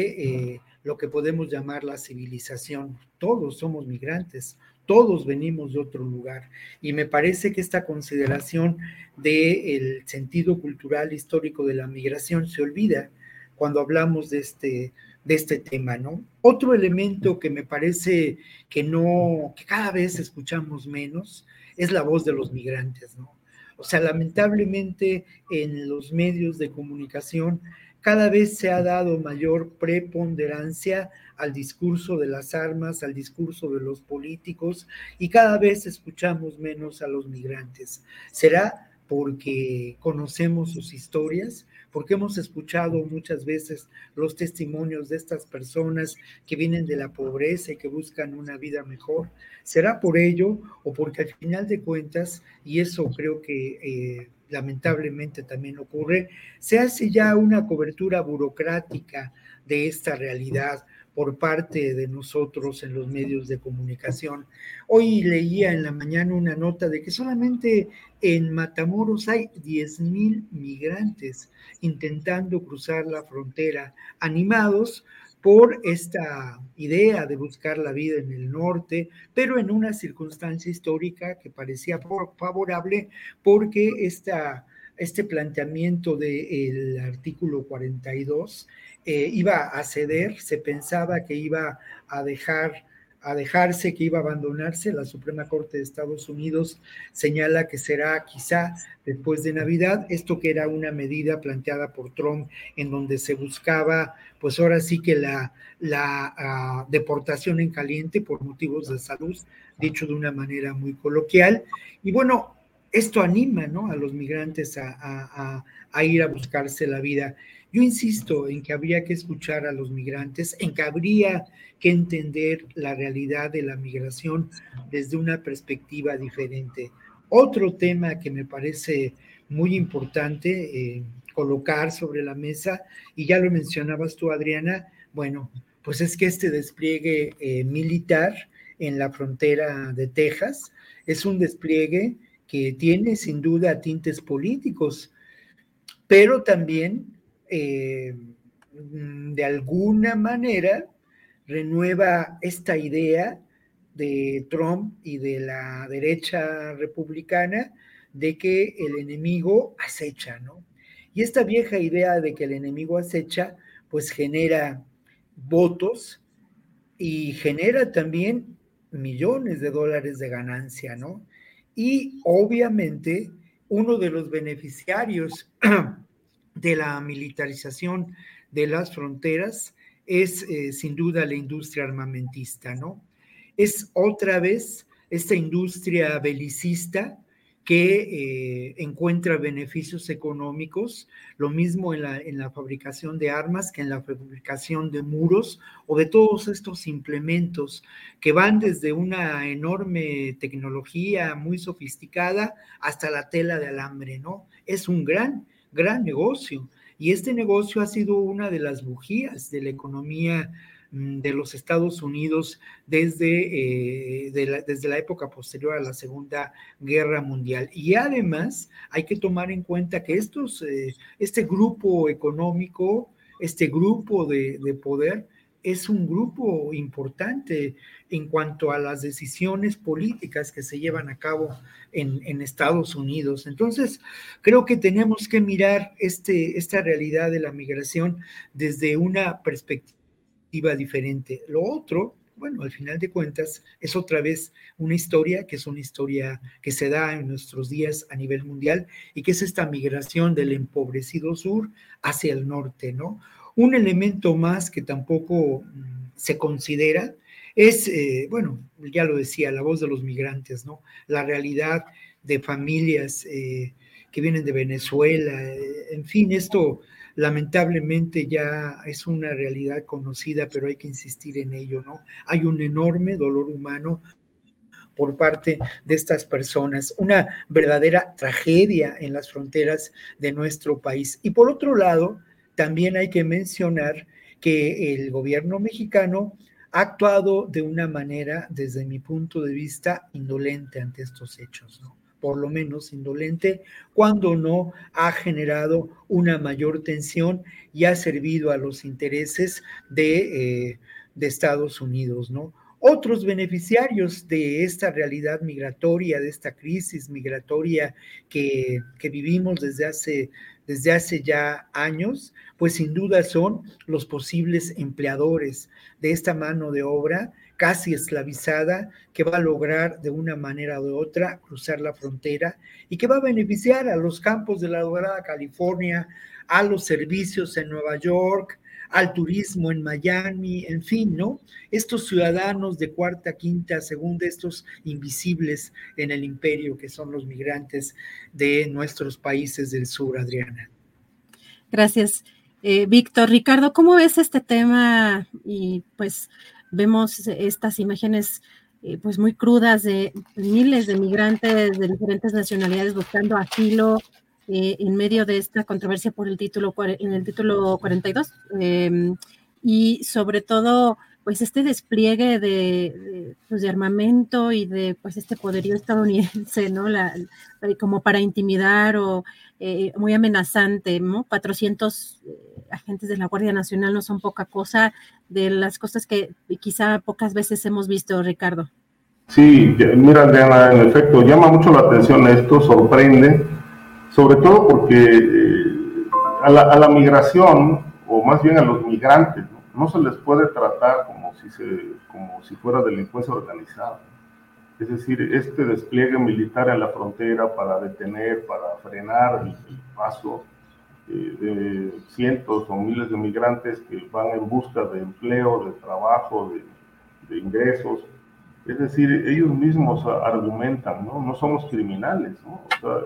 S7: eh, lo que podemos llamar la civilización. Todos somos migrantes, todos venimos de otro lugar. Y me parece que esta consideración del sentido cultural histórico de la migración se olvida cuando hablamos de este, de este tema, ¿no? Otro elemento que me parece que no, que cada vez escuchamos menos, es la voz de los migrantes, ¿no? O sea, lamentablemente en los medios de comunicación cada vez se ha dado mayor preponderancia al discurso de las armas, al discurso de los políticos y cada vez escuchamos menos a los migrantes. ¿Será porque conocemos sus historias? Porque hemos escuchado muchas veces los testimonios de estas personas que vienen de la pobreza y que buscan una vida mejor. ¿Será por ello o porque al final de cuentas, y eso creo que eh, lamentablemente también ocurre, se hace ya una cobertura burocrática de esta realidad por parte de nosotros en los medios de comunicación. Hoy leía en la mañana una nota de que solamente en Matamoros hay 10.000 migrantes intentando cruzar la frontera, animados por esta idea de buscar la vida en el norte, pero en una circunstancia histórica que parecía favorable porque esta, este planteamiento del artículo 42 eh, iba a ceder, se pensaba que iba a dejar a dejarse, que iba a abandonarse. La Suprema Corte de Estados Unidos señala que será quizá después de Navidad, esto que era una medida planteada por Trump en donde se buscaba, pues ahora sí que la, la ah, deportación en caliente por motivos de salud, dicho de una manera muy coloquial. Y bueno, esto anima ¿no? a los migrantes a, a ir a buscarse la vida. Yo insisto en que habría que escuchar a los migrantes, en que habría que entender la realidad de la migración desde una perspectiva diferente. Otro tema que me parece muy importante eh, colocar sobre la mesa, y ya lo mencionabas tú, Adriana, Bueno, pues es que este despliegue eh, militar en la frontera de Texas es un despliegue que tiene sin duda tintes políticos, pero también eh, de alguna manera renueva esta idea de Trump y de la derecha republicana de que el enemigo acecha, ¿no? Y esta vieja idea de que el enemigo acecha, pues genera votos y genera también millones de dólares de ganancia, ¿no? Y obviamente uno de los beneficiarios de la militarización de las fronteras es eh, sin duda la industria armamentista, ¿no? Es otra vez esta industria belicista que eh, encuentra beneficios económicos, lo mismo en la, en la, fabricación de armas que en la fabricación de muros o de todos estos implementos que van desde una enorme tecnología muy sofisticada hasta la tela de alambre, ¿no? Es un gran, gran negocio. Y este negocio ha sido una de las bujías de la economía Mm, de los Estados Unidos desde, eh, la, desde la época posterior a la Segunda Guerra Mundial. Y además hay que tomar en cuenta que estos, eh, este grupo económico, este grupo de, poder, es un grupo importante en cuanto a las decisiones políticas que se llevan a cabo en, Estados Unidos. Entonces, creo que tenemos que mirar este, esta realidad de la migración desde una perspectiva diferente. Lo otro, bueno, al final de cuentas, es otra vez una historia que es una historia que se da en nuestros días a nivel mundial y que es esta migración del empobrecido sur hacia el norte, ¿no? Un elemento más que tampoco mm, se considera es, eh, bueno, ya lo decía, la voz de los migrantes, ¿no? La realidad de familias eh, que vienen de Venezuela, eh, en fin, esto lamentablemente ya es una realidad conocida, pero hay que insistir en ello, ¿no? Hay un enorme dolor humano por parte de estas personas, una verdadera tragedia en las fronteras de nuestro país. Y por otro lado, también hay que mencionar que el gobierno mexicano ha actuado de una manera, desde mi punto de vista, indolente ante estos hechos, ¿no? por lo menos indolente, cuando no ha generado una mayor tensión y ha servido a los intereses de, eh, de Estados Unidos, ¿no? Otros beneficiarios de esta realidad migratoria, de esta crisis migratoria que, que vivimos desde hace, desde hace ya años, pues sin duda son los posibles empleadores de esta mano de obra casi esclavizada que va a lograr de una manera u otra cruzar la frontera y que va a beneficiar a los campos de la Dorada California, a los servicios en Nueva York, al turismo en Miami, en fin, ¿no? Estos ciudadanos de cuarta, quinta, segunda, estos invisibles en el imperio que son los migrantes de nuestros países del sur, Adriana.
S1: Gracias. Eh, Víctor, Ricardo, ¿cómo ves este tema? Y pues vemos estas imágenes eh, pues muy crudas de miles de migrantes de diferentes nacionalidades buscando asilo eh, en medio de esta controversia por el título en el título 42 em, y sobre todo pues este despliegue de, pues, de, armamento y de pues este poderío estadounidense, ¿no? La, como para intimidar o eh, muy amenazante, ¿no? 400 agentes de la Guardia Nacional no son poca cosa de las cosas que quizá pocas veces hemos visto, Ricardo.
S8: Sí, mira, Adriana, en efecto, llama mucho la atención esto, sorprende, sobre todo porque eh, a, la, migración, o más bien a los migrantes, ¿no? se les puede tratar como si, se, como si fuera delincuencia organizada. Es decir, este despliegue militar en la frontera para detener, para frenar el paso eh, de cientos o miles de migrantes que van en busca de empleo, de trabajo, de, ingresos. Es decir, ellos mismos argumentan, ¿no? No somos criminales,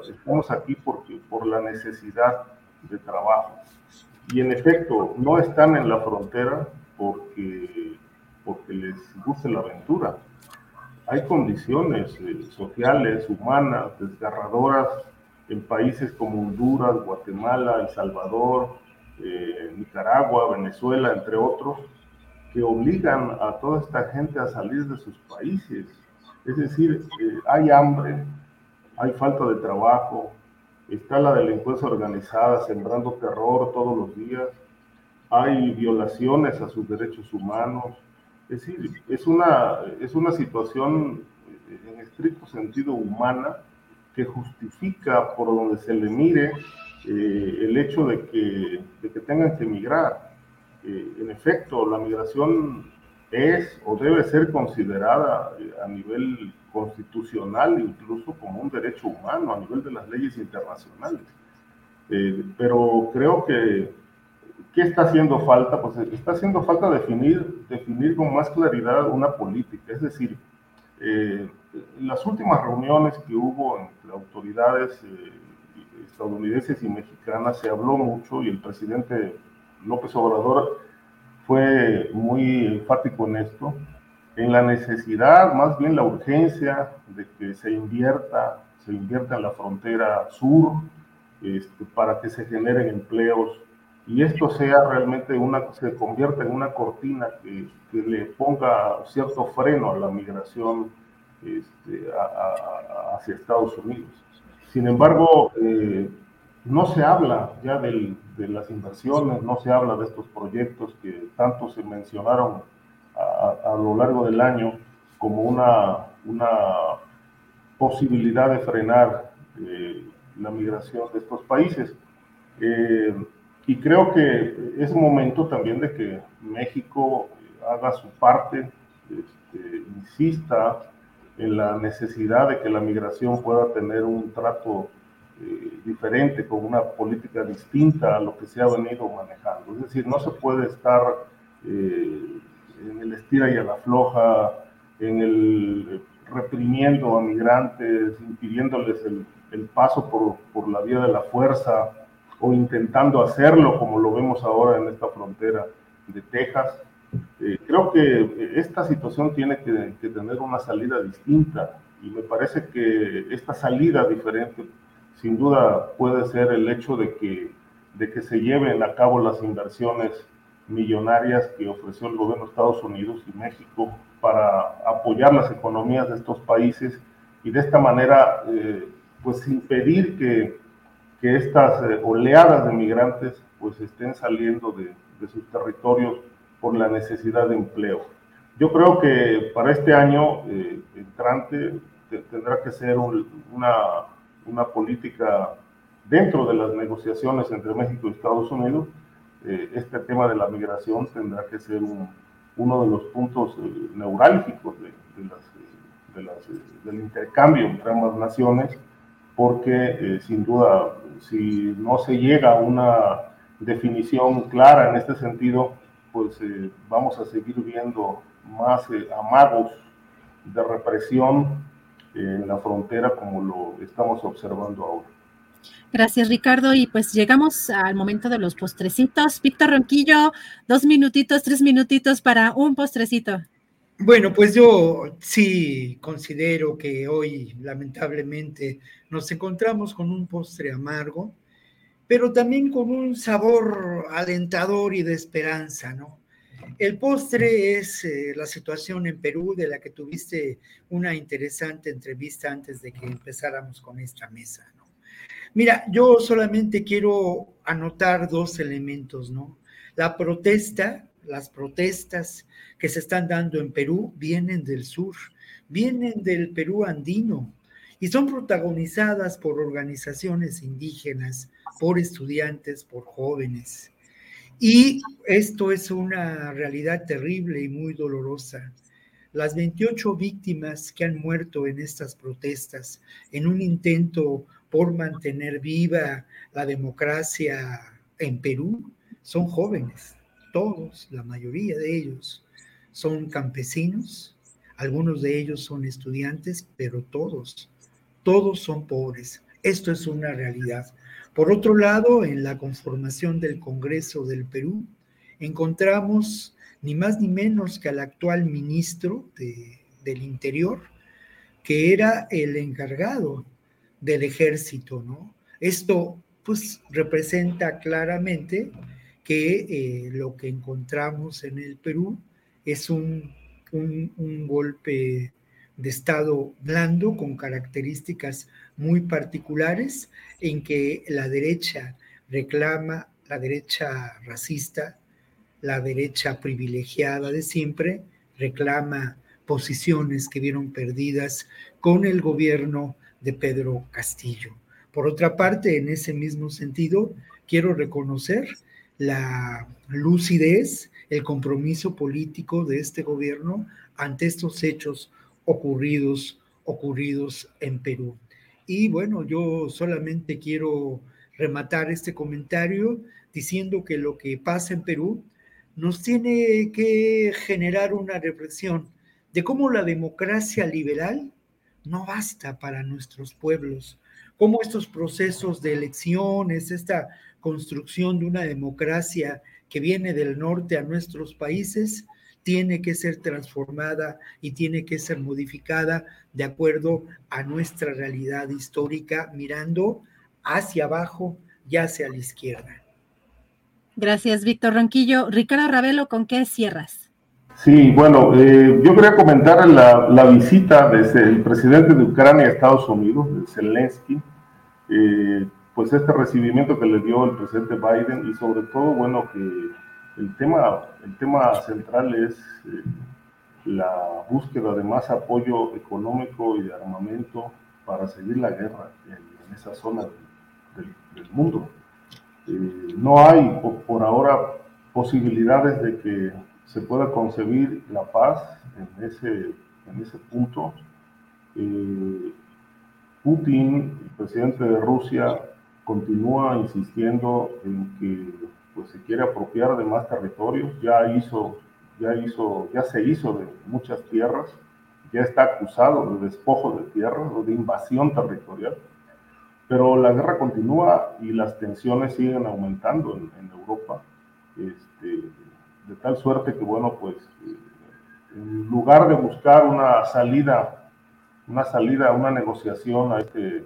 S8: estamos aquí porque, por la necesidad de trabajo. Y en efecto, no están en la frontera porque, porque les guste la aventura. Hay condiciones eh, sociales, humanas, desgarradoras en países como Honduras, Guatemala, El Salvador, eh, Nicaragua, Venezuela, entre otros, que obligan a toda esta gente a salir de sus países. Es decir, eh, hay hambre, hay falta de trabajo, está la delincuencia organizada sembrando terror todos los días, hay violaciones a sus derechos humanos. Es decir, es una, es una situación en estricto sentido humana que justifica por donde se le mire eh, el hecho de que, de que tengan que emigrar. Eh, en efecto, la migración es o debe ser considerada eh, a nivel constitucional, incluso como un derecho humano, a nivel de las leyes internacionales. pero creo que, ¿qué está haciendo falta? Pues está haciendo falta definir, definir con más claridad una política, es decir, en las últimas reuniones que hubo entre autoridades estadounidenses y mexicanas se habló mucho y el presidente López Obrador fue muy enfático en esto, en la necesidad, más bien la urgencia de que se invierta, se invierta en la frontera sur este, para que se generen empleos y esto sea realmente una, se convierta en una cortina que, le ponga cierto freno a la migración este, hacia Estados Unidos. Sin embargo, eh, no se habla ya de las inversiones, no se habla de estos proyectos que tanto se mencionaron a, lo largo del año como una, una posibilidad de frenar eh, la migración de estos países. Eh, y creo que es momento también de que México haga su parte, este, insista en la necesidad de que la migración pueda tener un trato eh, diferente, con una política distinta a lo que se ha venido manejando. Es decir, no se puede estar eh, en el estira y a la floja, en el eh, reprimiendo a migrantes, impidiéndoles el, el paso por, por, la vía de la fuerza o intentando hacerlo como lo vemos ahora en esta frontera de Texas. Eh, creo que esta situación tiene que, tener una salida distinta y me parece que esta salida diferente sin duda puede ser el hecho de que, de que se lleven a cabo las inversiones millonarias que ofreció el gobierno de Estados Unidos y México para apoyar las economías de estos países y de esta manera eh, pues impedir que, que estas eh, oleadas de migrantes pues estén saliendo de, de sus territorios por la necesidad de empleo. Yo creo que para este año eh, entrante tendrá que ser una, una política dentro de las negociaciones entre México y Estados Unidos. Eh, este tema de la migración tendrá que ser uno de los puntos eh, neurálgicos de, de las, del intercambio entre ambas naciones, porque sin duda, si no se llega a una definición clara en este sentido, pues eh, vamos a seguir viendo más eh, amagos de represión en la frontera como lo estamos observando ahora.
S1: Gracias, Ricardo. Y pues llegamos al momento de los postrecitos. Víctor Ronquillo, dos minutitos, tres minutitos para un postrecito.
S7: Bueno, pues yo sí considero que hoy, lamentablemente, nos encontramos con un postre amargo pero también con un sabor alentador y de esperanza, ¿no? El postre es eh, la situación en Perú de la que tuviste una interesante entrevista antes de que empezáramos con esta mesa, ¿no? Mira, yo solamente quiero anotar dos elementos, ¿no? La protesta, las protestas que se están dando en Perú vienen del sur, vienen del Perú andino y son protagonizadas por organizaciones indígenas, por estudiantes, por jóvenes. Y esto es una realidad terrible y muy dolorosa. Las 28 víctimas que han muerto en estas protestas, en un intento por mantener viva la democracia en Perú, son jóvenes, todos, la mayoría de ellos, son campesinos, algunos de ellos son estudiantes, pero todos, todos son pobres. Esto es una realidad. Por otro lado, en la conformación del Congreso del Perú, encontramos ni más ni menos que al actual ministro del Interior, que era el encargado del ejército, ¿no? Esto pues representa claramente que eh, lo que encontramos en el Perú es un, un, golpe de Estado blando con características muy particulares en que la derecha reclama, la derecha racista, la derecha privilegiada de siempre, reclama posiciones que vieron perdidas con el gobierno de Pedro Castillo. Por otra parte, en ese mismo sentido, quiero reconocer la lucidez, el compromiso político de este gobierno ante estos hechos ocurridos, ocurridos en Perú. Y bueno, yo solamente quiero rematar este comentario diciendo que lo que pasa en Perú nos tiene que generar una reflexión de cómo la democracia liberal no basta para nuestros pueblos, cómo estos procesos de elecciones, esta construcción de una democracia que viene del norte a nuestros países, tiene que ser transformada y tiene que ser modificada de acuerdo a nuestra realidad histórica, mirando hacia abajo y hacia la izquierda.
S1: Gracias, Víctor Ronquillo. Ricardo Ravelo, ¿con qué cierras?
S8: Sí, bueno, eh, yo quería comentar la, la, visita del presidente de Ucrania a Estados Unidos, Zelensky, eh, pues este recibimiento que le dio el presidente Biden y sobre todo, bueno, que el tema, el tema central es eh, la búsqueda de más apoyo económico y de armamento para seguir la guerra en, esa zona del, mundo. Eh, no hay por, ahora posibilidades de que se pueda concebir la paz en ese, en ese punto. Eh, Putin, el presidente de Rusia, continúa insistiendo en que pues, se quiere apropiar de más territorios. Ya hizo, ya hizo, ya se hizo de muchas tierras. Ya está acusado de despojo de tierras o de invasión territorial. Pero la guerra continúa y las tensiones siguen aumentando en, Europa, este, de tal suerte que, bueno, pues eh, en lugar de buscar una salida, una salida, una negociación a este,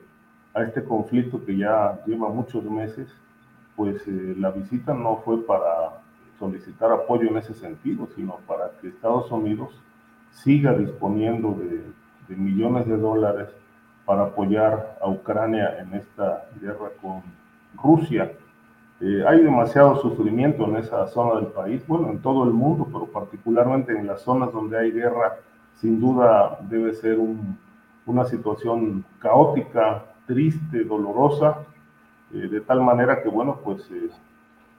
S8: a este conflicto que ya lleva muchos meses, pues eh, la visita no fue para solicitar apoyo en ese sentido, sino para que Estados Unidos siga disponiendo de, millones de dólares para apoyar a Ucrania en esta guerra con Rusia. Eh, hay demasiado sufrimiento en esa zona del país, bueno, en todo el mundo, pero particularmente en las zonas donde hay guerra, sin duda debe ser una situación caótica, triste, dolorosa, eh, de tal manera que, bueno, pues eh,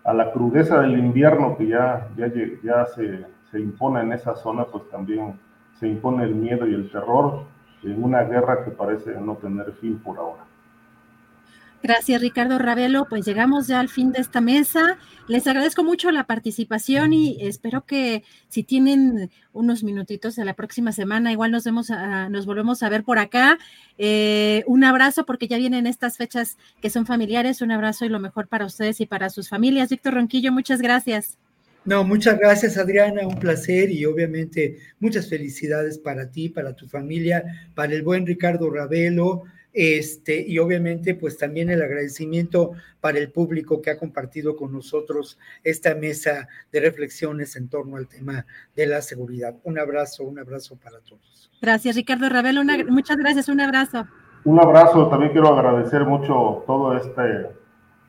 S8: a la crudeza del invierno que ya, ya, ya se, se impone en esa zona, pues también se impone el miedo y el terror en una guerra que parece no tener fin por ahora.
S1: Gracias, Ricardo Ravelo. Pues llegamos ya al fin de esta mesa. Les agradezco mucho la participación y espero que si tienen unos minutitos de la próxima semana, igual nos vemos, nos volvemos a ver por acá. Eh, un abrazo porque ya vienen estas fechas que son familiares. Un abrazo y lo mejor para ustedes y para sus familias. Víctor Ronquillo, muchas gracias.
S7: No, muchas gracias Adriana, un placer y obviamente muchas felicidades para ti, para tu familia, para el buen Ricardo Ravelo, este, y obviamente pues también el agradecimiento para el público que ha compartido con nosotros esta mesa de reflexiones en torno al tema de la seguridad. Un abrazo, un abrazo para todos.
S1: Gracias Ricardo Ravelo, muchas gracias, un abrazo.
S8: Un abrazo, también quiero agradecer mucho todo este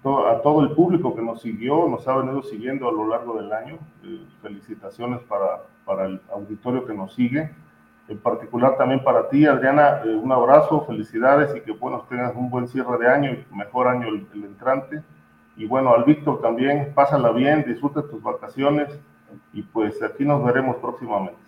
S8: a todo el público que nos siguió, nos ha venido siguiendo a lo largo del año. Eh, felicitaciones para, para, el auditorio que nos sigue. En particular también para ti, Adriana, eh, un abrazo, felicidades y que bueno, tengas un buen cierre de año y mejor año el, entrante. Y bueno, al Víctor también, pásala bien, disfruta tus vacaciones y pues aquí nos veremos próximamente.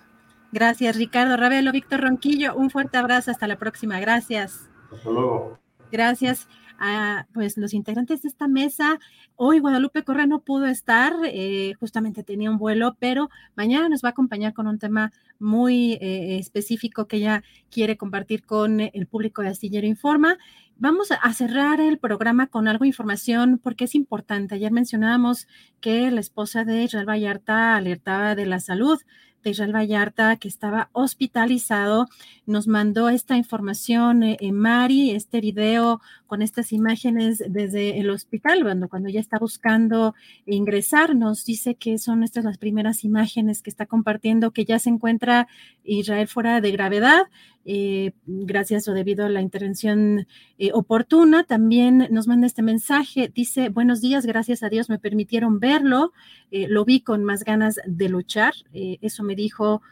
S1: Gracias, Ricardo Ravelo, Víctor Ronquillo, un fuerte abrazo, hasta la próxima, gracias.
S8: Hasta luego.
S1: Gracias a pues, los integrantes de esta mesa. Hoy Guadalupe Correa no pudo estar, eh, justamente tenía un vuelo, pero mañana nos va a acompañar con un tema muy eh, específico que ella quiere compartir con el público de Astillero Informa. Vamos a cerrar el programa con algo de información porque es importante. Ayer mencionábamos que la esposa de Israel Vallarta alertaba de la salud de Israel Vallarta, que estaba hospitalizado. Nos mandó esta información eh, Mari, este video con estas imágenes desde el hospital, cuando, cuando ya está buscando ingresar, nos dice que son estas las primeras imágenes que está compartiendo, que ya se encuentra Israel fuera de gravedad. Eh, gracias o debido a la intervención eh, oportuna. También nos manda este mensaje, dice, buenos días, gracias a Dios me permitieron verlo, eh, lo vi con más ganas de luchar, eso me dijo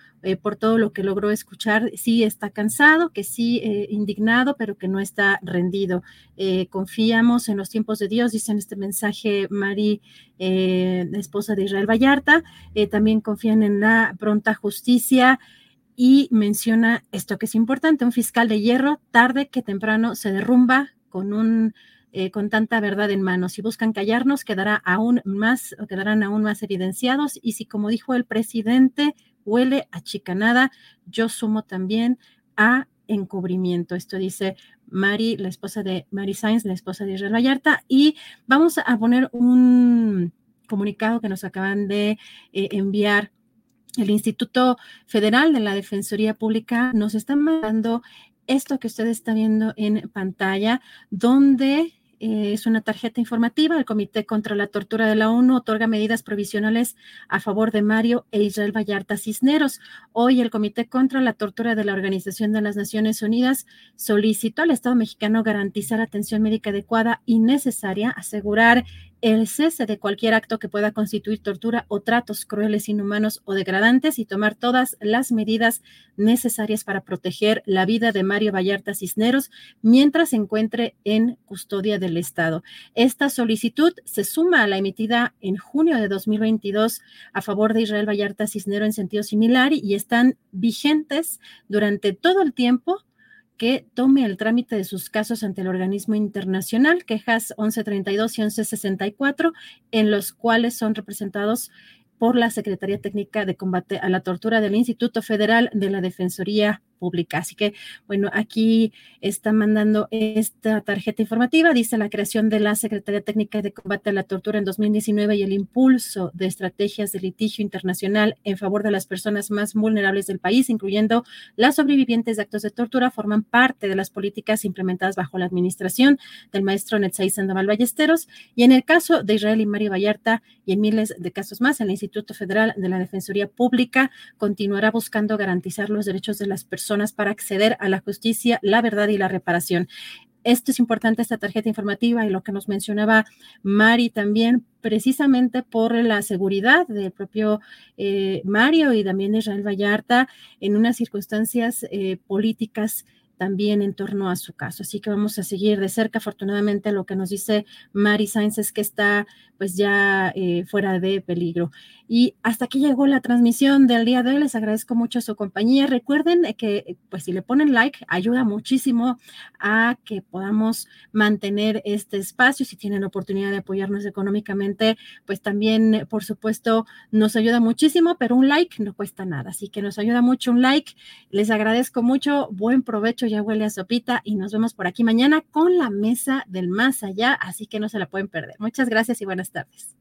S1: por todo lo que logró escuchar, sí está cansado, que sí indignado, pero que no está rendido. confiamos en los tiempos de Dios, dice en este mensaje Mari, esposa de Israel Vallarta, también confían en la pronta justicia y menciona esto que es importante, un fiscal de hierro, tarde que temprano se derrumba con un eh, con tanta verdad en mano. Si buscan callarnos, quedará aún más, quedarán aún más evidenciados. Y si, como dijo el presidente, huele a chicanada, yo sumo también a encubrimiento. Esto dice Mari, la esposa de Mari Sainz, la esposa de Israel Vallarta. Y vamos a poner un comunicado que nos acaban de eh, enviar el Instituto Federal de la Defensoría Pública nos está mandando esto que usted está viendo en pantalla, donde eh, es una tarjeta informativa. El Comité contra la Tortura de la ONU otorga medidas provisionales a favor de Mario e Israel Vallarta Cisneros. Hoy el Comité contra la Tortura de la Organización de las Naciones Unidas solicitó al Estado mexicano garantizar atención médica adecuada y necesaria, asegurar el cese de cualquier acto que pueda constituir tortura o tratos crueles, inhumanos o degradantes y tomar todas las medidas necesarias para proteger la vida de Mario Vallarta Cisneros mientras se encuentre en custodia del Estado. Esta solicitud se suma a la emitida en junio de 2022 a favor de Israel Vallarta Cisneros en sentido similar y están vigentes durante todo el tiempo que tome el trámite de sus casos ante el organismo internacional, quejas 1132 y 1164, en los cuales son representados por la Secretaría Técnica de Combate a la Tortura del Instituto Federal de la Defensoría pública. Así que, bueno, aquí está mandando esta tarjeta informativa. Dice la creación de la Secretaría Técnica de Combate a la Tortura en 2019 y el impulso de estrategias de litigio internacional en favor de las personas más vulnerables del país, incluyendo las sobrevivientes de actos de tortura, forman parte de las políticas implementadas bajo la administración del maestro Netzai Sandoval Ballesteros. Y en el caso de Israel y Mario Vallarta y en miles de casos más, el Instituto Federal de la Defensoría Pública continuará buscando garantizar los derechos de las personas para acceder a la justicia, la verdad y la reparación. Esto es importante, esta tarjeta informativa y lo que nos mencionaba Mari también, precisamente por la seguridad del propio eh, Mario y también Israel Vallarta en unas circunstancias eh, políticas también en torno a su caso. Así que vamos a seguir de cerca. Afortunadamente, lo que nos dice Mari Sainz es que está pues ya eh, fuera de peligro. Y hasta aquí llegó la transmisión del día de hoy. Les agradezco mucho su compañía. Recuerden que pues si le ponen like, ayuda muchísimo a que podamos mantener este espacio. Si tienen la oportunidad de apoyarnos económicamente, pues también, por supuesto, nos ayuda muchísimo, pero un like no cuesta nada. Así que nos ayuda mucho un like. Les agradezco mucho. Buen provecho ya huele a sopita y nos vemos por aquí mañana con la mesa del más allá, así que no se la pueden perder. Muchas gracias y buenas tardes.